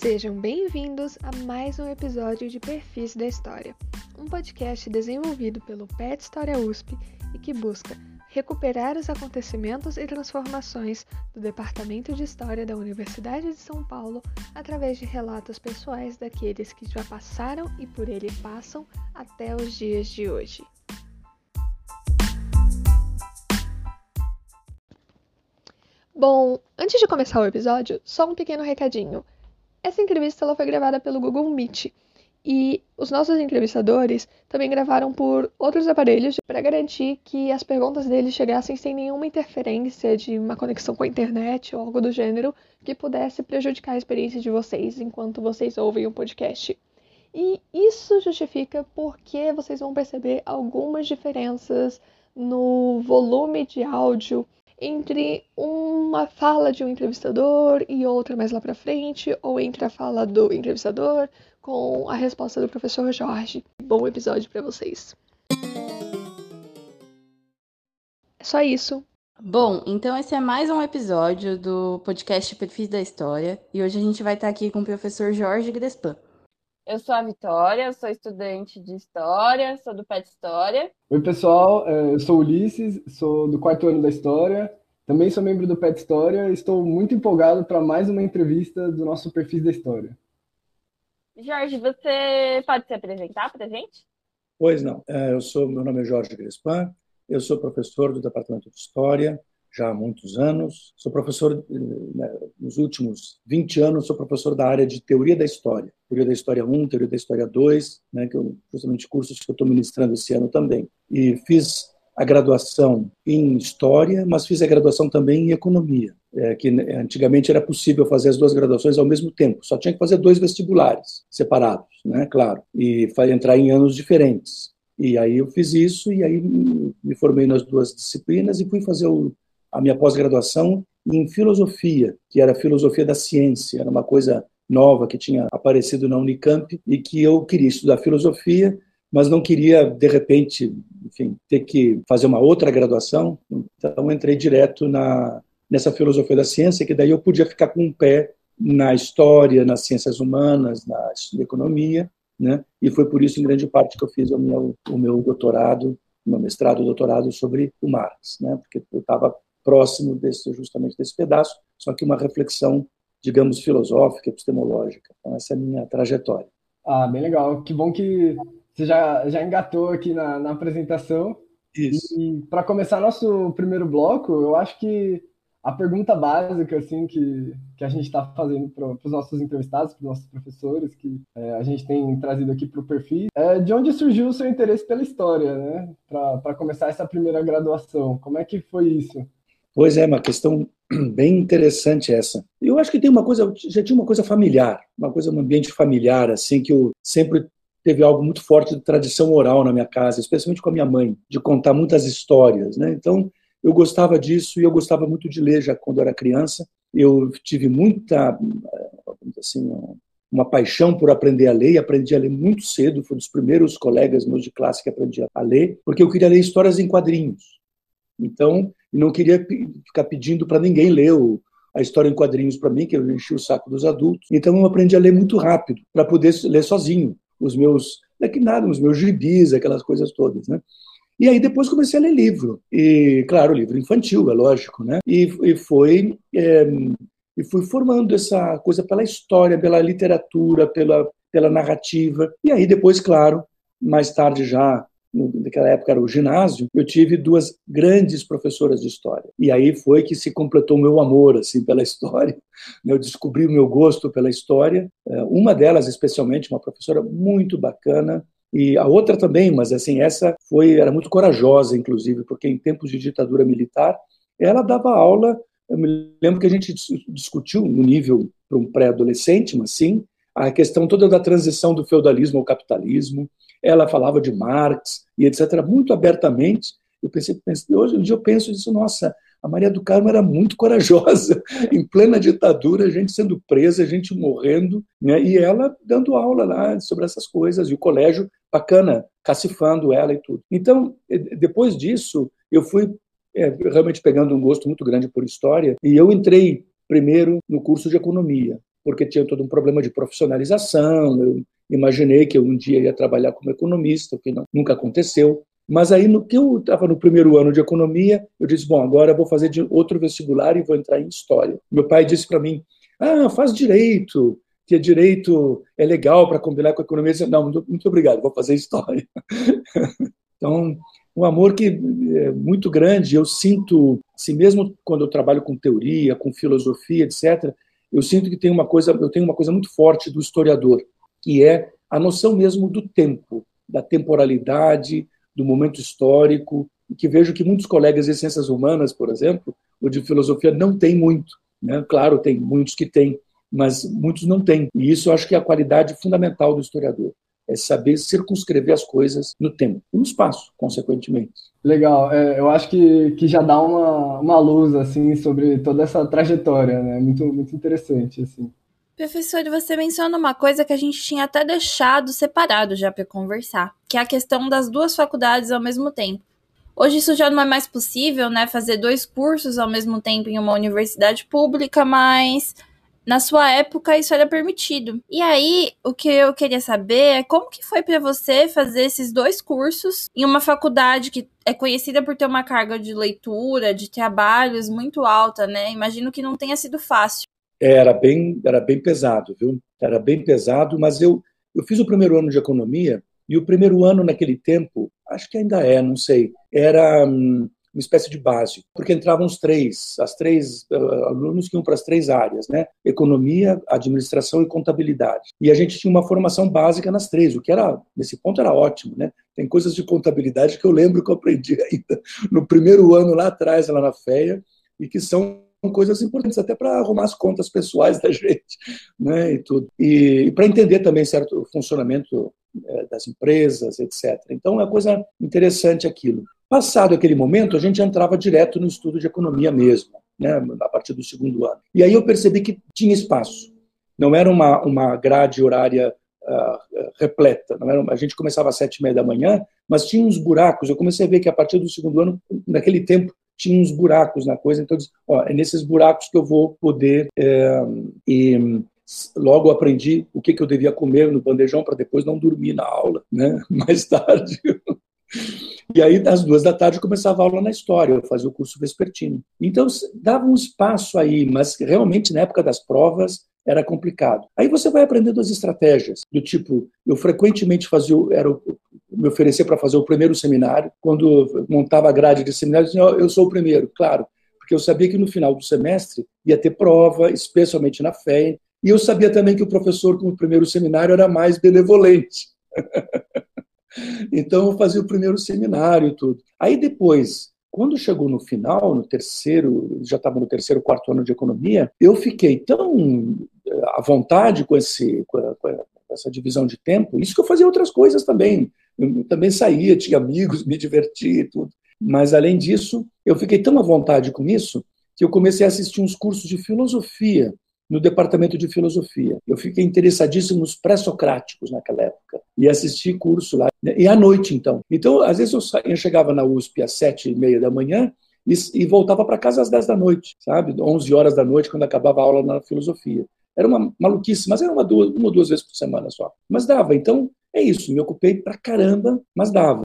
Sejam bem-vindos a mais um episódio de Perfis da História, um podcast desenvolvido pelo PET História USP e que busca recuperar os acontecimentos e transformações do Departamento de História da Universidade de São Paulo através de relatos pessoais daqueles que já passaram e por ele passam até os dias de hoje. Bom, antes de começar o episódio, só um pequeno recadinho. Essa entrevista ela foi gravada pelo Google Meet e os nossos entrevistadores também gravaram por outros aparelhos para garantir que as perguntas deles chegassem sem nenhuma interferência de uma conexão com a internet ou algo do gênero que pudesse prejudicar a experiência de vocês enquanto vocês ouvem o podcast. E isso justifica porque vocês vão perceber algumas diferenças no volume de áudio entre uma fala de um entrevistador e outra mais lá para frente, ou entre a fala do entrevistador com a resposta do professor Jorge. Bom episódio para vocês. É só isso. Bom, então esse é mais um episódio do podcast Perfis da História e hoje a gente vai estar aqui com o professor Jorge Grespan. Eu sou a Vitória, sou estudante de História, sou do PET História. Oi, pessoal, é, eu sou Ulisses, sou do quarto ano da História, também sou membro do PET História e estou muito empolgado para mais uma entrevista do nosso Perfis da História. Jorge, você pode se apresentar para a gente? Pois não, é, eu sou, meu nome é Jorge Grespan, eu sou professor do Departamento de História já há muitos anos. Sou professor, né, nos últimos 20 anos, sou professor da área de Teoria da História. Teoria da História 1, Teoria da História 2, né, que eu, justamente cursos que eu estou ministrando esse ano também. E fiz a graduação em História, mas fiz a graduação também em Economia, é, que antigamente era possível fazer as duas graduações ao mesmo tempo, só tinha que fazer dois vestibulares separados, né, claro, e entrar em anos diferentes. E aí eu fiz isso, e aí me formei nas duas disciplinas e fui fazer o a minha pós-graduação em filosofia, que era filosofia da ciência, era uma coisa nova que tinha aparecido na Unicamp e que eu queria estudar filosofia, mas não queria de repente, enfim, ter que fazer uma outra graduação. Então entrei direto na nessa filosofia da ciência, que daí eu podia ficar com um pé na história, nas ciências humanas, na economia, né? E foi por isso, em grande parte, que eu fiz o meu, o meu doutorado, meu mestrado, doutorado sobre o Marx, né? Porque eu estava próximo desse, justamente desse pedaço, só que uma reflexão, digamos, filosófica, epistemológica. Então, essa é a minha trajetória. Ah, bem legal. Que bom que você já, já engatou aqui na, na apresentação. Isso. E para começar nosso primeiro bloco, eu acho que a pergunta básica assim que, que a gente está fazendo para os nossos entrevistados, para os nossos professores, que é, a gente tem trazido aqui para o perfil, é de onde surgiu o seu interesse pela história, né? Para começar essa primeira graduação. Como é que foi isso? Pois é, uma questão bem interessante essa. Eu acho que tem uma coisa, já tinha uma coisa familiar, uma coisa, um ambiente familiar, assim, que eu sempre teve algo muito forte de tradição oral na minha casa, especialmente com a minha mãe, de contar muitas histórias, né? Então, eu gostava disso e eu gostava muito de ler já quando era criança. Eu tive muita, assim, uma paixão por aprender a ler e aprendi a ler muito cedo. Fui um dos primeiros colegas meus de classe que aprendi a ler, porque eu queria ler histórias em quadrinhos. Então, não queria ficar pedindo para ninguém ler o, a história em quadrinhos para mim, que eu enchi o saco dos adultos. Então, eu aprendi a ler muito rápido, para poder ler sozinho os meus, não é que nada, os meus gibis, aquelas coisas todas, né? E aí depois comecei a ler livro. E, claro, livro infantil, é lógico, né? E, e foi... É, e fui formando essa coisa pela história, pela literatura, pela, pela narrativa. E aí depois, claro, mais tarde já naquela época era o ginásio, eu tive duas grandes professoras de história. E aí foi que se completou o meu amor assim pela história. Eu descobri o meu gosto pela história. É, uma delas, especialmente, uma professora muito bacana, e a outra também, mas assim, essa foi era muito corajosa, inclusive, porque em tempos de ditadura militar, ela dava aula. Eu me lembro que a gente discutiu no nível para um pré-adolescente, mas sim, a questão toda da transição do feudalismo ao capitalismo, ela falava de Marx e etc., muito abertamente. Eu pensei, pensei hoje em dia eu penso isso, nossa, a Maria do Carmo era muito corajosa, em plena ditadura, gente sendo presa, gente morrendo, né? e ela dando aula lá sobre essas coisas, e o colégio bacana, cacifando ela e tudo. Então, depois disso, eu fui é, realmente pegando um gosto muito grande por história, e eu entrei primeiro no curso de economia, porque tinha todo um problema de profissionalização. Eu imaginei que eu um dia ia trabalhar como economista, o que não, nunca aconteceu. Mas aí, no que eu estava no primeiro ano de economia, eu disse: bom, agora eu vou fazer outro vestibular e vou entrar em história. Meu pai disse para mim: ah, faz direito, que direito é legal para combinar com a economia. Disse, não, muito obrigado, vou fazer história. então, um amor que é muito grande. Eu sinto, assim, mesmo quando eu trabalho com teoria, com filosofia, etc., eu sinto que tem uma coisa, eu tenho uma coisa muito forte do historiador, que é a noção mesmo do tempo, da temporalidade, do momento histórico, e que vejo que muitos colegas de ciências humanas, por exemplo, ou de filosofia, não têm muito. Né? Claro, tem muitos que têm, mas muitos não têm. E isso eu acho que é a qualidade fundamental do historiador. É saber circunscrever as coisas no tempo e no espaço, consequentemente. Legal, é, eu acho que, que já dá uma, uma luz assim sobre toda essa trajetória, né? Muito, muito interessante. Assim. Professor, você menciona uma coisa que a gente tinha até deixado separado já para conversar, que é a questão das duas faculdades ao mesmo tempo. Hoje isso já não é mais possível, né, fazer dois cursos ao mesmo tempo em uma universidade pública, mas na sua época isso era permitido. E aí, o que eu queria saber é como que foi para você fazer esses dois cursos em uma faculdade que é conhecida por ter uma carga de leitura, de trabalhos muito alta, né? Imagino que não tenha sido fácil. Era bem, era bem pesado, viu? Era bem pesado, mas eu, eu fiz o primeiro ano de economia e o primeiro ano naquele tempo, acho que ainda é, não sei, era hum, uma espécie de básico, porque entravam os três, as três uh, alunos que iam para as três áreas, né? Economia, administração e contabilidade. E a gente tinha uma formação básica nas três, o que era nesse ponto era ótimo, né? Tem coisas de contabilidade que eu lembro que eu aprendi ainda no primeiro ano lá atrás, lá na FEA, e que são coisas importantes até para arrumar as contas pessoais da gente, né, e tudo. E, e para entender também certo funcionamento das empresas, etc. Então é uma coisa interessante aquilo. Passado aquele momento, a gente entrava direto no estudo de economia mesmo, né, a partir do segundo ano. E aí eu percebi que tinha espaço. Não era uma, uma grade horária uh, repleta. Era, a gente começava às sete e meia da manhã, mas tinha uns buracos. Eu comecei a ver que a partir do segundo ano, naquele tempo, tinha uns buracos na coisa, então ó, é nesses buracos que eu vou poder é, e logo aprendi o que, que eu devia comer no bandejão para depois não dormir na aula, né? Mais tarde. E aí, às duas da tarde, começava a aula na história, eu fazia o curso vespertino. Então, dava um espaço aí, mas realmente, na época das provas, era complicado. Aí você vai aprendendo as estratégias, do tipo, eu frequentemente fazia, era me oferecer para fazer o primeiro seminário. Quando montava a grade de seminário, eu dizia, eu sou o primeiro, claro, porque eu sabia que no final do semestre ia ter prova, especialmente na FEA, e eu sabia também que o professor, com o primeiro seminário, era mais benevolente. então, eu fazia o primeiro seminário e tudo. Aí depois, quando chegou no final, no terceiro, já estava no terceiro, quarto ano de economia, eu fiquei tão eh, à vontade com, esse, com, essa divisão de tempo, isso que eu fazia outras coisas também. Eu também saía, tinha amigos, me divertia e tudo. Mas, além disso, eu fiquei tão à vontade com isso que eu comecei a assistir uns cursos de filosofia no departamento de filosofia. Eu fiquei interessadíssimo nos pré-socráticos naquela época e assisti curso lá. E à noite, então. Então, às vezes eu, eu chegava na USP às sete e meia da manhã e, e voltava para casa às dez da noite, sabe? Onze horas da noite, quando acabava a aula na filosofia. Era uma maluquice, mas era uma, duas, uma ou duas vezes por semana só. Mas dava. Então, é isso, me ocupei pra caramba, mas dava.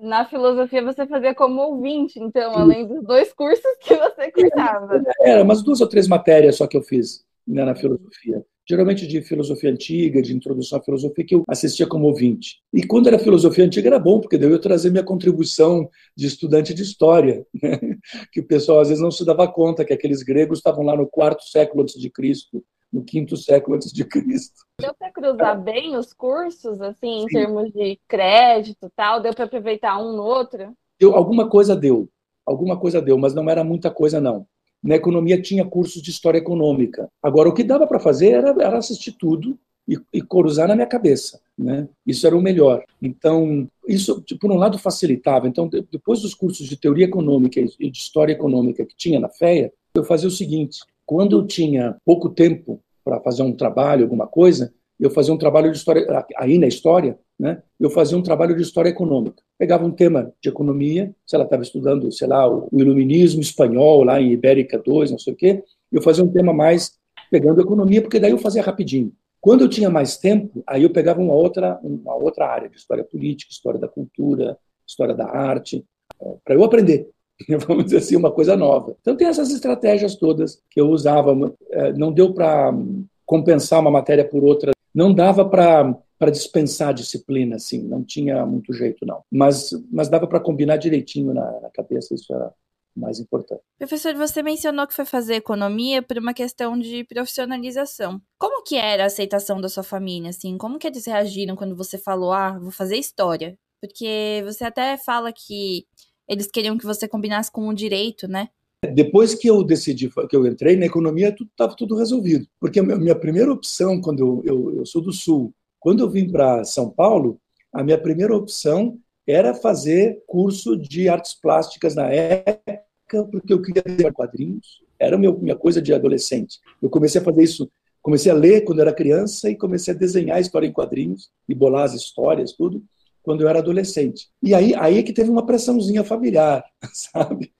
Na filosofia você fazia como ouvinte, então, além dos dois cursos que você cursava. Era, umas duas ou três matérias só que eu fiz né, na filosofia. Geralmente de filosofia antiga, de introdução à filosofia, que eu assistia como ouvinte. E quando era filosofia antiga era bom, porque daí eu trazia minha contribuição de estudante de história, né? que o pessoal às vezes não se dava conta que aqueles gregos estavam lá no quarto século antes de Cristo, no quinto século antes de Cristo. Deu para cruzar bem os cursos, assim, Sim. em termos de crédito tal? Deu para aproveitar um no outro? Deu, alguma coisa deu, alguma coisa deu, mas não era muita coisa, não. Na economia tinha cursos de história econômica. Agora, o que dava para fazer era, era, assistir tudo e, e na minha cabeça. Né? Isso era o melhor. Então, isso, por um lado, facilitava. Então, depois dos cursos de teoria econômica e de história econômica que tinha na FEA, eu fazia o seguinte: quando eu tinha pouco tempo para fazer um trabalho, alguma coisa, eu fazia um trabalho de história, aí na história, né? Eu fazia um trabalho de história econômica. Pegava um tema de economia, se ela estava estudando, sei lá, o iluminismo espanhol lá em Ibérica II, não sei o quê, eu fazia um tema mais pegando economia, porque daí eu fazia rapidinho. Quando eu tinha mais tempo, aí eu pegava uma outra, uma outra área de história política, história da cultura, história da arte, é, para eu aprender. Vamos dizer assim, uma coisa nova. Então, tem essas estratégias todas que eu usava. É, não deu para compensar uma matéria por outra, não dava para dispensar disciplina, assim, não tinha muito jeito, não. Mas, mas dava para combinar direitinho na, na cabeça, isso era mais importante. Professor, você mencionou que foi fazer economia por uma questão de profissionalização. Como que era a aceitação da sua família, assim? Como que eles reagiram quando você falou, ah, vou fazer história? Porque você até fala que eles queriam que você combinasse com o direito, né? Depois que eu decidi, que eu entrei na economia, estava tudo, resolvido. Porque a minha primeira opção, quando eu, eu, eu sou do Sul, quando eu vim para São Paulo, a minha primeira opção era fazer curso de artes plásticas na época, porque eu queria ler quadrinhos. Era a minha coisa de adolescente. Eu comecei a fazer isso, comecei a ler quando era criança e comecei a desenhar história em quadrinhos e bolar as histórias, tudo, quando eu era adolescente. E aí, aí é que teve uma pressãozinha familiar, sabe?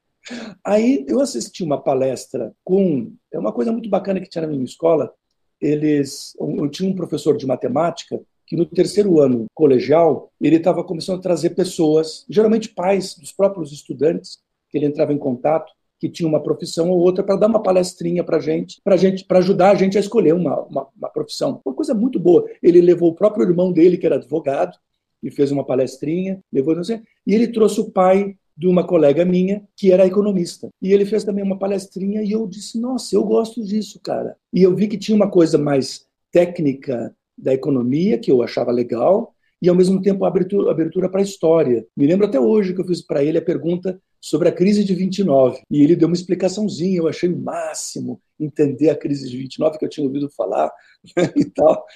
Aí eu assisti uma palestra com. É uma coisa muito bacana que tinha na minha escola, eles, eu tinha um professor de matemática que no terceiro ano colegial ele estava começando a trazer pessoas, geralmente pais dos próprios estudantes, que ele entrava em contato, que tinha uma profissão ou outra para dar uma palestrinha para gente, para gente, para ajudar a gente a escolher uma, uma, uma, profissão. Uma coisa muito boa. Ele levou o próprio irmão dele que era advogado e fez uma palestrinha, levou não sei, e ele trouxe o pai de uma colega minha que era economista. E ele fez também uma palestrinha e eu disse: Nossa, eu gosto disso, cara. E eu vi que tinha uma coisa mais técnica da economia que eu achava legal e ao mesmo tempo abertura, abertura para a história. Me lembro até hoje que eu fiz para ele a pergunta sobre a crise de 29 e ele deu uma explicaçãozinha. Eu achei o máximo entender a crise de 29 que eu tinha ouvido falar e tal.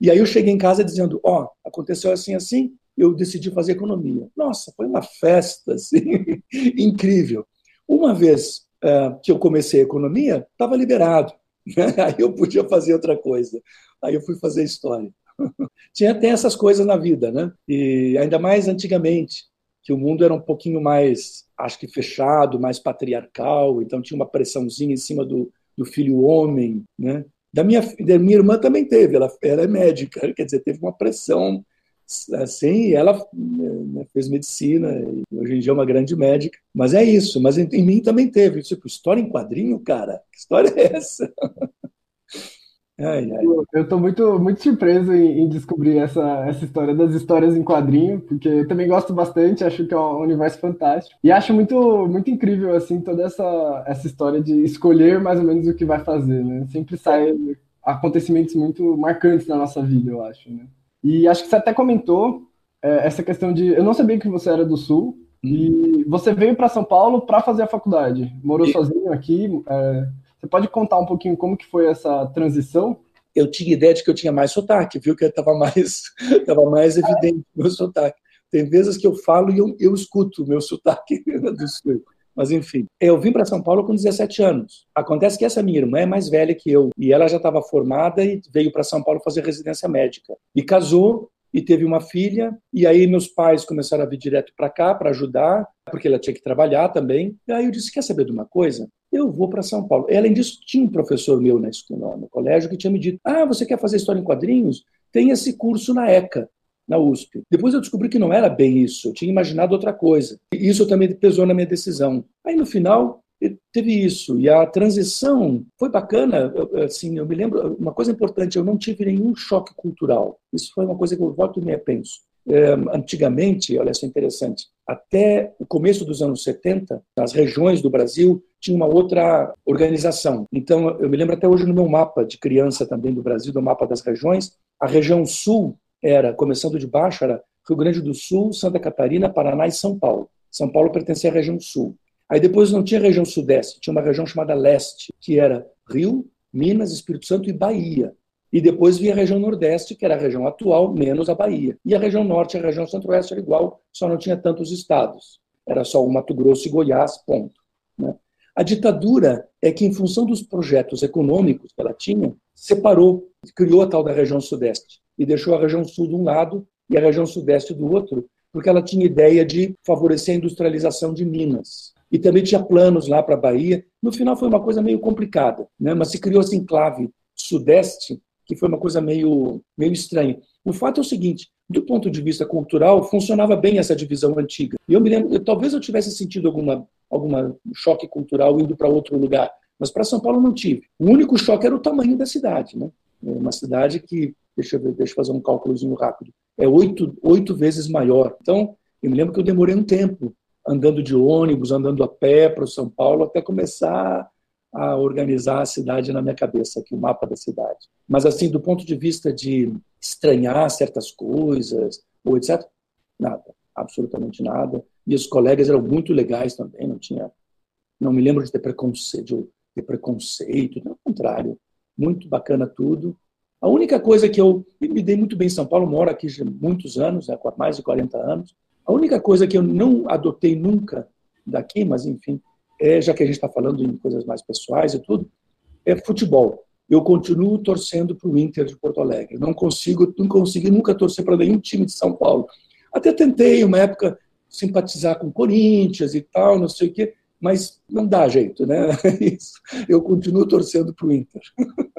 E aí eu cheguei em casa dizendo: Ó, oh, aconteceu assim assim eu decidi fazer economia. Nossa, foi uma festa assim, incrível. Uma vez uh, que eu comecei a economia, estava liberado. Né? Aí eu podia fazer outra coisa. Aí eu fui fazer história. Tinha até essas coisas na vida, né? E ainda mais antigamente, que o mundo era um pouquinho mais, acho que fechado, mais patriarcal, então tinha uma pressãozinha em cima do, do filho homem, né? Da minha, da minha irmã também teve, ela, ela é médica, quer dizer, teve uma pressão assim, ela né, fez medicina, e hoje em dia é uma grande médica. Mas é isso, mas em, em mim também teve. Tipo, história em quadrinho, cara? Que história é essa? Ai, ai. Eu estou muito, muito surpreso em, em, descobrir essa, essa história das histórias em quadrinho, porque eu também gosto bastante, acho que é um universo fantástico. E acho muito, muito incrível, assim, toda essa, essa história de escolher mais ou menos o que vai fazer, né? Sempre sai acontecimentos muito marcantes na nossa vida, eu acho, né? E acho que você até comentou é, essa questão de. Eu não sabia que você era do Sul. E você veio para São Paulo para fazer a faculdade. Morou e... sozinho aqui. É, você pode contar um pouquinho como que foi essa transição? Eu tinha ideia de que eu tinha mais sotaque, viu? Que estava mais, tava mais evidente o meu sotaque. Tem vezes que eu falo e eu, eu escuto o meu sotaque do Sul. Mas enfim, eu vim para São Paulo com 17 anos. Acontece que essa minha irmã é mais velha que eu e ela já estava formada e veio para São Paulo fazer residência médica. E casou e teve uma filha. E aí meus pais começaram a vir direto para cá para ajudar, porque ela tinha que trabalhar também. E aí eu disse: quer saber de uma coisa? Eu vou para São Paulo. E, além disso, tinha um professor meu na escola, no colégio que tinha me dito: ah, você quer fazer história em quadrinhos? Tem esse curso na ECA na USP. Depois eu descobri que não era bem isso, eu tinha imaginado outra coisa. E isso também pesou na minha decisão. Aí no final teve isso e a transição foi bacana. Assim, eu me lembro uma coisa importante, eu não tive nenhum choque cultural. Isso foi uma coisa que eu volto e me penso. É, antigamente, olha só interessante, até o começo dos anos 70, as regiões do Brasil tinham uma outra organização. Então, eu me lembro até hoje no meu mapa de criança também do Brasil, do mapa das regiões, a região sul era, começando de baixo, era Rio Grande do Sul, Santa Catarina, Paraná e São Paulo. São Paulo pertencia à região sul. Aí depois não tinha região sudeste, tinha uma região chamada leste, que era Rio, Minas, Espírito Santo e Bahia. E depois vinha a região nordeste, que era a região atual, menos a Bahia. E a região norte, a região centro-oeste era igual, só não tinha tantos estados. Era só o Mato Grosso e Goiás, ponto. Né? A ditadura é que, em função dos projetos econômicos que ela tinha, separou, criou a tal da região sudeste e deixou a região sul de um lado e a região sudeste do outro, porque ela tinha ideia de favorecer a industrialização de Minas. e também tinha planos lá para a Bahia. No final foi uma coisa meio complicada, né? mas se criou esse enclave sudeste, que foi uma coisa meio, meio estranha. O fato é o seguinte, do ponto de vista cultural, funcionava bem essa divisão antiga. E eu me lembro, talvez eu tivesse sentido alguma, alguma choque cultural indo para outro lugar, mas para São Paulo não tive. O único choque era o tamanho da cidade, né? É uma cidade que, deixa eu ver, deixa eu fazer um cálculozinho rápido, é oito, oito vezes maior. Então, eu me lembro que eu demorei um tempo andando de ônibus, andando a pé para São Paulo, até começar a organizar a cidade na minha cabeça, aqui o mapa da cidade. Mas assim, do ponto de vista de estranhar certas coisas, ou etc, nada, absolutamente nada. E os colegas eram muito legais também, não tinha, não me lembro de ter preconceito, de ter preconceito, ao contrário, muito bacana tudo. A única coisa que eu me dei muito bem em São Paulo, moro aqui há muitos anos, né, mais de 40 anos, a única coisa que eu não adotei nunca daqui, mas enfim, é, já que a gente está falando em coisas mais pessoais e tudo, é futebol. Eu continuo torcendo para o Inter de Porto Alegre. Não consigo, não consegui nunca torcer para nenhum time de São Paulo. Até tentei, uma época, simpatizar com Corinthians e tal, não sei o quê, mas não dá jeito, né? Isso. Eu continuo torcendo para o Inter.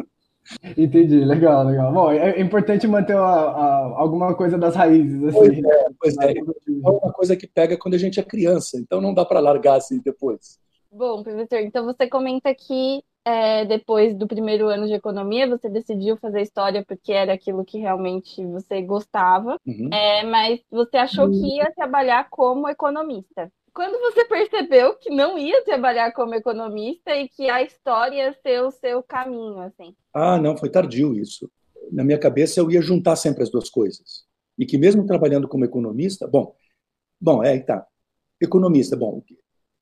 Entendi, legal, legal. Bom, é importante manter a, a, alguma coisa das raízes. Assim. Pois é, pois é. É uma coisa que pega quando a gente é criança, então não dá para largar assim depois. Bom, professor, então você comenta que é, depois do primeiro ano de economia, você decidiu fazer história porque era aquilo que realmente você gostava, uhum. é, mas você achou que uhum. ia trabalhar como economista quando você percebeu que não ia trabalhar como economista e que a história ia ser o seu caminho, assim? Ah, não, foi tardio isso. Na minha cabeça eu ia juntar sempre as duas coisas. E que mesmo trabalhando como economista, bom, bom, é, tá. Economista, bom,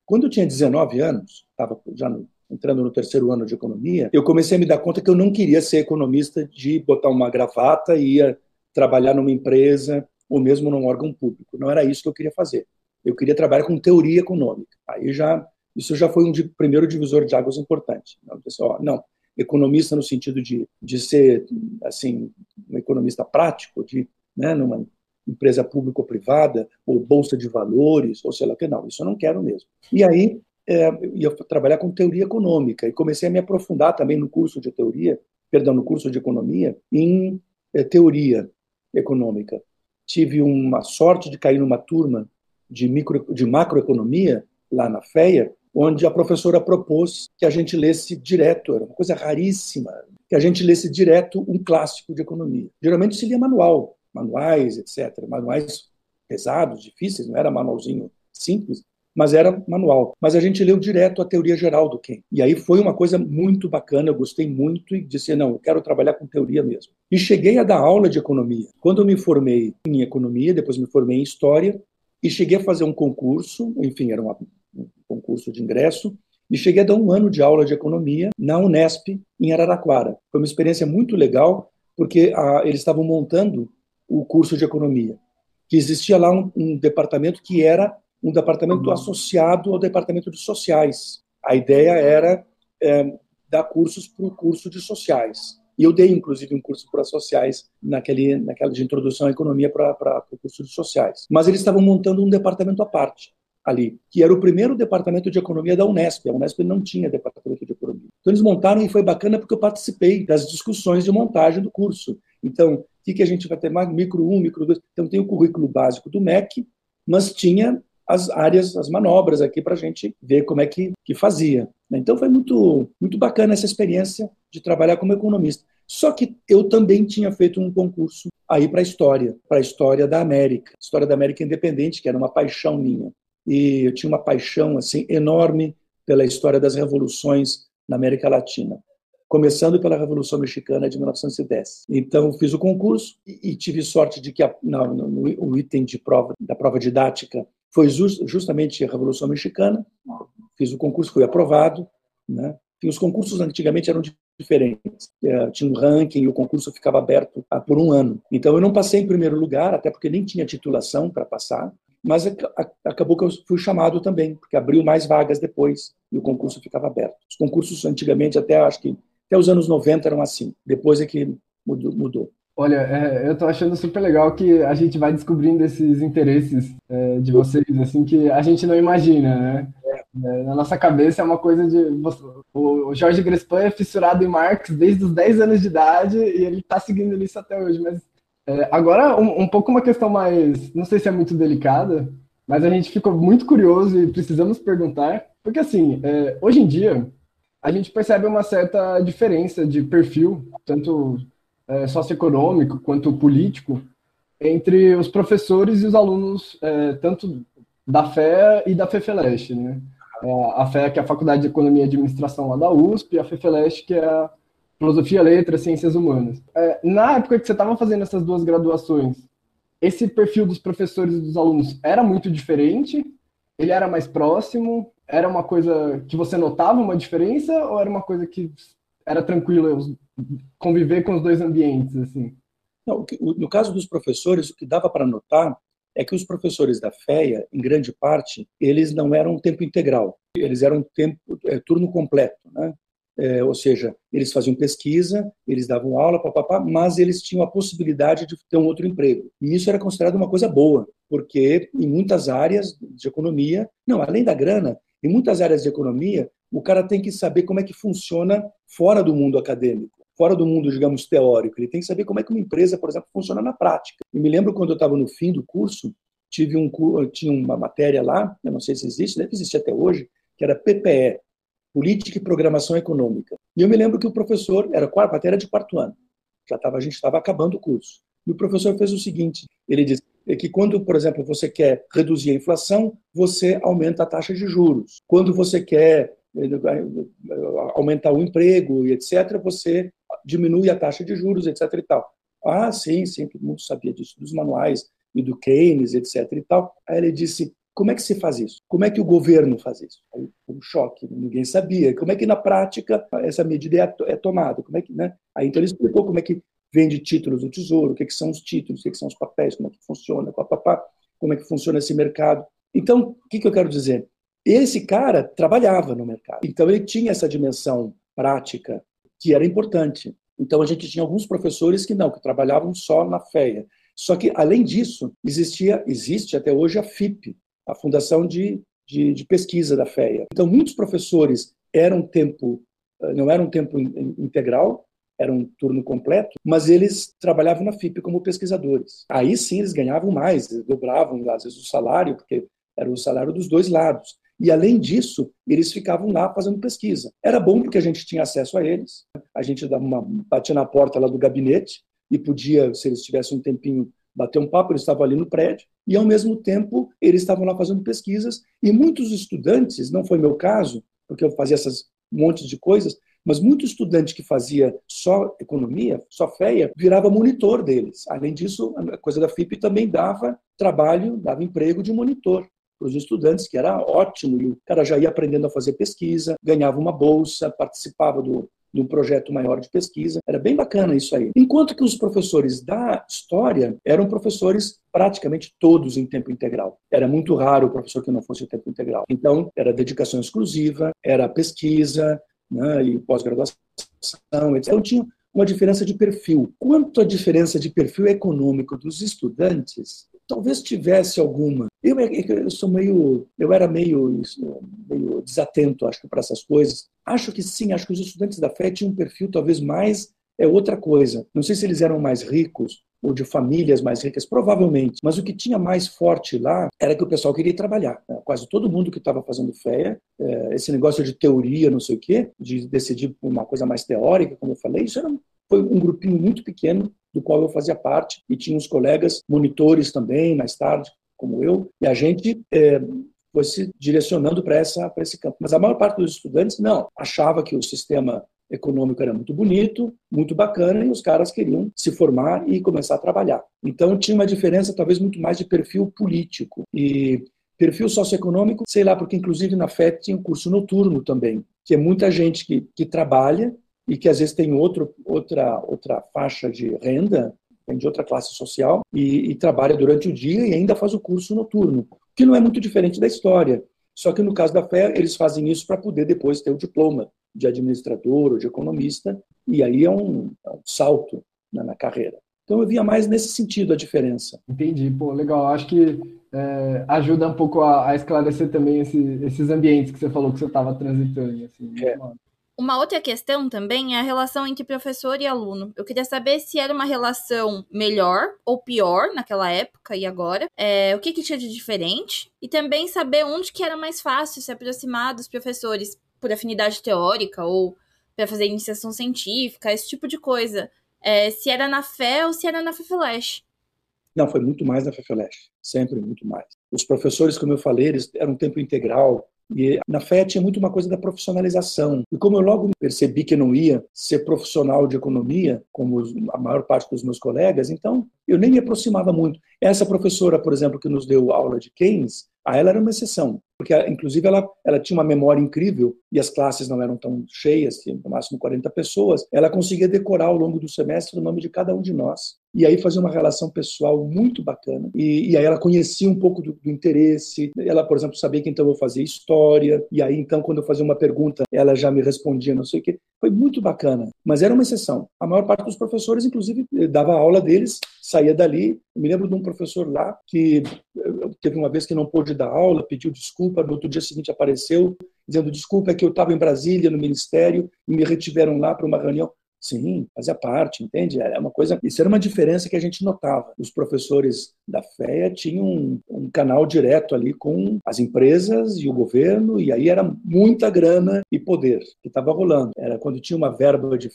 quando eu tinha 19 anos, estava já no, entrando no terceiro ano de economia, eu comecei a me dar conta que eu não queria ser economista de botar uma gravata e ir trabalhar numa empresa ou mesmo num órgão público. Não era isso que eu queria fazer eu queria trabalhar com teoria econômica. Aí já isso já foi um de, primeiro divisor de águas importante. Não, pessoal, não, economista no sentido de, de ser assim um economista prático, de né, numa empresa pública ou privada ou bolsa de valores ou sei lá o que não. Isso eu não quero mesmo. E aí é, ia trabalhar com teoria econômica e comecei a me aprofundar também no curso de teoria, perdão, no curso de economia em é, teoria econômica. Tive uma sorte de cair numa turma de, micro, de macroeconomia, lá na FEA, onde a professora propôs que a gente lesse direto, era uma coisa raríssima, que a gente lesse direto um clássico de economia. Geralmente se lia manual, manuais, etc. Manuais pesados, difíceis, não era manualzinho simples, mas era manual. Mas a gente leu direto a teoria geral do Keynes. E aí foi uma coisa muito bacana, eu gostei muito e disse, não, eu quero trabalhar com teoria mesmo. E cheguei a dar aula de economia. Quando eu me formei em economia, depois me formei em história, e cheguei a fazer um concurso, enfim, era uma, um concurso de ingresso, e cheguei a dar um ano de aula de economia na Unesp, em Araraquara. Foi uma experiência muito legal, porque a, eles estavam montando o curso de economia, que existia lá um, um departamento que era um departamento uhum. associado ao departamento de sociais. A ideia era é, dar cursos para o curso de sociais. E eu dei, inclusive, um curso para sociais, naquele, naquela de introdução à economia para o curso de sociais. Mas eles estavam montando um departamento à parte ali, que era o primeiro departamento de economia da Unesp. A Unesp não tinha departamento de economia. Então eles montaram e foi bacana porque eu participei das discussões de montagem do curso. Então, o que, a gente vai ter mais? Micro 1, micro 2. Então tem o currículo básico do MEC, mas tinha as áreas, as manobras aqui para a gente ver como é que, que fazia. Então foi muito, muito bacana essa experiência de trabalhar como economista. Só que eu também tinha feito um concurso aí para história, para a história da América, história da América independente, que era uma paixão minha. E eu tinha uma paixão assim enorme pela história das revoluções na América Latina, começando pela Revolução Mexicana de 1910. Então fiz o concurso e, tive sorte de que a, no, o item de prova da prova didática foi just, justamente a Revolução Mexicana. Fiz o concurso, fui aprovado, né? E os concursos antigamente eram diferentes. É, tinha um ranking e o concurso ficava aberto ah, por um ano. Então eu não passei em primeiro lugar, até porque nem tinha titulação para passar, mas acabou que eu fui chamado também, porque abriu mais vagas depois e o concurso ficava aberto. Os concursos antigamente, até acho que até os anos 90 eram assim, depois é que mudou. Olha, é, eu estou achando super legal que a gente vai descobrindo esses interesses é, de vocês, assim, que a gente não imagina, né? É, na nossa cabeça é uma coisa de. O Jorge Grespan é fissurado em Marx desde os 10 anos de idade e ele está seguindo isso até hoje. Mas é, agora, um, um, pouco uma questão mais. Não sei se é muito delicada, mas a gente ficou muito curioso e precisamos perguntar. Porque, assim, é, hoje em dia, a gente percebe uma certa diferença de perfil, tanto é, socioeconômico quanto político, entre os professores e os alunos, é, tanto da FEA e da FEFELEST, né? É, a FEA, que é a Faculdade de Economia e Administração lá da USP, e a FEFELEST, que é a Filosofia, Letras, Ciências Humanas. É, na época que você estava fazendo essas duas graduações, esse perfil dos professores e dos alunos era muito diferente? Ele era mais próximo? Era uma coisa que você notava uma diferença? Ou era uma coisa que era tranquilo conviver com os dois ambientes, assim? Não, no caso dos professores, o que dava para notar é que os professores da FEA, em grande parte, eles não eram tempo integral, eles eram tempo é, turno completo, né? É, ou seja, eles faziam pesquisa, eles davam aula, papapá, mas eles tinham a possibilidade de ter um outro emprego. E isso era considerado uma coisa boa, porque em muitas áreas de economia, não, além da grana, em muitas áreas de economia, o cara tem que saber como é que funciona fora do mundo acadêmico fora do mundo, digamos, teórico. Ele tem que saber como é que uma empresa, por exemplo, funciona na prática. E me lembro quando eu estava no fim do curso, tive um tinha uma matéria lá, eu não sei se existe, deve existir até hoje, que era PPE, Política e Programação Econômica. E eu me lembro que o professor, era a matéria de quarto ano, já tava, a gente estava acabando o curso. E o professor fez o seguinte, ele disse que quando, por exemplo, você quer reduzir a inflação, você aumenta a taxa de juros. Quando você quer aumentar o emprego e etc., você diminui a taxa de juros, etc. e tal. Ah, sim, sim, todo mundo sabia disso, dos manuais e do Keynes, etc. e tal. Aí ele disse, como é que se faz isso? Como é que o governo faz isso? Aí um choque, ninguém sabia. Como é que na prática essa medida é, é tomada? Como é que, né? Aí então ele explicou como é que vende títulos do Tesouro, o que, é que são os títulos, o que, é que são os papéis, como é que funciona, papapá, como é que funciona esse mercado. Então, o que, que eu quero dizer? Esse cara trabalhava no mercado, então ele tinha essa dimensão prática que era importante. Então a gente tinha alguns professores que não, que trabalhavam só na FEA. Só que, além disso, existia, existe até hoje a FIP, a Fundação de, de, de Pesquisa da FEA. Então, muitos professores eram tempo, eh, não eram tempo integral, era um turno completo, mas eles trabalhavam na FIP como pesquisadores. Aí sim eles ganhavam mais, dobravam às vezes o salário, porque era o salário dos dois lados. E, além disso, eles ficavam lá fazendo pesquisa. Era bom porque a gente tinha acesso a eles. A gente dava uma, batia na porta lá do gabinete e podia, se eles tivessem um tempinho, bater um papo. Eles estavam ali no prédio. E, ao mesmo tempo, eles estavam lá fazendo pesquisas. E muitos estudantes, não foi meu caso, porque eu fazia essas montes de coisas, mas muito estudante que fazia só economia, só FEA, virava monitor deles. Além disso, a coisa da FIP também dava trabalho, dava emprego de monitor para os estudantes, que era ótimo, e o cara já ia aprendendo a fazer pesquisa, ganhava uma bolsa, participava do, de um projeto maior de pesquisa. Era bem bacana isso aí. Enquanto que os professores da história eram professores praticamente todos em tempo integral. Era muito raro o professor que não fosse em tempo integral. Então, era dedicação exclusiva, era pesquisa né, e pós-graduação, etc. Então, tinha uma diferença de perfil. Quanto à diferença de perfil econômico dos estudantes, talvez tivesse alguma. Eu, eu sou meio, eu era meio, meio desatento, acho para essas coisas. Acho que sim, acho que os estudantes da fé tinham um perfil talvez mais é outra coisa. Não sei se eles eram mais ricos ou de famílias mais ricas, provavelmente. Mas o que tinha mais forte lá era que o pessoal queria trabalhar. Né? Quase todo mundo que estava fazendo fé, é, esse negócio de teoria, não sei o quê, de decidir uma coisa mais teórica, como eu falei, isso era, foi um grupinho muito pequeno do qual eu fazia parte, e tinha uns colegas monitores também, mais tarde, como eu, e a gente é, foi se direcionando para esse campo. Mas a maior parte dos estudantes, não, achava que o sistema econômico era muito bonito, muito bacana, e os caras queriam se formar e começar a trabalhar. Então tinha uma diferença talvez muito mais de perfil político. E perfil socioeconômico, sei lá, porque inclusive na FET tinha um curso noturno também, que é muita gente que, que trabalha e que às vezes tem outro, outra, outra faixa de renda, vem de outra classe social, e, e trabalha durante o dia e ainda faz o curso noturno, que não é muito diferente da história. Só que no caso da fé, eles fazem isso para poder depois ter o diploma de administrador ou de economista, e aí é um, é um salto né, na carreira. Então eu via mais nesse sentido a diferença. Entendi, pô, legal. Acho que é, ajuda um pouco a, a esclarecer também esse, esses ambientes que você falou que você estava transitando. Assim, é. Uma outra questão também é a relação entre professor e aluno. Eu queria saber se era uma relação melhor ou pior naquela época e agora. É, o que, que tinha de diferente? E também saber onde que era mais fácil se aproximar dos professores por afinidade teórica ou para fazer iniciação científica, esse tipo de coisa. É, se era na fé ou se era na FEFELESH. Não, foi muito mais na FEFELESH, sempre muito mais. Os professores, como eu falei, eles eram tempo integral, e na FE tinha muito uma coisa da profissionalização. E como eu logo percebi que não ia ser profissional de economia, como a maior parte dos meus colegas, então eu nem me aproximava muito. Essa professora, por exemplo, que nos deu aula de Keynes, a ela era uma exceção, porque inclusive ela, ela tinha uma memória incrível e as classes não eram tão cheias, tinha no máximo 40 pessoas. Ela conseguia decorar ao longo do semestre o nome de cada um de nós e aí fazia uma relação pessoal muito bacana. E, e aí ela conhecia um pouco do, do, interesse. Ela, por exemplo, sabia que então eu fazia história, e aí então quando eu fazia uma pergunta, ela já me respondia, não sei o quê. Foi muito bacana, mas era uma exceção. A maior parte dos professores, inclusive, dava aula deles, saía dali. Eu me lembro de um professor lá que teve uma vez que não pôde dar aula, pediu desculpa, no outro dia seguinte apareceu dizendo desculpa é que eu estava em Brasília no ministério e me retiveram lá para uma reunião. Sim, fazia parte, entende? É uma coisa. Isso era uma diferença que a gente notava. Os professores da FEA tinham um, um, canal direto ali com as empresas e o governo, e aí era muita grana e poder que estava rolando. Era quando tinha uma verba de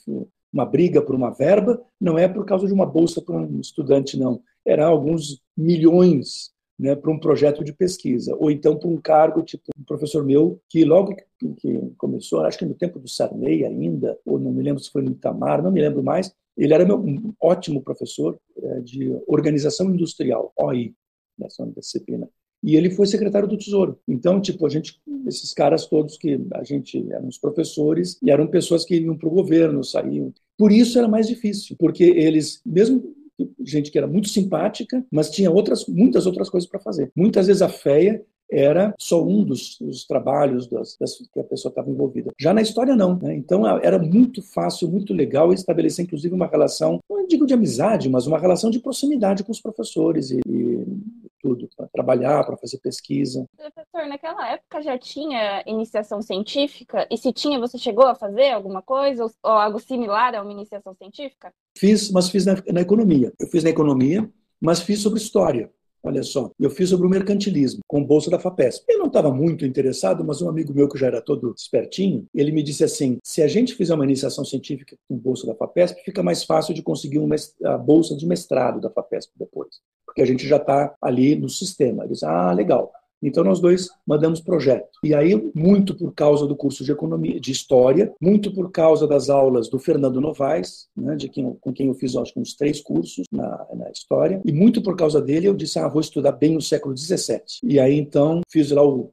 uma briga por uma verba, não é por causa de uma bolsa para um estudante, não. Era alguns milhões né, para um projeto de pesquisa, ou então para um cargo, tipo um professor meu, que logo que começou, acho que no tempo do Sarney ainda, ou não me lembro se foi no Itamar, não me lembro mais, ele era meu, um ótimo professor é, de organização industrial, OI, nessa disciplina. E ele foi secretário do Tesouro. Então, tipo, a gente, esses caras todos que a gente eram os professores e eram pessoas que iam para o governo, saíam. Por isso era mais difícil, porque eles, mesmo gente que era muito simpática, mas tinha outras, muitas outras coisas para fazer. Muitas vezes a FEA era só um dos, dos trabalhos das, das, que a pessoa estava envolvida. Já na história, não. Né? Então, era muito fácil, muito legal estabelecer, inclusive, uma relação, não digo de amizade, mas uma relação de proximidade com os professores e, e tudo, para trabalhar, para fazer pesquisa. Professor, naquela época já tinha iniciação científica? E se tinha, você chegou a fazer alguma coisa ou, ou algo similar a uma iniciação científica? Fiz, mas fiz na, na economia. Eu fiz na economia, mas fiz sobre história. Olha só, eu fiz sobre o mercantilismo, com bolsa da FAPESP. Eu não estava muito interessado, mas um amigo meu que já era todo espertinho, ele me disse assim: se a gente fizer uma iniciação científica com bolsa da FAPESP, fica mais fácil de conseguir a bolsa de mestrado da FAPESP depois, porque a gente já está ali no sistema. Ele disse: ah, legal. Então nós dois mandamos projeto. E aí, muito por causa do curso de economia, de história, muito por causa das aulas do Fernando Novaes, né, de quem, com quem eu fiz acho uns três cursos na, na, história, e muito por causa dele eu disse, ah, vou estudar bem o século XVII. E aí então fiz lá o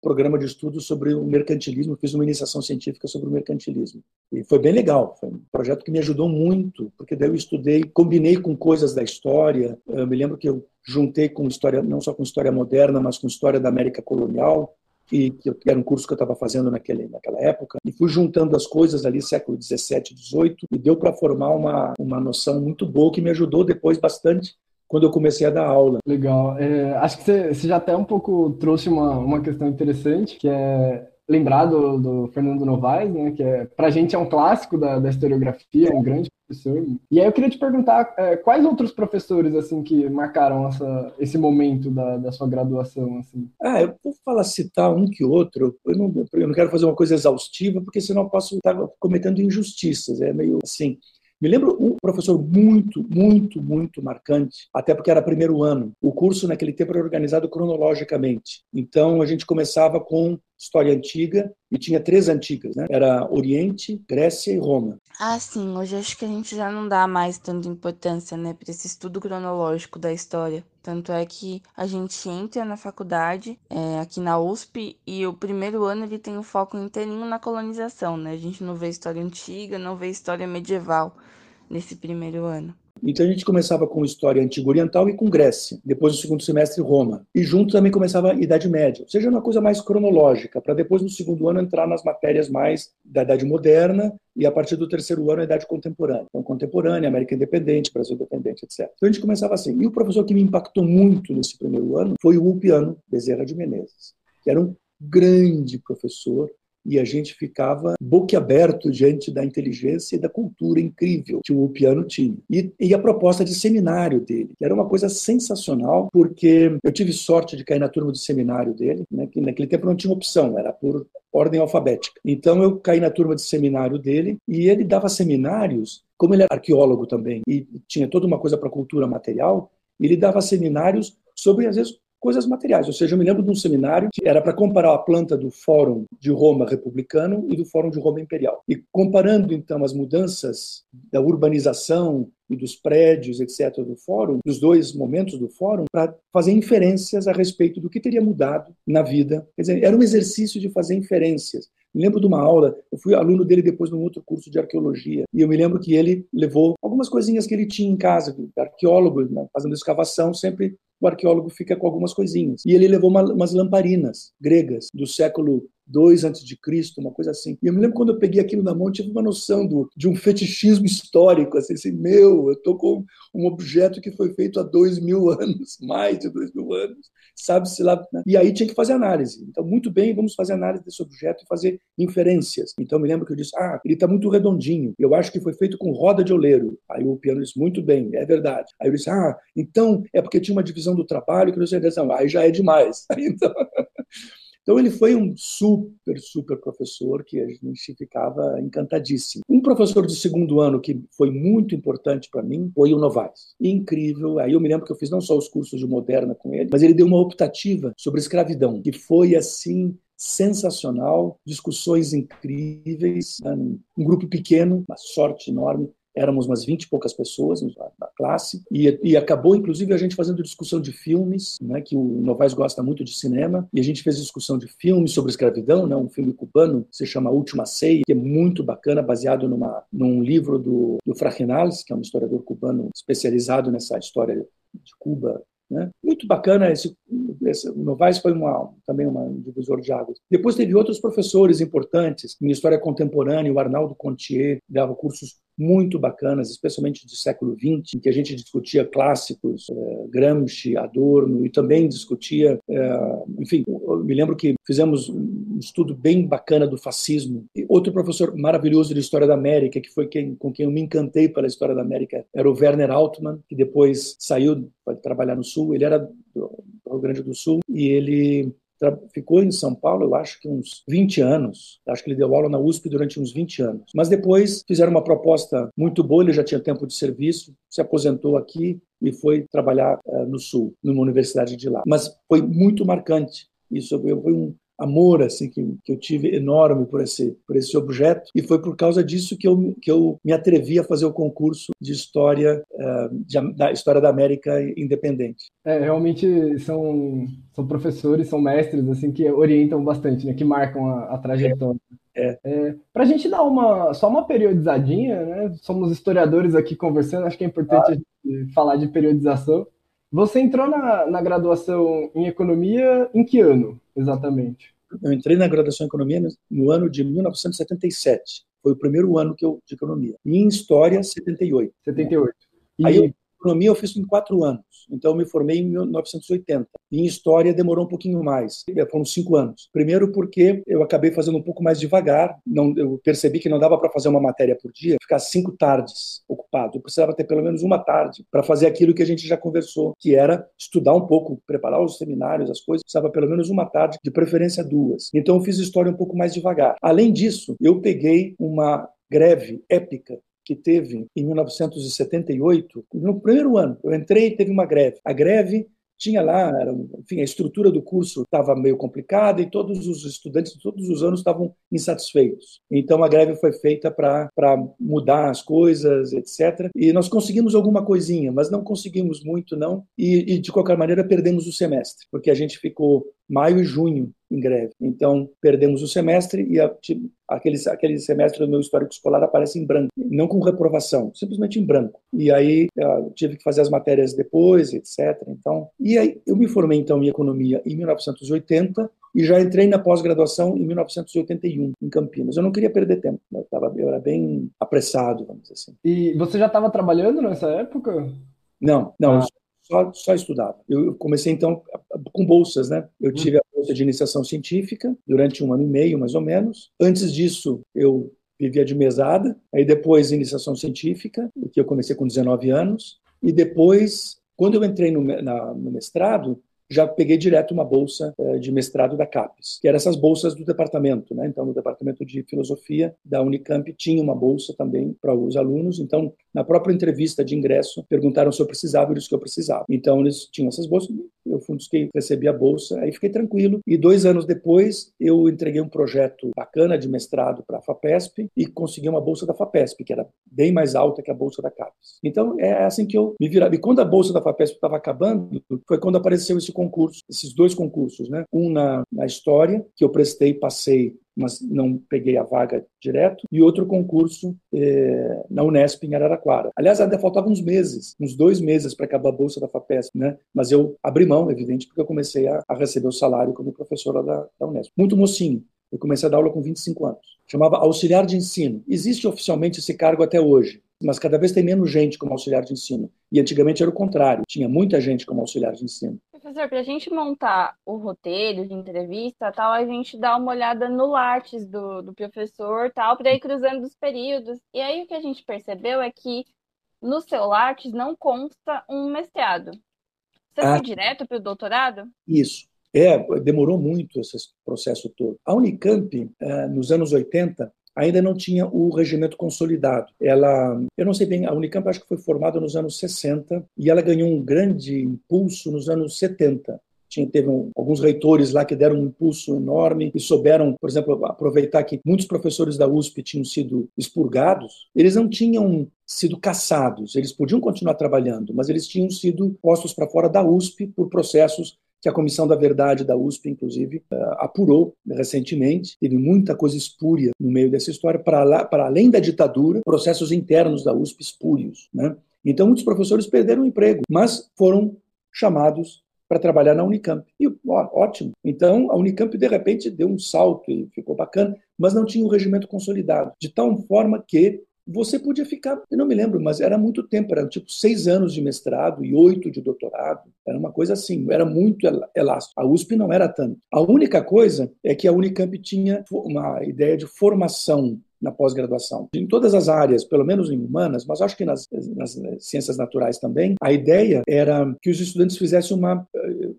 programa de estudo sobre o mercantilismo, fiz uma iniciação científica sobre o mercantilismo. E foi bem legal, foi um projeto que me ajudou muito, porque daí eu estudei, combinei com coisas da história. Eu me lembro que eu juntei com história, não só com história moderna, mas com história da América colonial, que, que era um curso que eu estava fazendo naquele, naquela época, e fui juntando as coisas ali, século 17, 18, e deu para formar uma, uma noção muito boa que me ajudou depois bastante quando eu comecei a dar aula. Legal. É, acho que você, você, já até um pouco trouxe uma, uma questão interessante, que é lembrar do, do Fernando Novaes, né, que é, para a gente é um clássico da, da historiografia, um grande professor. E aí eu queria te perguntar é, quais outros professores assim que marcaram essa, esse momento da, da sua graduação? Assim? Ah, eu vou falar, citar um que outro. Eu não, eu não quero fazer uma coisa exaustiva, porque senão eu posso estar cometendo injustiças. É meio assim. Me lembro um professor muito, muito, muito marcante, até porque era primeiro ano. O curso naquele tempo era organizado cronologicamente. Então a gente começava com história antiga e tinha três antigas, né? Era Oriente, Grécia e Roma. Ah, sim. Hoje acho que a gente já não dá mais tanta importância, né, para esse estudo cronológico da história. Tanto é que a gente entra na faculdade é, aqui na USP e o primeiro ano ele tem o foco inteirinho na colonização, né? A gente não vê história antiga, não vê história medieval nesse primeiro ano. Então a gente começava com história antiga oriental e com Grécia. Depois, no segundo semestre, Roma. E junto também começava a Idade Média. Ou seja, uma coisa mais cronológica, para depois, no segundo ano, entrar nas matérias mais da Idade Moderna e a partir do terceiro ano a idade contemporânea. Então, contemporânea, América Independente, Brasil Independente, etc. Então a gente começava assim. E o professor que me impactou muito nesse primeiro ano foi o Ulpiano Bezerra de Menezes, que era um grande professor e a gente ficava boquiaberto diante da inteligência e da cultura incrível que o piano tinha. E, e, a proposta de seminário dele, que era uma coisa sensacional, porque eu tive sorte de cair na turma de seminário dele, né, que naquele tempo não tinha opção, era por ordem alfabética. Então eu caí na turma de seminário dele e ele dava seminários, como ele era arqueólogo também e tinha toda uma coisa para cultura material, ele dava seminários sobre, às vezes, coisas materiais. Ou seja, eu me lembro de um seminário que era para comparar a planta do Fórum de Roma republicano e do Fórum de Roma imperial. E comparando, então, as mudanças da urbanização e dos prédios, etc., do fórum, dos dois momentos do fórum, para fazer inferências a respeito do que teria mudado na vida. Quer dizer, era um exercício de fazer inferências. Me lembro de uma aula, eu fui aluno dele depois num outro curso de arqueologia, e eu me lembro que ele levou algumas coisinhas que ele tinha em casa, arqueólogo, né, fazendo escavação, sempre o arqueólogo fica com algumas coisinhas. E ele levou uma, umas lamparinas gregas do século 2 antes de Cristo, uma coisa assim. E eu me lembro quando eu peguei aquilo na mão, tive uma noção do, de um fetichismo histórico, assim, assim meu, eu estou com um objeto que foi feito há dois mil anos, mais de dois mil anos, sabe-se lá. Né? E aí tinha que fazer análise. Então, muito bem, vamos fazer análise desse objeto e fazer inferências. Então, eu me lembro que eu disse, ah, ele está muito redondinho, eu acho que foi feito com roda de oleiro. Aí o piano disse, muito bem, é verdade. Aí eu disse, ah, então é porque tinha uma divisão do trabalho que não sei, aí já é demais. então... Então ele foi um super, super professor que a gente ficava encantadíssimo. Um professor de segundo ano que foi muito importante para mim foi o Novaes. Incrível. Aí eu me lembro que eu fiz não só os cursos de moderna com ele, mas ele deu uma optativa sobre escravidão, que foi assim sensacional, discussões incríveis, né? um grupo pequeno, uma sorte enorme éramos umas 20 e poucas pessoas na classe, e, e, acabou, inclusive, a gente fazendo discussão de filmes, né, que o Novaes gosta muito de cinema, e a gente fez discussão de filmes sobre escravidão, né, um filme cubano, se chama Última Ceia, que é muito bacana, baseado numa, num livro do, do Frajinals, que é um historiador cubano especializado nessa história de Cuba né? Muito bacana, esse, esse, Novaes foi uma, também uma, um divisor de águas. Depois teve outros professores importantes, em História Contemporânea, o Arnaldo Contier dava cursos muito bacanas, especialmente do século XX, em que a gente discutia clássicos, é, Gramsci, Adorno, e também discutia, é, enfim, me lembro que fizemos um estudo bem bacana do fascismo. E outro professor maravilhoso de História da América, que foi quem, com quem eu me encantei pela História da América, era o Werner Altmann, que depois saiu para trabalhar no Sul, ele era do Rio Grande do Sul, e ele ficou em São Paulo, eu acho que uns 20 anos. Acho que ele deu aula na USP durante uns 20 anos. Mas depois fizeram uma proposta muito boa, ele já tinha tempo de serviço, se aposentou aqui e foi trabalhar uh, no Sul, numa universidade de lá. Mas foi muito marcante. Isso foi um, amor assim que, que eu tive enorme por esse por esse objeto e foi por causa disso que eu que eu me atrevi a fazer o concurso de história uh, de, da história da América independente. É, realmente são são professores, são mestres assim que orientam bastante, né, que marcam a, a trajetória. É. É, Para a gente dar uma só uma periodizadinha, né? Somos historiadores aqui conversando, acho que é importante ah. falar de periodização. Você entrou na, na graduação em economia em que ano, exatamente? Eu entrei na graduação em economia no ano de 1977. Foi o primeiro ano que eu de economia. E em história, 78. 78. E... Aí eu economia eu fiz em quatro anos, então eu me formei em 1980. E em história demorou um pouquinho mais, foram cinco anos. Primeiro porque eu acabei fazendo um pouco mais devagar, não, eu percebi que não dava para fazer uma matéria por dia, ficar cinco tardes ocupado. Eu precisava ter pelo menos uma tarde para fazer aquilo que a gente já conversou, que era estudar um pouco, preparar os seminários, as coisas. Precisava pelo menos uma tarde, de preferência duas. Então eu fiz história um pouco mais devagar. Além disso, eu peguei uma greve épica que teve em 1978, no primeiro ano, eu entrei e teve uma greve. A greve tinha lá, era, enfim, a estrutura do curso estava meio complicada e todos os estudantes todos os anos estavam insatisfeitos. Então a greve foi feita para mudar as coisas, etc. E nós conseguimos alguma coisinha, mas não conseguimos muito não. E, e de qualquer maneira perdemos o semestre, porque a gente ficou maio e junho em greve. Então, perdemos o semestre e a, aquele, aquele semestre do meu histórico escolar aparece em branco, não com reprovação, simplesmente em branco. E aí tive que fazer as matérias depois, etc. Então, e aí eu me formei então em economia em 1980 e já entrei na pós-graduação em 1981 em Campinas. Eu não queria perder tempo, eu, tava, eu era bem apressado, vamos dizer assim. E você já estava trabalhando nessa época? Não, não. Ah só, só estudava. Eu comecei, então, com bolsas, né? Eu tive a bolsa de iniciação científica durante um ano e meio, mais ou menos. Antes disso, eu vivia de mesada, aí depois iniciação científica, que eu comecei com 19 anos, e depois, quando eu entrei no, na, no mestrado, já peguei direto uma bolsa eh, de mestrado da CAPES, que eram essas bolsas do departamento, né? Então, no departamento de filosofia da Unicamp tinha uma bolsa também para os alunos. Então, na própria entrevista de ingresso, perguntaram se eu precisava e eles que eu precisava. Então, eles tinham essas bolsas, eu fui um dos que recebi a bolsa, aí fiquei tranquilo. E dois anos depois, eu entreguei um projeto bacana de mestrado para a FAPESP e consegui uma bolsa da FAPESP, que era bem mais alta que a bolsa da CAPES. Então, é assim que eu me virava. E quando a bolsa da FAPESP estava acabando, foi quando apareceu esse concurso, esses dois concursos, né? Um na, na história, que eu prestei, passei, mas não peguei a vaga direto, e outro concurso eh, na Unesp, em Araraquara. Aliás, ainda faltavam uns meses, uns dois meses para acabar a bolsa da FAPESP, né? Mas eu abri mão, evidente, porque eu comecei a, a receber o salário como professora da, da Unesp. Muito mocinho. Eu comecei a dar aula com 25 anos. Chamava auxiliar de ensino. Existe oficialmente esse cargo até hoje mas cada vez tem menos gente como auxiliar de ensino. E antigamente era o contrário, tinha muita gente como auxiliar de ensino. Professor, para a gente montar o roteiro de entrevista, tal, a gente dá uma olhada no Lattes do, do professor, tal, para ir cruzando os períodos. E aí o que a gente percebeu é que no seu Lattes não consta um mestrado. Você ah, foi direto para o doutorado? Isso. É, demorou muito esse processo todo. A Unicamp, eh, nos anos 80, ainda não tinha o regimento consolidado. Ela, eu não sei bem, a Unicamp acho que foi formada nos anos 60 e ela ganhou um grande impulso nos anos 70. Tinha, teve um, alguns reitores lá que deram um impulso enorme e souberam, por exemplo, aproveitar que muitos professores da USP tinham sido expurgados. Eles não tinham sido caçados, eles podiam continuar trabalhando, mas eles tinham sido postos para fora da USP por processos que a Comissão da Verdade da USP, inclusive, eh, apurou recentemente. Teve muita coisa espúria no meio dessa história, para, para além da ditadura, processos internos da USP espúrios. Né? Então, muitos professores perderam o emprego, mas foram chamados para trabalhar na Unicamp. E ó, ótimo. Então, a Unicamp, de repente, deu um salto e ficou bacana, mas não tinha um regimento consolidado, de tal forma que você podia ficar, eu não me lembro, mas era muito tempo, era tipo seis anos de mestrado e oito de doutorado, era uma coisa assim, era muito elástico. A USP não era tanto. A única coisa é que a Unicamp tinha uma ideia de formação na pós-graduação. Em todas as áreas, pelo menos em humanas, mas acho que nas, nas, ciências naturais também, a ideia era que os estudantes fizessem uma eh,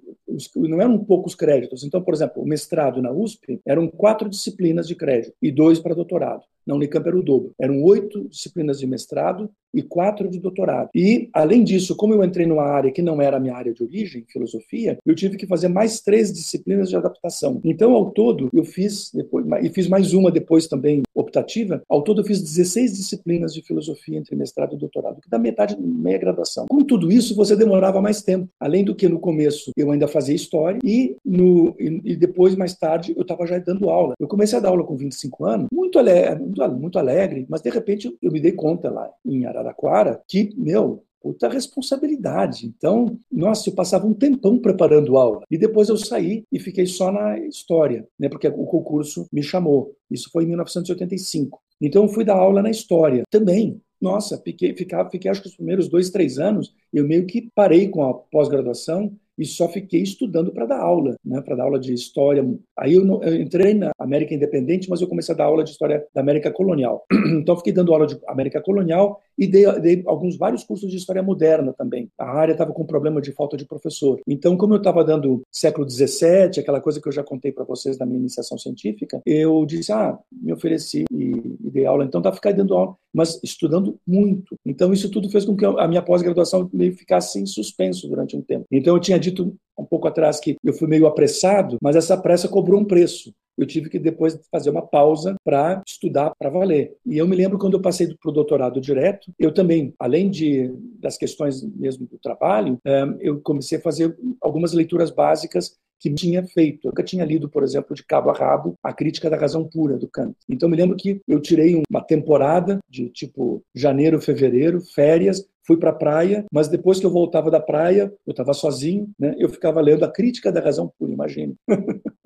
não eram poucos créditos. Então, por exemplo, o mestrado na USP eram quatro disciplinas de crédito e dois para doutorado. Na Unicamp era o dobro. Eram oito disciplinas de mestrado e quatro de doutorado. E, além disso, como eu entrei numa área que não era a minha área de origem, filosofia, eu tive que fazer mais três disciplinas de adaptação. Então, ao todo, eu fiz, depois, e fiz mais uma depois também optativa, ao todo eu fiz 16 disciplinas de filosofia entre mestrado e doutorado, que dá metade, meia graduação. Com tudo isso, você demorava mais tempo. Além do que no começo eu ainda fazia história e, no, e, e depois, mais tarde, eu estava já dando aula. Eu comecei a dar aula com 25 anos, muito alegre, muito, muito alegre mas de repente eu me dei conta lá em Araraquara, que, meu, puta responsabilidade. Então, nossa, eu passava um tempão preparando aula. E depois eu saí e fiquei só na história, né, porque o concurso me chamou. Isso foi em 1985. Então, eu fui dar aula na história também. Nossa, fiquei, fiquei, fiquei acho que os primeiros dois, três anos, eu meio que parei com a pós-graduação e só fiquei estudando para dar aula, né, para dar aula de história. Aí eu, eu, entrei na América Independente, mas eu comecei a dar aula de história da América Colonial. Então fiquei dando aula de América Colonial e dei, dei alguns vários cursos de história moderna também. A área estava com problema de falta de professor. Então, como eu estava dando século XVII, aquela coisa que eu já contei para vocês da minha iniciação científica, eu disse, ah, me ofereci e, e dei aula. Então, tá ficar dando aula, mas estudando muito. Então, isso tudo fez com que a minha pós-graduação meio ficasse em suspenso durante um tempo. Então, eu tinha dito um pouco atrás que eu fui meio apressado, mas essa pressa cobrou um preço eu tive que depois fazer uma pausa para estudar para valer. E eu me lembro quando eu passei para o doutorado direto, eu também, além de das questões mesmo do trabalho, eh, eu comecei a fazer algumas leituras básicas que tinha feito. Eu nunca tinha lido, por exemplo, de cabo a rabo, a crítica da razão pura do Kant. Então me lembro que eu tirei uma temporada de tipo janeiro, fevereiro, férias, fui para a praia, mas depois que eu voltava da praia, eu estava sozinho, né? Eu ficava lendo a crítica da razão pura, imagine.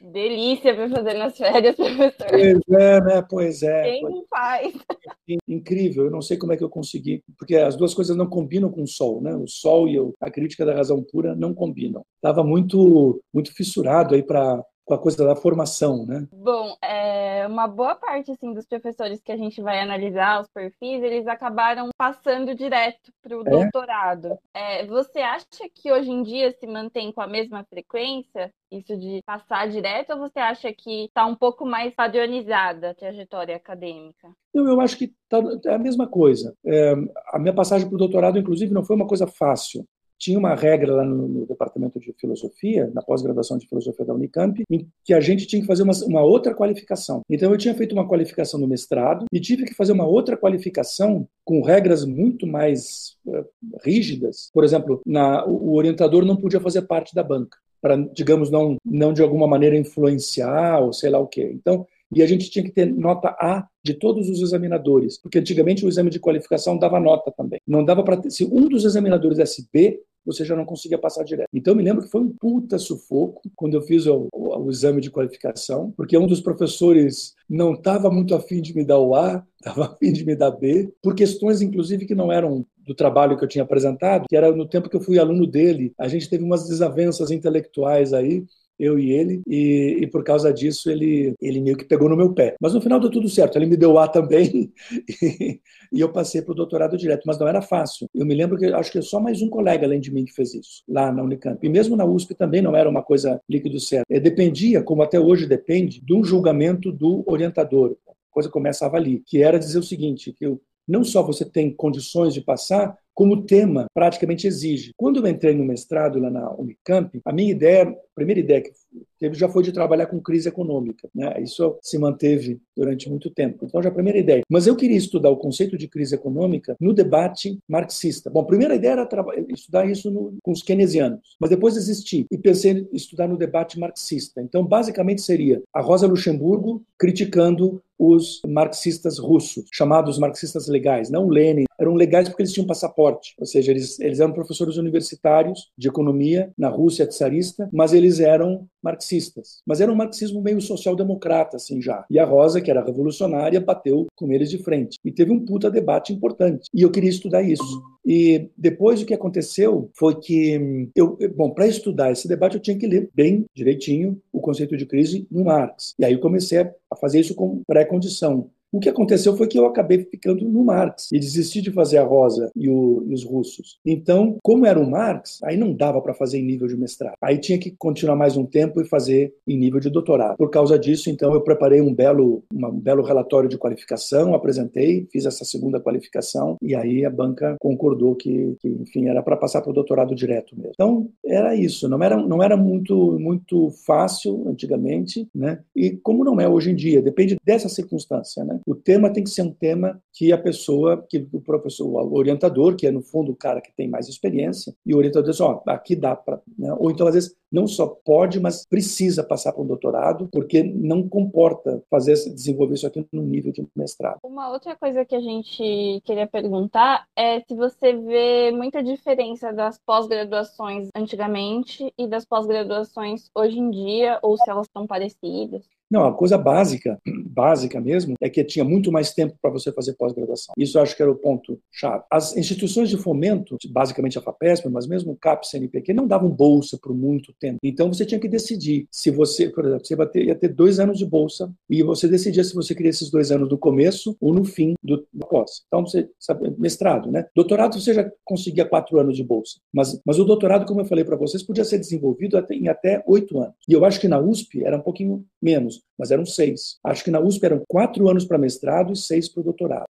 Delícia para fazer nas férias, professor. Pois é, né? Pois é. Quem não faz? Incrível, eu não sei como é que eu consegui, porque as duas coisas não combinam com o sol, né? O sol e a crítica da razão pura não combinam. Estava muito, muito fissurado aí para com a coisa da formação, né? Bom, é, uma boa parte assim dos professores que a gente vai analisar os perfis, eles acabaram passando direto para o é? doutorado. É, você acha que hoje em dia se mantém com a mesma frequência isso de passar direto, ou você acha que está um pouco mais padronizada a trajetória acadêmica? Eu, eu acho que tá, é a mesma coisa. É, a minha passagem para o doutorado, inclusive, não foi uma coisa fácil tinha uma regra lá no, no departamento de filosofia, na pós-graduação de filosofia da Unicamp, em que a gente tinha que fazer uma, uma, outra qualificação. Então eu tinha feito uma qualificação no mestrado e tive que fazer uma outra qualificação com regras muito mais uh, rígidas. Por exemplo, na, o, orientador não podia fazer parte da banca para, digamos, não, não de alguma maneira influenciar ou sei lá o quê. Então, e a gente tinha que ter nota A de todos os examinadores, porque antigamente o exame de qualificação dava nota também. Não dava para se um dos examinadores desse B, você já não conseguia passar direto. Então, eu me lembro que foi um puta sufoco quando eu fiz o, o, o exame de qualificação, porque um dos professores não estava muito afim de me dar o A, estava afim de me dar B, por questões, inclusive, que não eram do trabalho que eu tinha apresentado, que era no tempo que eu fui aluno dele. A gente teve umas desavenças intelectuais aí, eu e ele, e, e, por causa disso ele, ele meio que pegou no meu pé. Mas no final deu tudo certo, ele me deu A também, e, e eu passei para o doutorado direto, mas não era fácil. Eu me lembro que acho que só mais um colega além de mim que fez isso, lá na Unicamp. E mesmo na USP também não era uma coisa líquido certo. É, dependia, como até hoje depende, do julgamento do orientador. A coisa começava ali, que era dizer o seguinte, que eu, não só você tem condições de passar, como o tema praticamente exige. Quando eu entrei no mestrado lá na Unicamp, a minha ideia, primeira ideia que teve já foi de trabalhar com crise econômica. Né? Isso se manteve durante muito tempo. Então, já a primeira ideia. Mas eu queria estudar o conceito de crise econômica no debate marxista. Bom, a primeira ideia era estudar isso no, com os keynesianos, mas depois desisti e pensei em estudar no debate marxista. Então, basicamente seria a Rosa Luxemburgo criticando os marxistas russos, chamados marxistas legais, não Lenin. Eram legais porque eles tinham passaporte, ou seja, eles, eles eram professores universitários de economia na Rússia czarista, mas eles eram marxistas. Mas era um marxismo meio social-democrata, assim já. E a Rosa, que era revolucionária, bateu com eles de frente. E teve um puta debate importante. E eu queria estudar isso. E depois o que aconteceu foi que eu, bom, para estudar esse debate eu tinha que ler bem direitinho o conceito de crise no Marx. E aí eu comecei a fazer isso como pré-condição. O que aconteceu foi que eu acabei ficando no Marx e desisti de fazer a Rosa e, o, e os russos. Então, como era o Marx, aí não dava para fazer em nível de mestrado. Aí tinha que continuar mais um tempo e fazer em nível de doutorado. Por causa disso, então, eu preparei um belo, um belo relatório de qualificação, apresentei, fiz essa segunda qualificação e aí a banca concordou que, que enfim, era para passar para o doutorado direto mesmo. Então, era isso. Não era, não era muito, muito fácil antigamente, né? E como não é hoje em dia, depende dessa circunstância, né? O tema tem que ser um tema que a pessoa, que o professor, o orientador, que é no fundo o cara que tem mais experiência, e o orientador diz, ó, oh, aqui dá para, né? ou então às vezes não só pode, mas precisa passar para um doutorado, porque não comporta fazer desenvolver isso aqui no nível de mestrado. Uma outra coisa que a gente queria perguntar é se você vê muita diferença das pós-graduações antigamente e das pós-graduações hoje em dia, ou se elas estão parecidas. Não, a coisa básica, básica mesmo, é que tinha muito mais tempo para você fazer pós-graduação. Isso eu acho que era o ponto chave. As instituições de fomento, basicamente a FAPESP, mas mesmo o CAP, CNPq, não davam bolsa por muito tempo. Então você tinha que decidir se você, por exemplo, você ia ter, ia ter dois anos de bolsa e você decidia se você queria esses dois anos no começo ou no fim do, pós. Então você sabe, mestrado, né? Doutorado você já conseguia quatro anos de bolsa, mas, mas o doutorado, como eu falei para vocês, podia ser desenvolvido até, em até oito anos. E eu acho que na USP era um pouquinho menos mas eram seis. Acho que na USP eram quatro anos para mestrado e seis para o doutorado.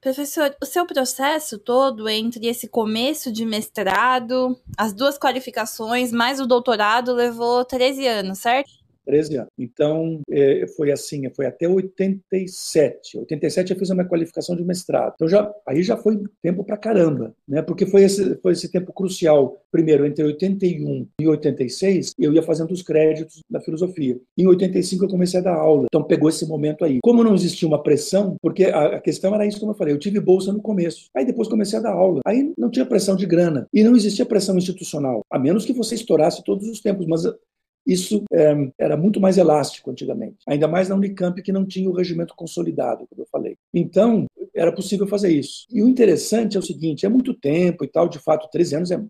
Professor, o seu processo todo entre esse começo de mestrado, as duas qualificações, mais o doutorado, levou 13 anos, certo? 13 anos. Então, é, foi assim, foi até 87. 87 eu fiz a minha qualificação de mestrado. Então, já, aí já foi tempo pra caramba, né? Porque foi esse, foi esse tempo crucial. Primeiro, entre 81 e 86, eu ia fazendo os créditos da filosofia. Em 85, eu comecei a dar aula. Então, pegou esse momento aí. Como não existia uma pressão, porque a, a questão era isso, como eu falei, eu tive bolsa no começo. Aí depois comecei a dar aula. Aí não tinha pressão de grana. E não existia pressão institucional. A menos que você estourasse todos os tempos. Mas isso é, era muito mais elástico antigamente, ainda mais na Unicamp, que não tinha o regimento consolidado, como eu falei. Então, era possível fazer isso. E o interessante é o seguinte: é muito tempo e tal, de fato, 13 anos é,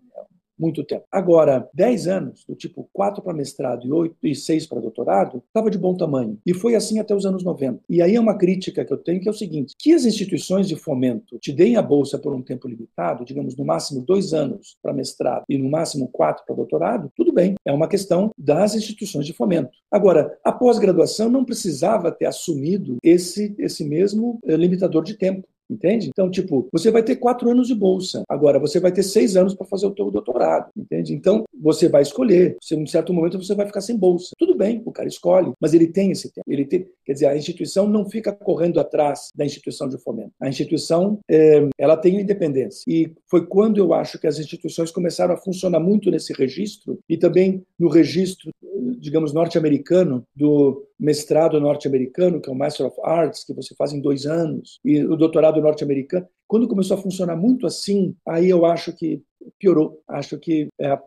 muito tempo. Agora, 10 anos, do tipo 4 para mestrado e 8 e 6 para doutorado, estava de bom tamanho. E foi assim até os anos 90. E aí é uma crítica que eu tenho que é o seguinte: que as instituições de fomento te deem a bolsa por um tempo limitado, digamos no máximo dois anos para mestrado e no máximo quatro para doutorado, tudo bem. É uma questão das instituições de fomento. Agora, a pós-graduação não precisava ter assumido esse, esse mesmo eh, limitador de tempo. Entende? Então, tipo, você vai ter quatro anos de bolsa. Agora, você vai ter seis anos para fazer o teu doutorado. Entende? Então, você vai escolher. Se em certo momento você vai ficar sem bolsa. Tudo bem, o cara escolhe, mas ele tem esse tempo. Ele tem, quer dizer, a instituição não fica correndo atrás da instituição de fomento. A instituição, é, ela tem independência. E foi quando eu acho que as instituições começaram a funcionar muito nesse registro e também no registro, digamos, norte-americano do mestrado norte-americano, que é o Master of Arts, que você faz em dois anos, e o doutorado norte-americano. Quando começou a funcionar muito assim, aí eu acho que piorou. Acho que é, eh,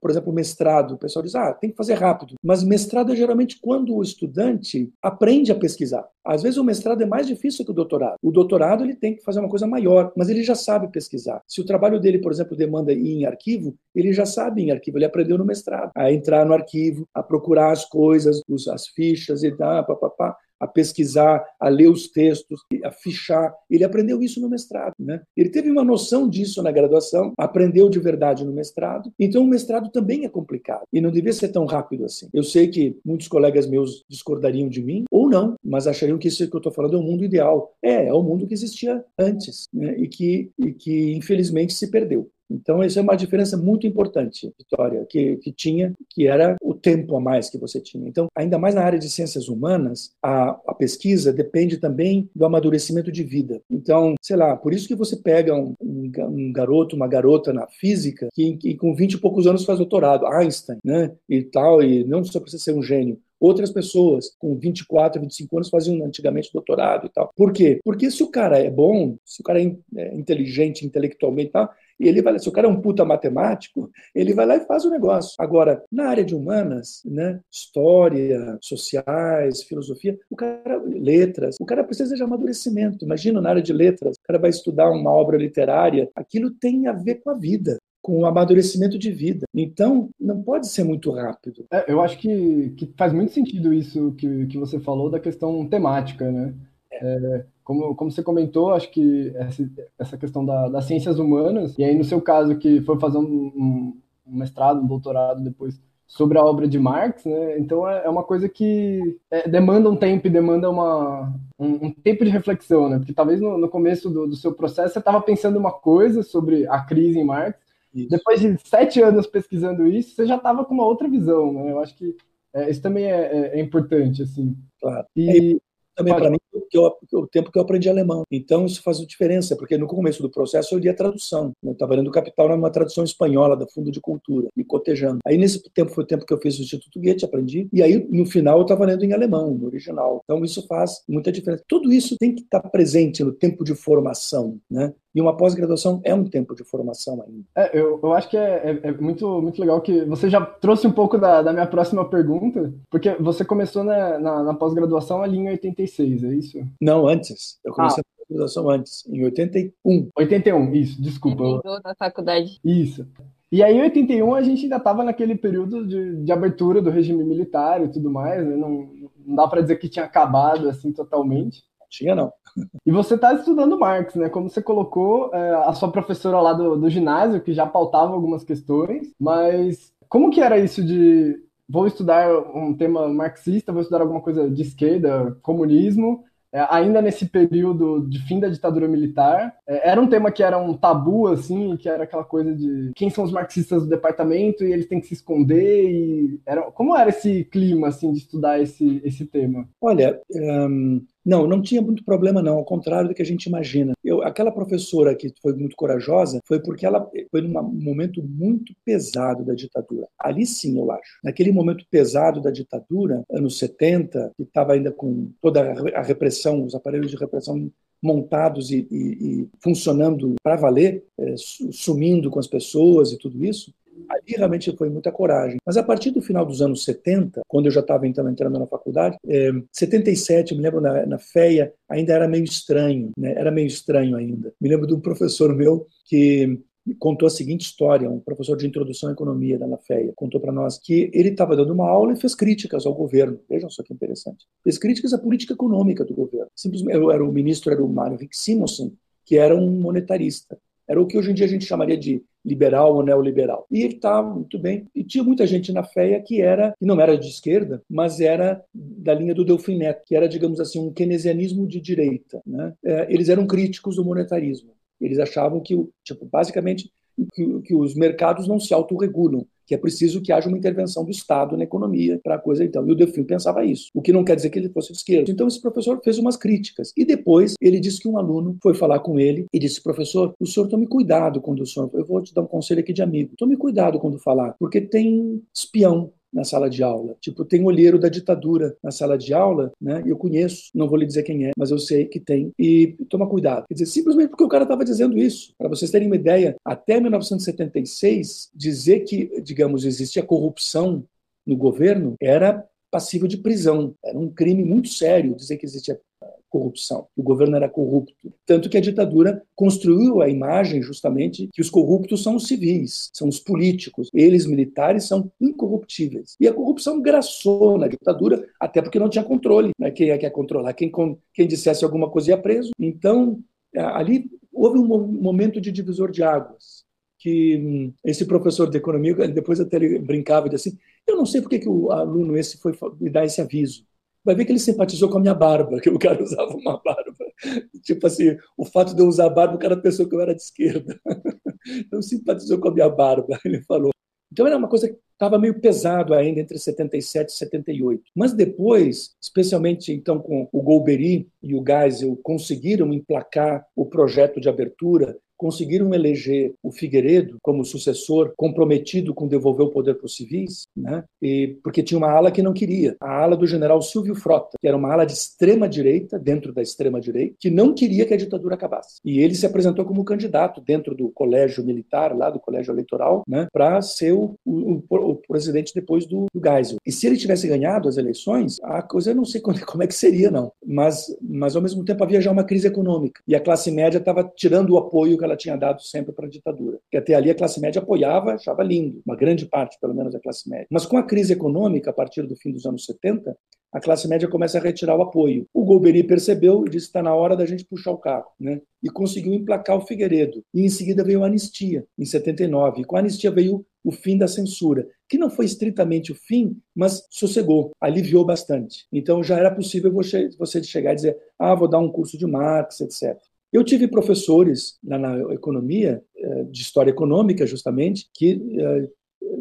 por exemplo, mestrado, o pessoal diz, ah, tem que fazer rápido. Mas mestrado é geralmente quando o estudante aprende a pesquisar. Às vezes o mestrado é mais difícil que o doutorado. O doutorado ele tem que fazer uma coisa maior, mas ele já sabe pesquisar. Se o trabalho dele, por exemplo, demanda ir em arquivo, ele já sabe em arquivo, ele aprendeu no mestrado. A entrar no arquivo, a procurar as coisas, as fichas e tal, papapá a pesquisar, a ler os textos, a fichar. Ele aprendeu isso no mestrado. Né? Ele teve uma noção disso na graduação, aprendeu de verdade no mestrado. Então, o mestrado também é complicado e não devia ser tão rápido assim. Eu sei que muitos colegas meus discordariam de mim, ou não, mas achariam que isso que eu estou falando é o mundo ideal. É, é o mundo que existia antes né? e, que, e que, infelizmente, se perdeu. Então, essa é uma diferença muito importante, Vitória, que, que tinha, que era o tempo a mais que você tinha. Então, ainda mais na área de ciências humanas, a, a pesquisa depende também do amadurecimento de vida. Então, sei lá, por isso que você pega um, um, um garoto, uma garota na física, que, que com 20 e poucos anos faz doutorado, Einstein, né, e tal, e não só precisa ser um gênio, Outras pessoas com 24, 25 anos faziam antigamente doutorado e tal. Por quê? Porque se o cara é bom, se o cara é, é inteligente intelectualmente e tal, e ele vai, se o cara é um puta matemático, ele vai lá e faz o negócio. Agora, na área de humanas, né, história, sociais, filosofia, o cara, letras, o cara precisa de amadurecimento. Imagina na área de letras, o cara vai estudar uma obra literária, aquilo tem a ver com a vida com o amadurecimento de vida. Então, não pode ser muito rápido. É, eu acho que, que faz muito sentido isso que, que você falou da questão temática, né? É, como, como você comentou, acho que essa, essa questão da, das ciências humanas, e aí no seu caso que foi fazer um, um, mestrado, um doutorado depois sobre a obra de Marx, né? Então é, é uma coisa que é, demanda um tempo e demanda uma, um, um, tempo de reflexão, né? Porque talvez no, no começo do, do, seu processo você estava pensando uma coisa sobre a crise em Marx, isso. depois de sete anos pesquisando isso, você já estava com uma outra visão, né? Eu acho que é, isso também é, é, é importante, assim. Claro. E também para mim que eu, o tempo que eu aprendi alemão. Então isso faz diferença, porque no começo do processo eu lia tradução. Eu estava lendo Capital numa tradução espanhola da Fundo de Cultura, me cotejando. Aí nesse tempo foi o tempo que eu fiz o Instituto Goethe, aprendi. E aí no final eu estava lendo em alemão, no original. Então isso faz muita diferença. Tudo isso tem que estar tá presente no tempo de formação, né? E uma pós-graduação é um tempo de formação ainda. É, eu, eu acho que é, é, é, muito, muito legal que você já trouxe um pouco da, da minha próxima pergunta, porque você começou na, na, na pós-graduação ali em 86, é isso? Não, antes. Eu comecei ah. a pós-graduação antes, em 81. 81, isso, desculpa. Na faculdade. Isso. E aí, em 81, a gente ainda estava naquele período de, de abertura do regime militar e tudo mais, né? não, não dá para dizer que tinha acabado assim totalmente. Tinha não. E você está estudando Marx, né? Como você colocou, é, a sua professora lá do, do ginásio, que já pautava algumas questões, mas como que era isso de vou estudar um tema marxista, vou estudar alguma coisa de esquerda, comunismo, é, ainda nesse período de fim da ditadura militar. É, era um tema que era um tabu, assim, que era aquela coisa de quem são os marxistas do departamento e eles têm que se esconder. E era, como era esse clima, assim, de estudar esse, esse tema? Olha, um, não, não tinha muito problema, não, ao contrário do que a gente imagina. Eu, aquela professora que foi muito corajosa foi porque ela foi num momento muito pesado da ditadura. Ali sim, eu acho. Naquele momento pesado da ditadura, anos 70, que estava ainda com toda a repressão, os aparelhos de repressão montados e, e, e funcionando para valer, é, sumindo com as pessoas e tudo isso, Ali realmente foi muita coragem. Mas a partir do final dos anos 70, quando eu já estava então entrando na faculdade, é, 77, me lembro na, na FEA, ainda era meio estranho, né? era meio estranho ainda. Me lembro de um professor meu que contou a seguinte história, um professor de introdução à economia da FEA, contou para nós que ele estava dando uma aula e fez críticas ao governo. Vejam só que interessante. Fez críticas à política econômica do governo. Simplesmente, eu era o ministro era o Mário Rick Simonson, que era um monetarista. Era o que hoje em dia a gente chamaria de liberal ou neoliberal. E ele estava muito bem. E tinha muita gente na FEA que era, que não era de esquerda, mas era da linha do Delfim Neto, que era, digamos assim, um keynesianismo de direita. Né? É, eles eram críticos do monetarismo. Eles achavam que, tipo, basicamente, que, que os mercados não se autorregulam, que é preciso que haja uma intervenção do Estado na economia para a coisa então. E o Delfim pensava isso, o que não quer dizer que ele fosse de esquerda. Então esse professor fez umas críticas e depois ele disse que um aluno foi falar com ele e disse: "Professor, o senhor tome cuidado quando o senhor, eu vou te dar um conselho aqui de amigo. Tome cuidado quando falar, porque tem espião na sala de aula. Tipo, tem olheiro da ditadura na sala de aula, né? Eu conheço, não vou lhe dizer quem é, mas eu sei que tem. E toma cuidado. Quer dizer, simplesmente porque o cara estava dizendo isso. Para vocês terem uma ideia, até 1976, dizer que, digamos, existia corrupção no governo era passível de prisão. Era um crime muito sério dizer que existia corrupção. O governo era corrupto. Tanto que a ditadura construiu a imagem justamente que os corruptos são os civis, são os políticos. Eles, militares, são incorruptíveis. E a corrupção graçou na ditadura, até porque não tinha controle. Né? Quem é que ia controlar? Quem, quem dissesse alguma coisa ia preso. Então, ali houve um momento de divisor de águas que hum, esse professor de economia, depois até ele brincava e disse assim, eu não sei por que, que o aluno esse foi me dar esse aviso vai ver que ele simpatizou com a minha barba, que o cara usava uma barba. Tipo assim, o fato de eu usar barba, o cara pensou que eu era de esquerda. Então simpatizou com a minha barba, ele falou. Então era uma coisa que estava meio pesado ainda entre 77 e 78. Mas depois, especialmente então com o Golbery e o Geisel, conseguiram emplacar o projeto de abertura conseguiram eleger o Figueiredo como sucessor, comprometido com devolver o poder para os civis, né? e, porque tinha uma ala que não queria, a ala do general Silvio Frota, que era uma ala de extrema direita, dentro da extrema direita, que não queria que a ditadura acabasse. E ele se apresentou como candidato dentro do colégio militar, lá do colégio eleitoral, né? para ser o, o, o, presidente depois do, do Geisel. E se ele tivesse ganhado as eleições, a coisa eu não sei como, como é que seria, não. Mas, mas ao mesmo tempo havia já uma crise econômica e a classe média estava tirando o apoio ela tinha dado sempre para a ditadura. Que até ali a classe média apoiava, achava lindo, uma grande parte, pelo menos, da classe média. Mas com a crise econômica, a partir do fim dos anos 70, a classe média começa a retirar o apoio. O Golbery percebeu e disse está na hora da gente puxar o carro, né? E conseguiu emplacar o Figueiredo. E em seguida veio a anistia, em 79. E com a anistia veio o fim da censura, que não foi estritamente o fim, mas sossegou, aliviou bastante. Então já era possível você chegar e dizer, ah, vou dar um curso de Marx, etc. Eu tive professores na economia, eh, de história econômica, justamente, que eh,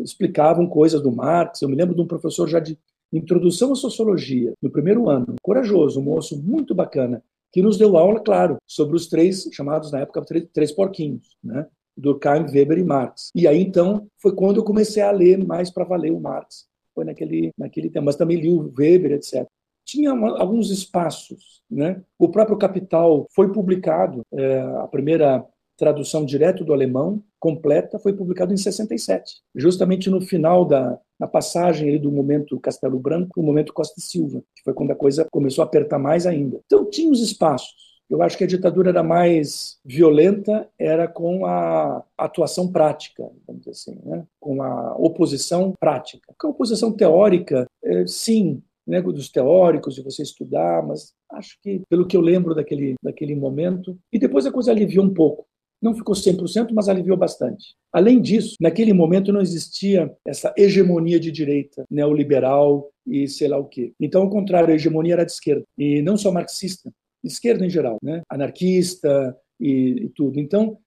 explicavam coisas do Marx. Eu me lembro de um professor já de introdução à sociologia, no primeiro ano, corajoso, um moço muito bacana, que nos deu aula, claro, sobre os três, chamados na época, três, três porquinhos, né? Durkheim, Weber e Marx. E aí, então, foi quando eu comecei a ler mais para valer o Marx. Foi naquele, naquele tempo. Mas também li o Weber, etc tinha uma, alguns espaços. Né? O próprio Capital foi publicado, é, a primeira tradução direto do alemão, completa, foi publicado em 67, justamente no final da na passagem do momento Castelo Branco, o momento Costa e Silva, que foi quando a coisa começou a apertar mais ainda. Então tinha os espaços. Eu acho que a ditadura era mais violenta, era com a atuação prática, vamos dizer assim, né? com a oposição prática. Com a oposição teórica, é, sim, né, dos teóricos, de você estudar, mas acho que, pelo que eu lembro daquele, daquele momento, e depois a coisa aliviou um pouco. Não ficou 100%, mas aliviou bastante. Além disso, naquele momento não existia essa hegemonia de direita, neoliberal e sei lá o quê. Então, ao contrário, a hegemonia era de esquerda, e não só marxista, esquerda em geral, né? anarquista e, e tudo. Então,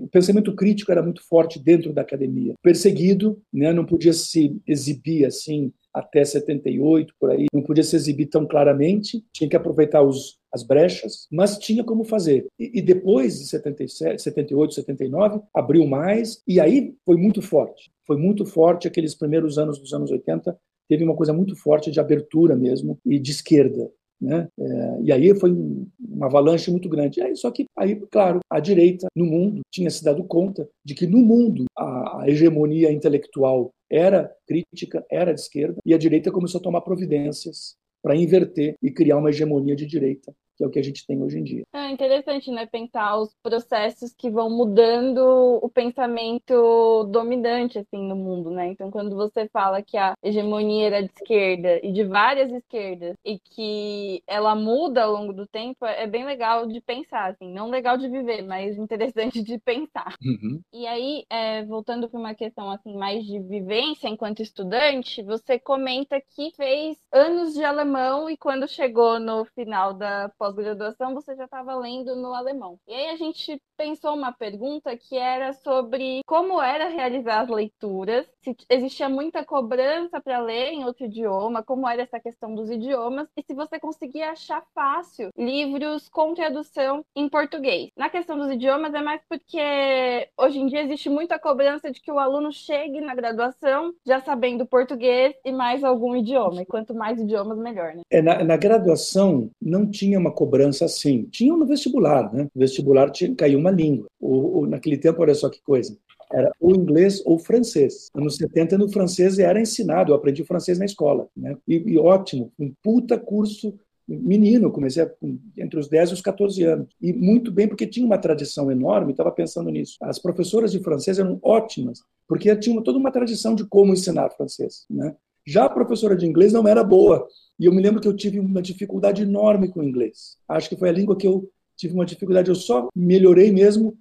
o pensamento crítico era muito forte dentro da academia. Perseguido, né, não podia se exibir assim até 78 por aí, não podia se exibir tão claramente, tinha que aproveitar os, as brechas, mas tinha como fazer. E, e, depois de 77, 78, 79, abriu mais e aí foi muito forte. Foi muito forte aqueles primeiros anos dos anos 80, teve uma coisa muito forte de abertura mesmo e de esquerda. Né? É, e aí foi uma avalanche muito grande. Aí, só que aí, claro, a direita no mundo tinha se dado conta de que no mundo a, a hegemonia intelectual era crítica, era de esquerda, e a direita começou a tomar providências para inverter e criar uma hegemonia de direita que é o que a gente tem hoje em dia. É interessante, né, pensar os processos que vão mudando o pensamento dominante assim no mundo, né? Então, quando você fala que a hegemonia era de esquerda e de várias esquerdas e que ela muda ao longo do tempo, é bem legal de pensar, assim, não legal de viver, mas interessante de pensar. Uhum. E aí, é, voltando para uma questão assim mais de vivência enquanto estudante, você comenta que fez anos de alemão e quando chegou no final da pós-graduação, você já estava lendo no alemão. E aí a gente pensou uma pergunta que era sobre como era realizar as leituras, se existia muita cobrança para ler em outro idioma, como era essa questão dos idiomas, e se você conseguia achar fácil livros com tradução em português. Na questão dos idiomas, é mais porque hoje em dia existe muita cobrança de que o aluno chegue na graduação já sabendo português e mais algum idioma, e quanto mais idiomas, melhor. Né? É, na, na graduação não tinha uma cobrança assim. Tinha no vestibular, né? No vestibular tinha, caiu uma língua. O, o, naquele tempo, olha só que coisa. Era ou inglês ou francês. Anos 70, no francês era ensinado. Eu aprendi francês na escola. Né? E, e ótimo, um puta curso menino, comecei a, entre os 10 e os 14 anos. E muito bem, porque tinha uma tradição enorme, estava pensando nisso. As professoras de francês eram ótimas, porque tinham toda uma tradição de como ensinar francês. Né? Já a professora de inglês não era boa. E eu me lembro que eu tive uma dificuldade enorme com o inglês. Acho que foi a língua que eu tive uma dificuldade. Eu só melhorei mesmo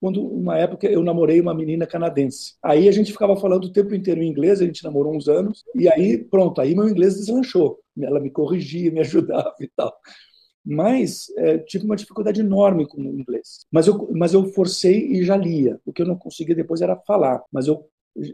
quando, uma época, eu namorei uma menina canadense. Aí a gente ficava falando o tempo inteiro em inglês, a gente namorou uns anos, e aí, pronto, aí meu inglês deslanchou. Ela me corrigia, me ajudava e tal. Mas é, tive uma dificuldade enorme com o inglês. Mas eu, mas eu forcei e já lia. O que eu não conseguia depois era falar, mas eu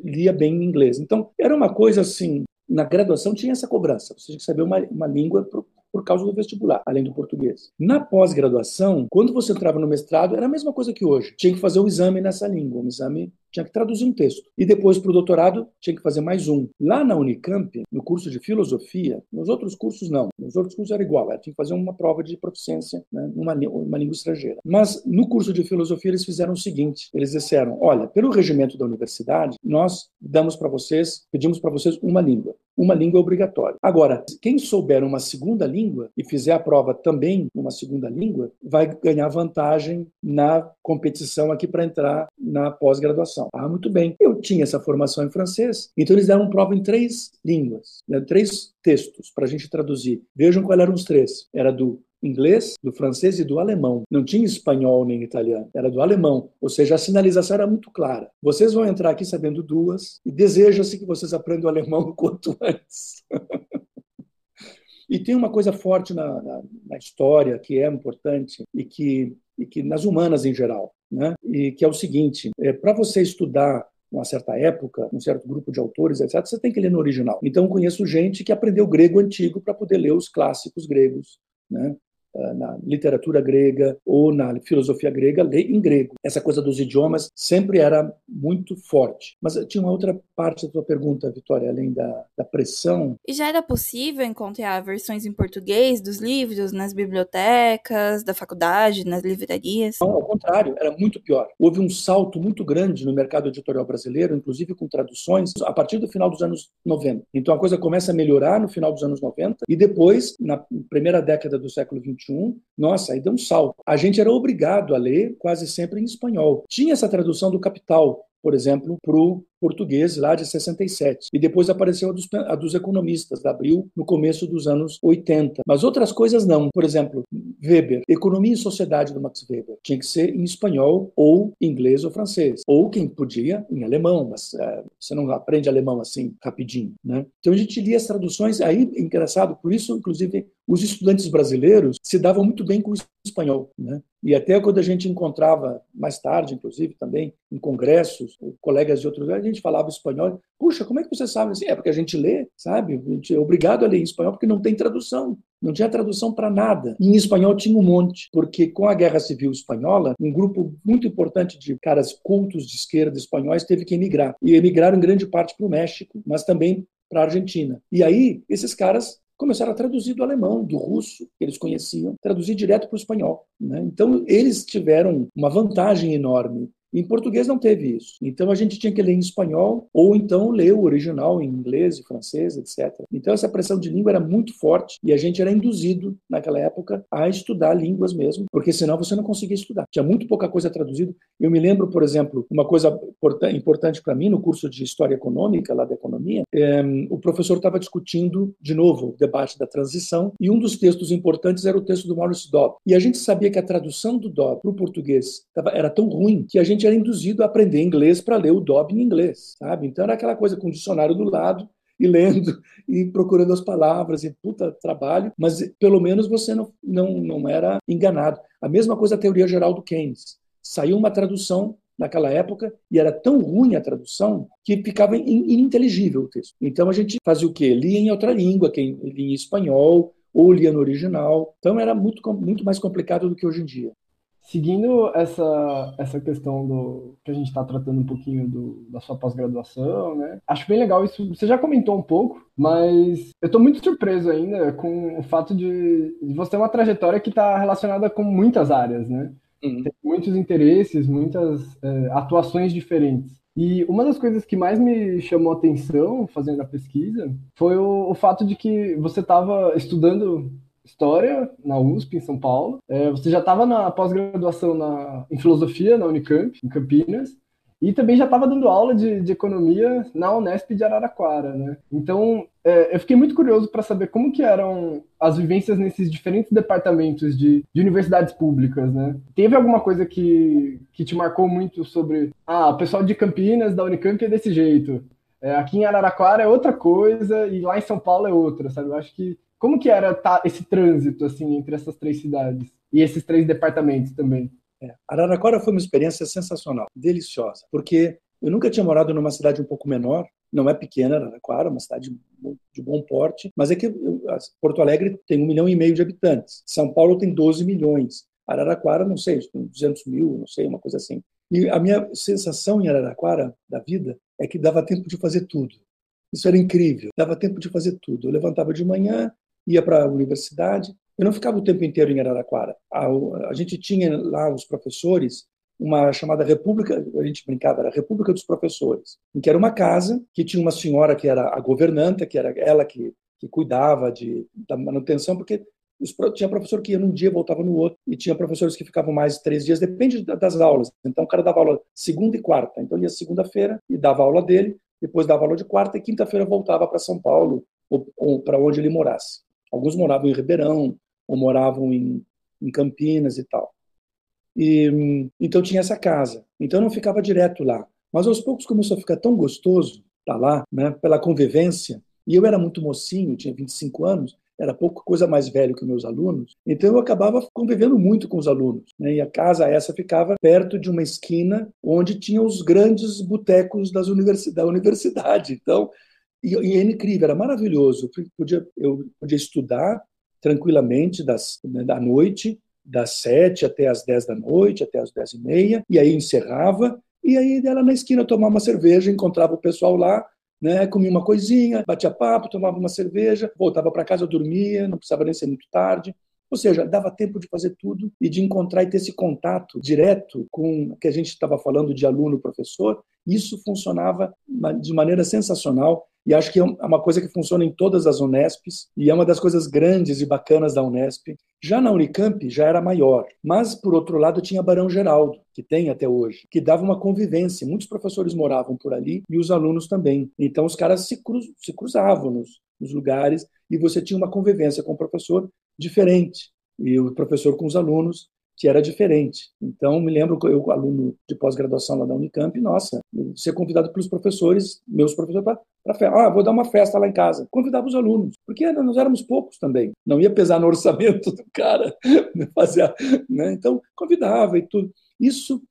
lia bem em inglês. Então, era uma coisa assim, na graduação tinha essa cobrança, você tinha que saber uma, uma língua por causa do vestibular, além do português. Na pós-graduação, quando você entrava no mestrado, era a mesma coisa que hoje. Tinha que fazer o um exame nessa língua, um exame tinha que traduzir um texto. E depois, para o doutorado, tinha que fazer mais um. Lá na Unicamp, no curso de filosofia, nos outros cursos não. Nos outros cursos era igual, era, tinha que fazer uma prova de proficiência né, numa uma língua estrangeira. Mas no curso de filosofia, eles fizeram o seguinte: eles disseram, olha, pelo regimento da universidade, nós damos para vocês, pedimos para vocês uma língua. Uma língua obrigatória. Agora, quem souber uma segunda língua e fizer a prova também numa segunda língua, vai ganhar vantagem na competição aqui para entrar na pós-graduação. Ah, muito bem. Eu tinha essa formação em francês, então eles deram prova em três línguas, né, três textos para a gente traduzir. Vejam quais eram os três. Era do inglês, do francês e do alemão. Não tinha espanhol nem italiano, era do alemão. Ou seja, a sinalização era muito clara. Vocês vão entrar aqui sabendo duas e deseja-se que vocês aprendam alemão o quanto antes. e tem uma coisa forte na, na, na história que é importante e que, e que nas humanas em geral, né? E que é o seguinte: é, para você estudar uma certa época, um certo grupo de autores, etc., você tem que ler no original. Então, conheço gente que aprendeu grego antigo para poder ler os clássicos gregos. Né? Eh, na literatura grega ou na filosofia grega, lê em grego. Essa coisa dos idiomas sempre era muito forte. Mas tinha uma outra parte da tua pergunta, Vitória, além da, da pressão. E já era possível encontrar versões em português dos livros nas bibliotecas, da faculdade, nas livrarias? Não, ao contrário, era muito pior. Houve um salto muito grande no mercado editorial brasileiro, inclusive com traduções, a partir do final dos anos 90. Então a coisa começa a melhorar no final dos anos 90 e depois, na primeira década do século Nossa, aí deu um salto. A gente era obrigado a ler quase sempre em espanhol. Tinha essa tradução do Capital, por exemplo, para o português lá de 67. E depois apareceu a dos, a dos, economistas, da Abril, no começo dos anos 80. Mas outras coisas não. Por exemplo, Weber, Economia e Sociedade do Max Weber. Tinha que ser em espanhol ou inglês ou francês. Ou quem podia, em alemão, mas é, você não aprende alemão assim rapidinho. Né? Então a gente lia as traduções, aí engraçado, por isso, inclusive, os estudantes brasileiros se davam muito bem com o espanhol. Né? E até quando a gente encontrava, mais tarde, inclusive, também, em congressos, colegas de outros lugares, a gente falava espanhol. Puxa, como é que você sabe? Assim, é porque a gente lê, sabe? A gente é obrigado a ler em espanhol porque não tem tradução. Não tinha tradução para nada. Em espanhol tinha um monte, porque com a Guerra Civil Espanhola, um grupo muito importante de caras cultos de esquerda espanhóis teve que emigrar. E emigraram em grande parte para o México, mas também para a Argentina. E aí, esses caras começaram a traduzir do alemão, do russo, que eles conheciam, traduzir direto para o espanhol. Né? Então, eles tiveram uma vantagem enorme em português não teve isso. Então a gente tinha que ler em espanhol ou então ler o original em inglês e francês, etc. Então essa pressão de língua era muito forte e a gente era induzido naquela época a estudar línguas mesmo, porque senão você não conseguia estudar. Tinha muito pouca coisa traduzida. Eu me lembro, por exemplo, uma coisa importante para mim no curso de História Econômica, lá da Economia, é, o professor estava discutindo de novo o debate da transição e um dos textos importantes era o texto do Maurice Dobb. E a gente sabia que a tradução do Dobb para o português era tão ruim que a gente era induzido a aprender inglês para ler o Dobb em inglês, sabe? Então era aquela coisa com o dicionário do lado e lendo e procurando as palavras e puta trabalho, mas pelo menos você não, não, não era enganado. A mesma coisa a teoria geral do Keynes. Saiu uma tradução naquela época e era tão ruim a tradução que ficava ininteligível o texto. Então a gente fazia o quê? Lia em outra língua, quem lia em espanhol ou lia no original. Então era muito, muito mais complicado do que hoje em dia. Seguindo essa, essa questão do que a gente está tratando um pouquinho do, da sua pós-graduação, né? Acho bem legal isso. Você já comentou um pouco, mas eu estou muito surpreso ainda com o fato de, de você ter uma trajetória que está relacionada com muitas áreas, né? Uhum. Tem muitos interesses, muitas é, atuações diferentes. E uma das coisas que mais me chamou a atenção fazendo a pesquisa foi o, o fato de que você estava estudando História na USP, em São Paulo. É, você já estava na pós-graduação na, em Filosofia na Unicamp, em Campinas. E também já estava dando aula de, de, economia na Unesp de Araraquara, né? Então, é, eu fiquei muito curioso para saber como que eram as vivências nesses diferentes departamentos de, de, universidades públicas, né? Teve alguma coisa que, que te marcou muito sobre, ah, o pessoal de Campinas, da Unicamp é desse jeito, é, aqui em Araraquara é outra coisa e lá em São Paulo é outra, sabe? Eu acho que como que era tá, esse trânsito assim entre essas três cidades e esses três departamentos também? É, Araraquara foi uma experiência sensacional, deliciosa, porque eu nunca tinha morado numa cidade um pouco menor, não é pequena, Araraquara, é uma cidade de bom porte, mas é que Porto Alegre tem um milhão e meio de habitantes, São Paulo tem 12 milhões, Araraquara, não sei, tem 200 mil, não sei, uma coisa assim. E a minha sensação em Araraquara, da vida, é que dava tempo de fazer tudo. Isso era incrível, dava tempo de fazer tudo. Eu levantava de manhã, ia para a universidade. Eu não ficava o tempo inteiro em Araraquara. A, a, gente tinha lá os professores uma chamada República, a gente brincava, era a República dos Professores, em que era uma casa que tinha uma senhora que era a governanta, que era ela que, que cuidava de, da manutenção, porque os, tinha professor que ia num dia voltava no outro, e tinha professores que ficavam mais três dias, depende das aulas. Então o cara dava aula segunda e quarta, então ia segunda-feira e dava aula dele, depois dava aula de quarta, e quinta-feira voltava para São Paulo, ou, ou para onde ele morasse. Alguns moravam em Ribeirão, ou moravam em, em Campinas e tal. E, então tinha essa casa. Então eu não ficava direto lá. Mas aos poucos começou a ficar tão gostoso estar lá, né, pela convivência. E eu era muito mocinho, tinha 25 anos, era pouco coisa mais velho que meus alunos, então eu acabava convivendo muito com os alunos. Né? E a casa essa ficava perto de uma esquina onde tinha os grandes botecos das universi da universidade. Então e, e é incrível, era maravilhoso. Eu podia, eu podia estudar tranquilamente das, né, da noite, das sete até as dez da noite, até as dez e meia, e aí encerrava, e aí ela na esquina tomar uma cerveja, encontrava o pessoal lá, né, comia uma coisinha, batia papo, tomava uma cerveja, voltava para casa, dormia, não precisava nem ser muito tarde. Ou seja, dava tempo de fazer tudo e de encontrar e ter esse contato direto com que a gente estava falando de aluno-professor. Isso funcionava de maneira sensacional e acho que é, é uma coisa que funciona em todas as Unesps e é uma das coisas grandes e bacanas da Unesp. Já na Unicamp já era maior, mas por outro lado tinha Barão Geraldo, que tem até hoje, que dava uma convivência. Muitos professores moravam por ali e os alunos também. Então os caras se, cruz, se cruzavam nos, nos lugares e você tinha uma convivência com o professor diferente. e o professor com os alunos, que era diferente. Então, me lembro que eu, aluno de pós-graduação lá da Unicamp, nossa, ser convidado pelos professores, meus professores, para festa. Ah, vou dar uma festa lá em casa. Convidava os alunos, porque nós éramos poucos também. Não ia pesar no orçamento do cara. Fazer, né? Então, convidava e tudo. Isso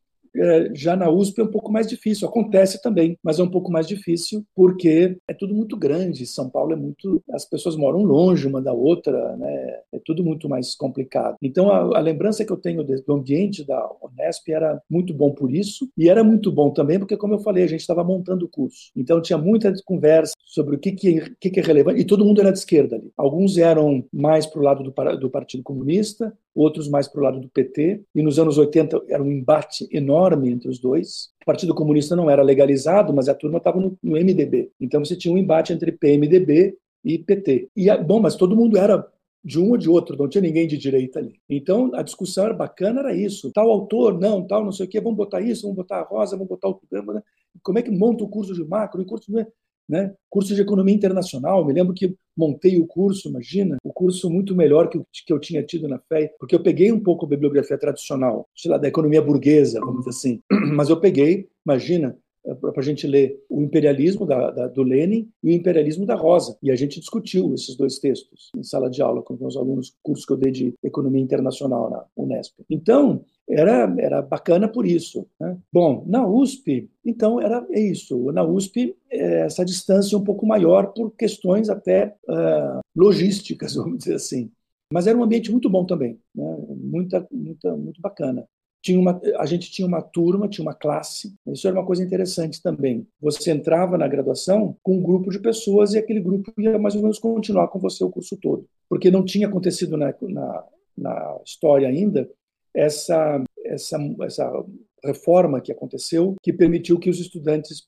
já na USP é um pouco mais difícil. Acontece também, mas é um pouco mais difícil porque é tudo muito grande. São Paulo é muito. As pessoas moram longe uma da outra, né? É tudo muito mais complicado. Então, a, a lembrança que eu tenho do ambiente da Unesp era muito bom por isso, e era muito bom também porque, como eu falei, a gente estava montando o curso. Então, tinha muita conversa sobre o que, que, que, que é relevante, e todo mundo era de esquerda ali. Alguns eram mais para o lado do, do Partido Comunista, outros mais para o lado do PT, e nos anos 80 era um embate enorme entre os dois. O Partido Comunista não era legalizado, mas a turma estava no, no, MDB. Então você tinha um embate entre PMDB e PT. E, bom, mas todo mundo era de um ou de outro, não tinha ninguém de direita ali. Então a discussão era bacana, era isso. Tal autor, não, tal, não sei o quê, vamos botar isso, vamos botar a rosa, vamos botar o programa. Né? Como é que monta o curso de macro? O curso é né? Curso de Economia Internacional, me lembro que montei o curso, imagina, o curso muito melhor que que eu tinha tido na FEI, porque eu peguei um pouco a bibliografia tradicional, sei lá, da economia burguesa, vamos dizer assim, mas eu peguei, imagina, para a gente ler o imperialismo da, da, do Lenin e o imperialismo da Rosa. E a gente discutiu esses dois textos em sala de aula com meus alunos, curso que eu dei de Economia Internacional na Unesp. Então, era, era bacana por isso. Né? Bom, na USP, então, era é isso. Na USP, é essa distância um pouco maior por questões até uh, logísticas, vamos dizer assim. Mas era um ambiente muito bom também, né? muita, muita, muito bacana tinha uma, a gente tinha uma turma, tinha uma classe. Isso era uma coisa interessante também. Você entrava na graduação com um grupo de pessoas e aquele grupo ia mais ou menos continuar com você o curso todo, porque não tinha acontecido na, na, na história ainda essa, essa, essa reforma que aconteceu, que permitiu que os estudantes